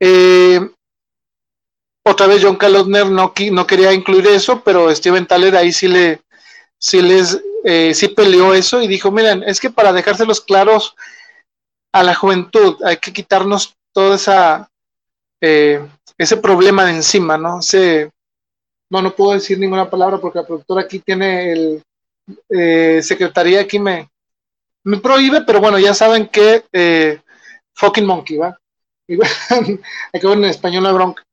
Eh, otra vez John Kalodner no, quería incluir eso, pero Steven Tyler ahí sí le eh, sí peleó eso y dijo, miren, es que para dejárselos claros a la juventud hay que quitarnos todo esa, eh, ese problema de encima, ¿no? No, no puedo decir ninguna palabra porque la productora aquí tiene el, eh, aquí me, me prohíbe, pero bueno, ya saben que eh, fucking monkey, ¿va? ver en español la bronca.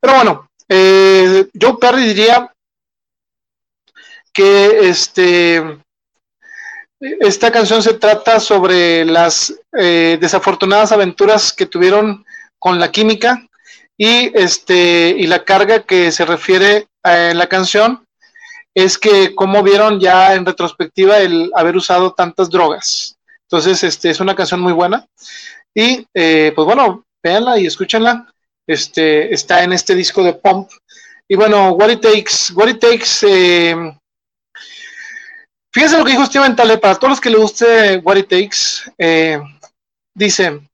Pero bueno, eh, Joe Perry diría que este, esta canción se trata sobre las eh, desafortunadas aventuras que tuvieron con la química y, este, y la carga que se refiere en la canción es que como vieron ya en retrospectiva el haber usado tantas drogas. Entonces, este es una canción muy buena. Y eh, pues bueno, véanla y escúchenla. Este, está en este disco de Pump. Y bueno, What It Takes, What It Takes, eh, Fíjense lo que dijo Steven Tale, para todos los que le guste What It Takes, eh, dice,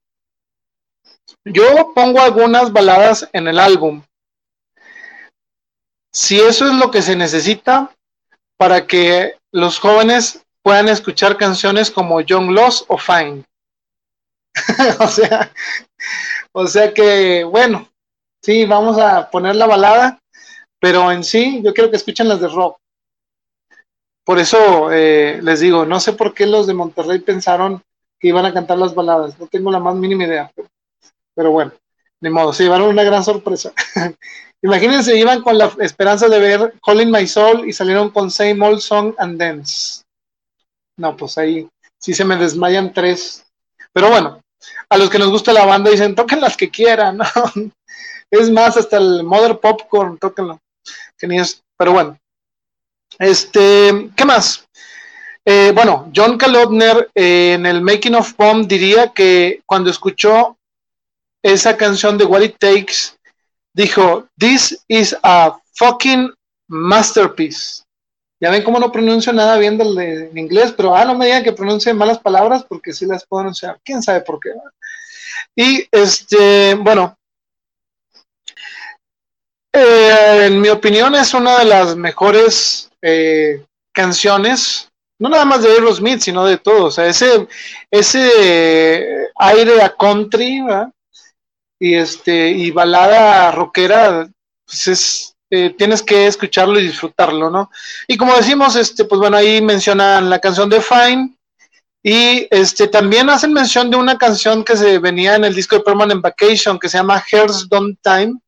yo pongo algunas baladas en el álbum. Si eso es lo que se necesita para que los jóvenes puedan escuchar canciones como Young Lost o Fine. o sea, o sea que, bueno, sí, vamos a poner la balada, pero en sí yo quiero que escuchen las de rock. Por eso eh, les digo, no sé por qué los de Monterrey pensaron que iban a cantar las baladas, no tengo la más mínima idea, bueno, ni modo, se llevaron una gran sorpresa. Imagínense, iban con la esperanza de ver Calling My Soul y salieron con Same Old Song and Dance. No, pues ahí sí se me desmayan tres. Pero bueno, a los que nos gusta la banda dicen, toquen las que quieran, ¿no? Es más, hasta el Mother Popcorn, tóquenlo. Pero bueno. Este, ¿qué más? Eh, bueno, John Kalodner eh, en el Making of Bomb diría que cuando escuchó esa canción de What It Takes, dijo, This is a fucking masterpiece. Ya ven cómo no pronuncio nada bien del de, en inglés, pero ah, no me digan que pronuncie malas palabras porque sí las puedo pronunciar. ¿Quién sabe por qué? Y este, bueno, eh, en mi opinión es una de las mejores eh, canciones, no nada más de Aerosmith, sino de todos. O sea, ese, ese aire a country y este y balada rockera, pues es eh, tienes que escucharlo y disfrutarlo, ¿no? Y como decimos, este, pues bueno, ahí mencionan la canción de Fine y este también hacen mención de una canción que se venía en el disco de Permanent Vacation que se llama Hearts Don't Time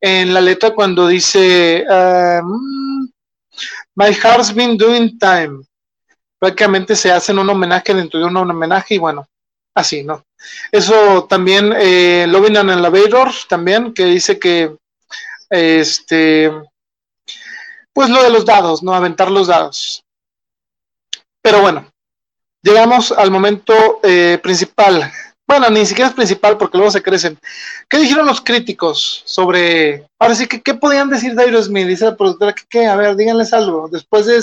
en la letra cuando dice um, My heart's been doing time. Prácticamente se hacen un homenaje dentro de un homenaje y bueno, así, ¿no? Eso también, eh, Loving an Elevator, también, que dice que este, pues lo de los dados, ¿no? Aventar los dados. Pero bueno, llegamos al momento eh, principal. Bueno, ni siquiera es principal porque luego se crecen. ¿Qué dijeron los críticos sobre, ahora sí, que qué podían decir de Aerosmith? Dice la productora, que qué? A ver, díganles algo. Después de,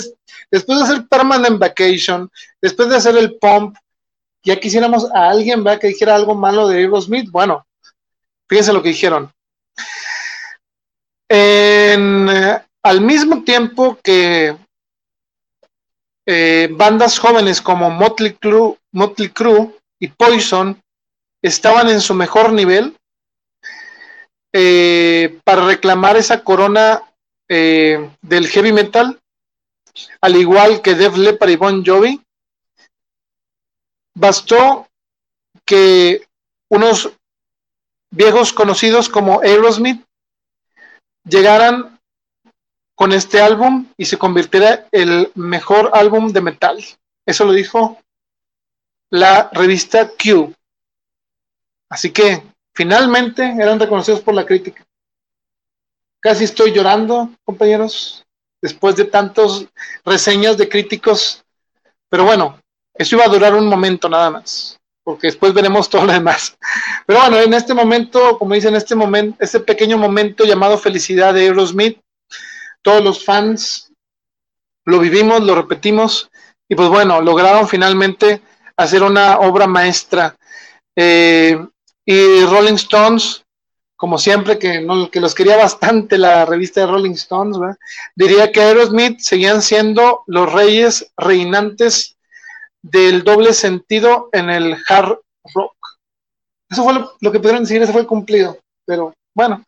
después de hacer Permanent Vacation, después de hacer el Pump, ya quisiéramos a alguien. Que dijera algo malo de Aerosmith. Bueno, fíjense lo que dijeron. En, eh, al mismo tiempo que eh, bandas jóvenes como Motley Crue, Motley Crue y Poison estaban en su mejor nivel eh, para reclamar esa corona del heavy metal, al igual que Def Leppard y Bon Jovi, bastó que unos viejos conocidos como Aerosmith llegaran con este álbum y se convirtiera el mejor álbum de metal. Eso lo dijo la revista Q. Así que finalmente eran reconocidos por la crítica. Casi estoy llorando, compañeros, después de tantas reseñas de críticos. Pero bueno, eso iba a durar un momento nada más porque después veremos todo lo demás. Pero bueno, en este momento, como dicen, este momento, este pequeño momento llamado felicidad de Aerosmith, todos los fans lo vivimos, lo repetimos, y pues bueno, lograron finalmente hacer una obra maestra. Eh, y Rolling Stones, como siempre, que, no, que los quería bastante la revista de Rolling Stones, diría que Aerosmith seguían siendo los reyes reinantes del doble sentido en el hard rock. Eso fue lo, que pudieron decir, ese fue el cumplido. Pero bueno,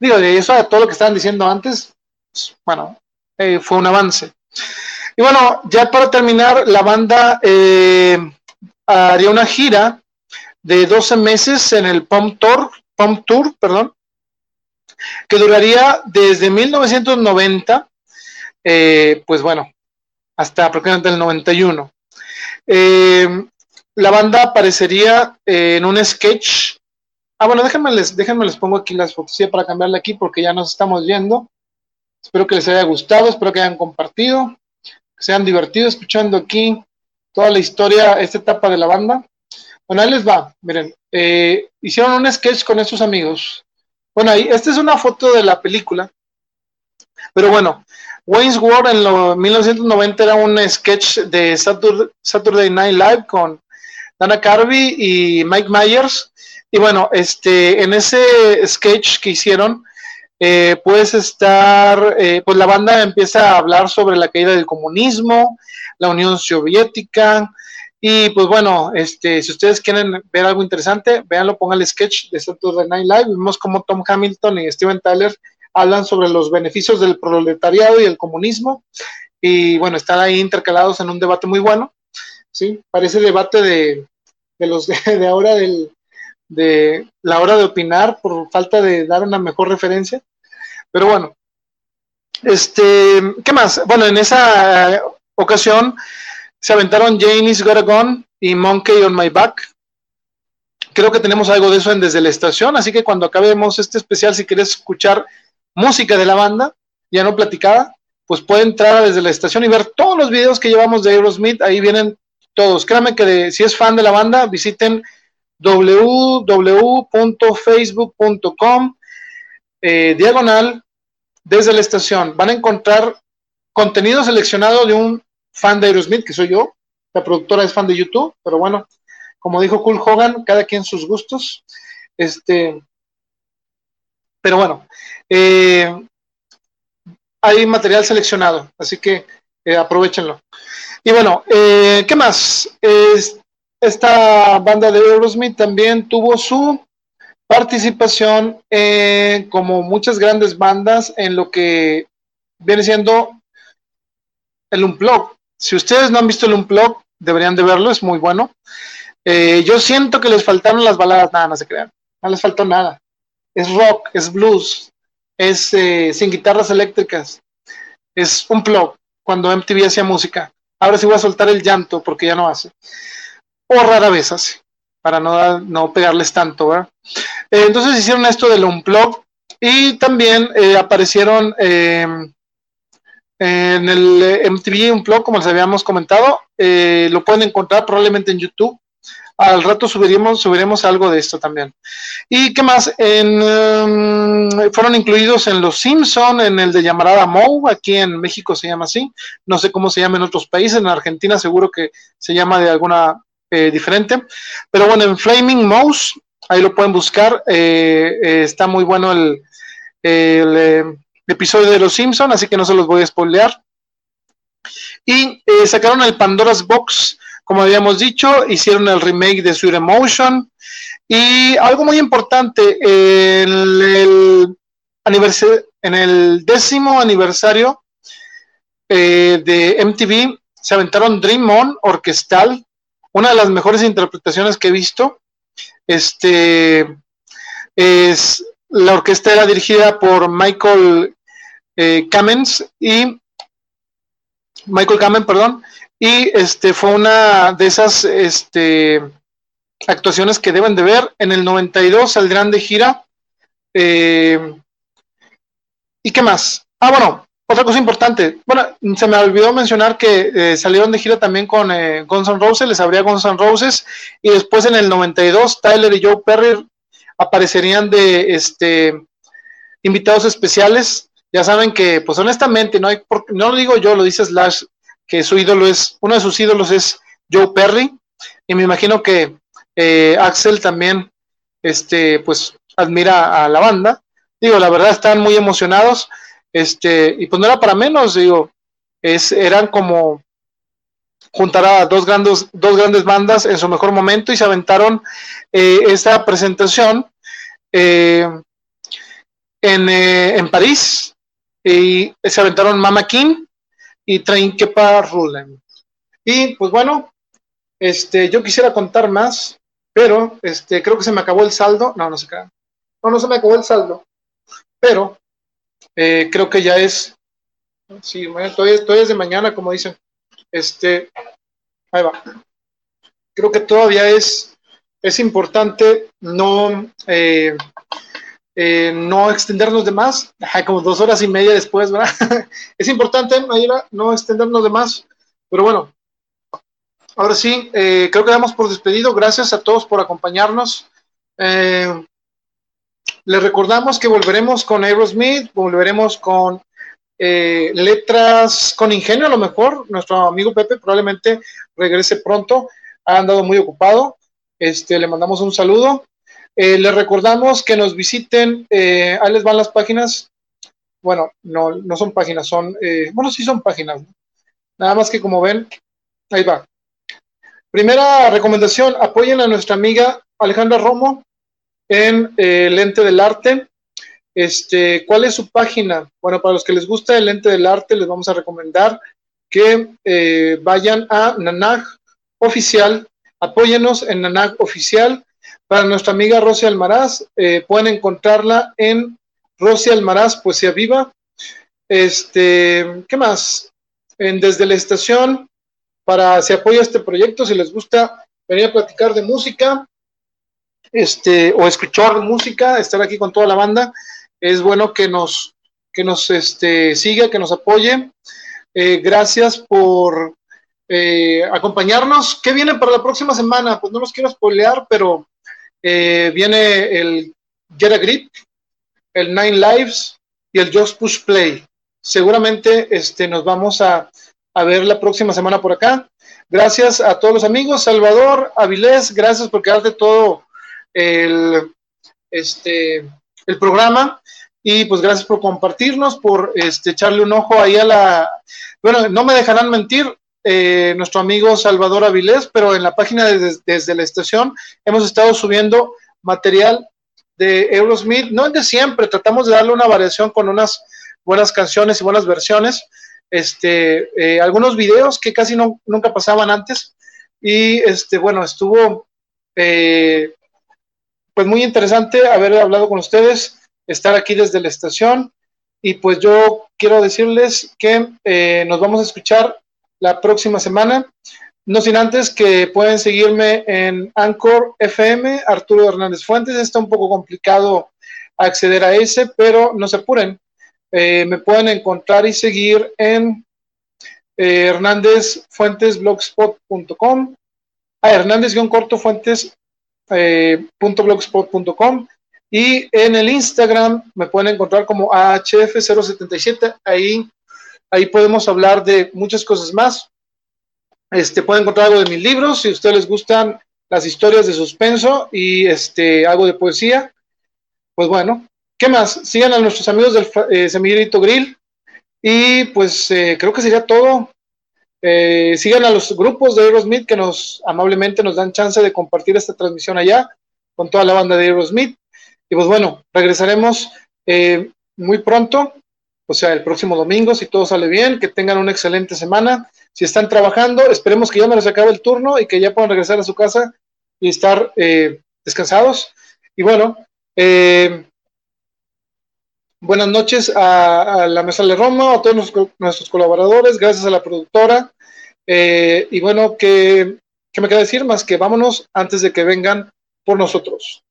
digo, de eso a todo lo que estaban diciendo antes, pues, bueno, eh, fue un avance. Y bueno, ya para terminar, la banda eh, haría una gira de 12 meses en el Pump Tour, Pump Tour, perdón, que duraría desde 1990, eh, pues bueno, hasta aproximadamente el 91. Eh, la banda aparecería en un sketch. Ah, bueno, déjenme les, déjenme les pongo aquí las fotos para cambiarle aquí porque ya nos estamos viendo. Espero que les haya gustado, espero que hayan compartido, que se hayan divertido escuchando aquí toda la historia, esta etapa de la banda. Bueno, ahí les va, miren, eh, hicieron un sketch con estos amigos. Bueno, ahí, esta es una foto de la película, pero bueno, Wayne's World en los 1990 era un sketch de Saturday Night Live con Dana Carvey y Mike Myers. Y bueno, este, en ese sketch que hicieron, eh, estar, eh, pues la banda empieza a hablar sobre la caída del comunismo, la Unión Soviética, y pues bueno, este, si ustedes quieren ver algo interesante, véanlo, pongan el sketch de Saturday Night Live, vimos cómo Tom Hamilton y Steven Tyler hablan sobre los beneficios del proletariado y el comunismo, y bueno, están ahí intercalados en un debate muy bueno, ¿sí? Parece debate de, de los de ahora del, de la hora de opinar por falta de dar una mejor referencia. Pero bueno, este, ¿qué más? Bueno, en esa ocasión se aventaron Janie's Got a Gun y Monkey on My Back. Creo que tenemos algo de eso en Desde la Estación, así que cuando acabemos este especial, si quieres escuchar música de la banda, ya no platicada, pues puede entrar Desde la Estación y ver todos los videos que llevamos de Aerosmith, ahí vienen todos. Créanme que si es fan de la banda, visiten www.facebook.com eh, diagonal desde la estación. Van a encontrar contenido seleccionado de un fan de Aerosmith, que soy yo. La productora es fan de YouTube, pero bueno, como dijo Cool Hogan, cada quien sus gustos. Este, pero bueno, eh, hay material seleccionado, así que eh, aprovechenlo. Y bueno, ¿qué más? esta banda de Aerosmith también tuvo su participación como muchas grandes bandas en lo que viene siendo el Unplug. Si ustedes no han visto el Unplug, deberían de verlo, es muy bueno. Eh, yo siento que les faltaron las baladas, nada, no se crean, no les faltó nada. Es rock, es blues, es eh, sin guitarras eléctricas, es un plug cuando MTV hacía música. Ahora sí voy a soltar el llanto porque ya no hace o rara vez así, para no, no pegarles tanto. ¿verdad? Eh, entonces hicieron esto del Unplug y también eh, aparecieron em, en el MTV Unplug, como les habíamos comentado, lo pueden encontrar probablemente en YouTube. Al rato subiremos, algo de esto también. ¿Y qué más? Em, fueron incluidos en Los Simpson, en el de Llamarada Mou, aquí en México se llama así. No sé cómo se llama en otros países, en Argentina seguro que se llama de alguna eh, diferente. Pero bueno, en Flaming Mouse, ahí lo pueden buscar. Eh, eh, está muy bueno el, episodio de Los Simpson, así que no se los voy a spoilear. Y sacaron el Pandora's Box, como habíamos dicho, hicieron el remake de Sweet Emotion. Y algo muy importante, en el, décimo aniversario de MTV se aventaron Dream On orquestal una de las mejores interpretaciones que he visto. Este es la orquesta era dirigida por Michael eh, y Michael Kamen, perdón, y este fue una de esas este, actuaciones que deben de ver. En el 92 saldrán de gira. Eh, ¿Y qué más? Ah, bueno, otra cosa importante, bueno, se me olvidó mencionar que eh, salieron de gira también con eh, Guns N' Roses, les abría Guns N' Roses, y después en el 92 Tyler y Joe Perry aparecerían de este invitados especiales. Ya saben que, pues honestamente, no hay, no lo digo yo, lo dice Slash, que su ídolo es, uno de sus ídolos es Joe Perry, y me imagino que eh, Axel también, este, pues admira a la banda. Digo, la verdad están muy emocionados. Este, y pues no era para menos, digo, es, eran como juntar a dos grandes, dos grandes bandas en su mejor momento y se aventaron eh, esta presentación eh, en, en, París y se aventaron Mama King y Train Kepa Rulen. Y pues bueno, este, yo quisiera contar más, pero este, creo que se me acabó el saldo. No, no se queda. No, no se me acabó el saldo. Pero eh, creo que ya es, sí, todavía, es de mañana, como dicen. Este, ahí va. Creo que todavía es, es importante no, eh, eh, no extendernos de más, como dos horas y media después, ¿verdad? es importante, Mayra, no extendernos de más, pero bueno, ahora sí, creo que damos por despedido. Gracias a todos por acompañarnos. Les recordamos que volveremos con Aerosmith, volveremos con eh, letras con ingenio a lo mejor. Nuestro amigo Pepe probablemente regrese pronto. Ha andado muy ocupado. Este, le mandamos un saludo. Eh, les recordamos que nos visiten. Eh, ahí les van las páginas. Bueno, no, no son páginas, son. bueno, sí son páginas. Nada más que como ven, ahí va. Primera recomendación: apoyen a nuestra amiga Alejandra Romo en el ente del arte. Este, ¿Cuál es su página? Bueno, para los que les gusta el lente del arte, les vamos a recomendar que eh, vayan a Nanag Oficial, apóyenos en Nanag Oficial. Para nuestra amiga Rosy Almaraz, eh, pueden encontrarla en Rosy Almaraz, Poesía Viva. Este, ¿qué más? En Desde la Estación, para si apoya este proyecto, si les gusta venir a platicar de música, este, o escuchar música, estar aquí con toda la banda, es bueno que nos, que nos este, siga, que nos apoye. Eh, gracias por eh, acompañarnos. ¿Qué viene para la próxima semana? Pues no los quiero spoilear, pero eh, viene el Get a Grip, el Nine Lives y el Just Push Play. Seguramente este, nos vamos a, a ver la próxima semana por acá. Gracias a todos los amigos. Salvador, Avilés, gracias por quedarte todo el, este, el programa. Y pues gracias por compartirnos, por este, echarle un ojo ahí a la... Bueno, no me dejarán mentir, eh, nuestro amigo Salvador Avilés, pero en la página de, desde la estación hemos estado subiendo material de Eurosmith, no es de siempre, tratamos de darle una variación con unas buenas canciones y buenas versiones, este, eh, algunos videos que casi no, nunca pasaban antes, y este, bueno, estuvo eh, pues muy interesante haber hablado con ustedes, estar aquí desde la estación y pues yo quiero decirles que nos vamos a escuchar la próxima semana. No sin antes que pueden seguirme en Anchor FM, Arturo Hernández Fuentes. Está un poco complicado acceder a ese, pero no se apuren. Eh, me pueden encontrar y seguir en eh, hernándezfuentesblogspot.com, a Hernández-corto Fuentes eh, y en el Instagram me pueden encontrar como AHF077. Ahí, ahí podemos hablar de muchas cosas más. Este, pueden encontrar algo de mis libros, si a ustedes les gustan las historias de suspenso y este, algo de poesía. Pues bueno, ¿qué más? Sigan a nuestros amigos del eh, Semillito Grill. Y pues eh, creo que sería todo. Eh, sigan a los grupos de Aerosmith que nos amablemente nos dan chance de compartir esta transmisión allá con toda la banda de Aerosmith. Y pues bueno, regresaremos eh, muy pronto, o sea, el próximo domingo, si todo sale bien, que tengan una excelente semana. Si están trabajando, esperemos que ya me les acabe el turno y que ya puedan regresar a su casa y estar eh, descansados. Y bueno, buenas noches a, la Mesa de Roma, a todos nuestros colaboradores, gracias a la productora. Eh, y bueno, ¿qué, ¿qué me queda decir? Más que vámonos antes de que vengan por nosotros.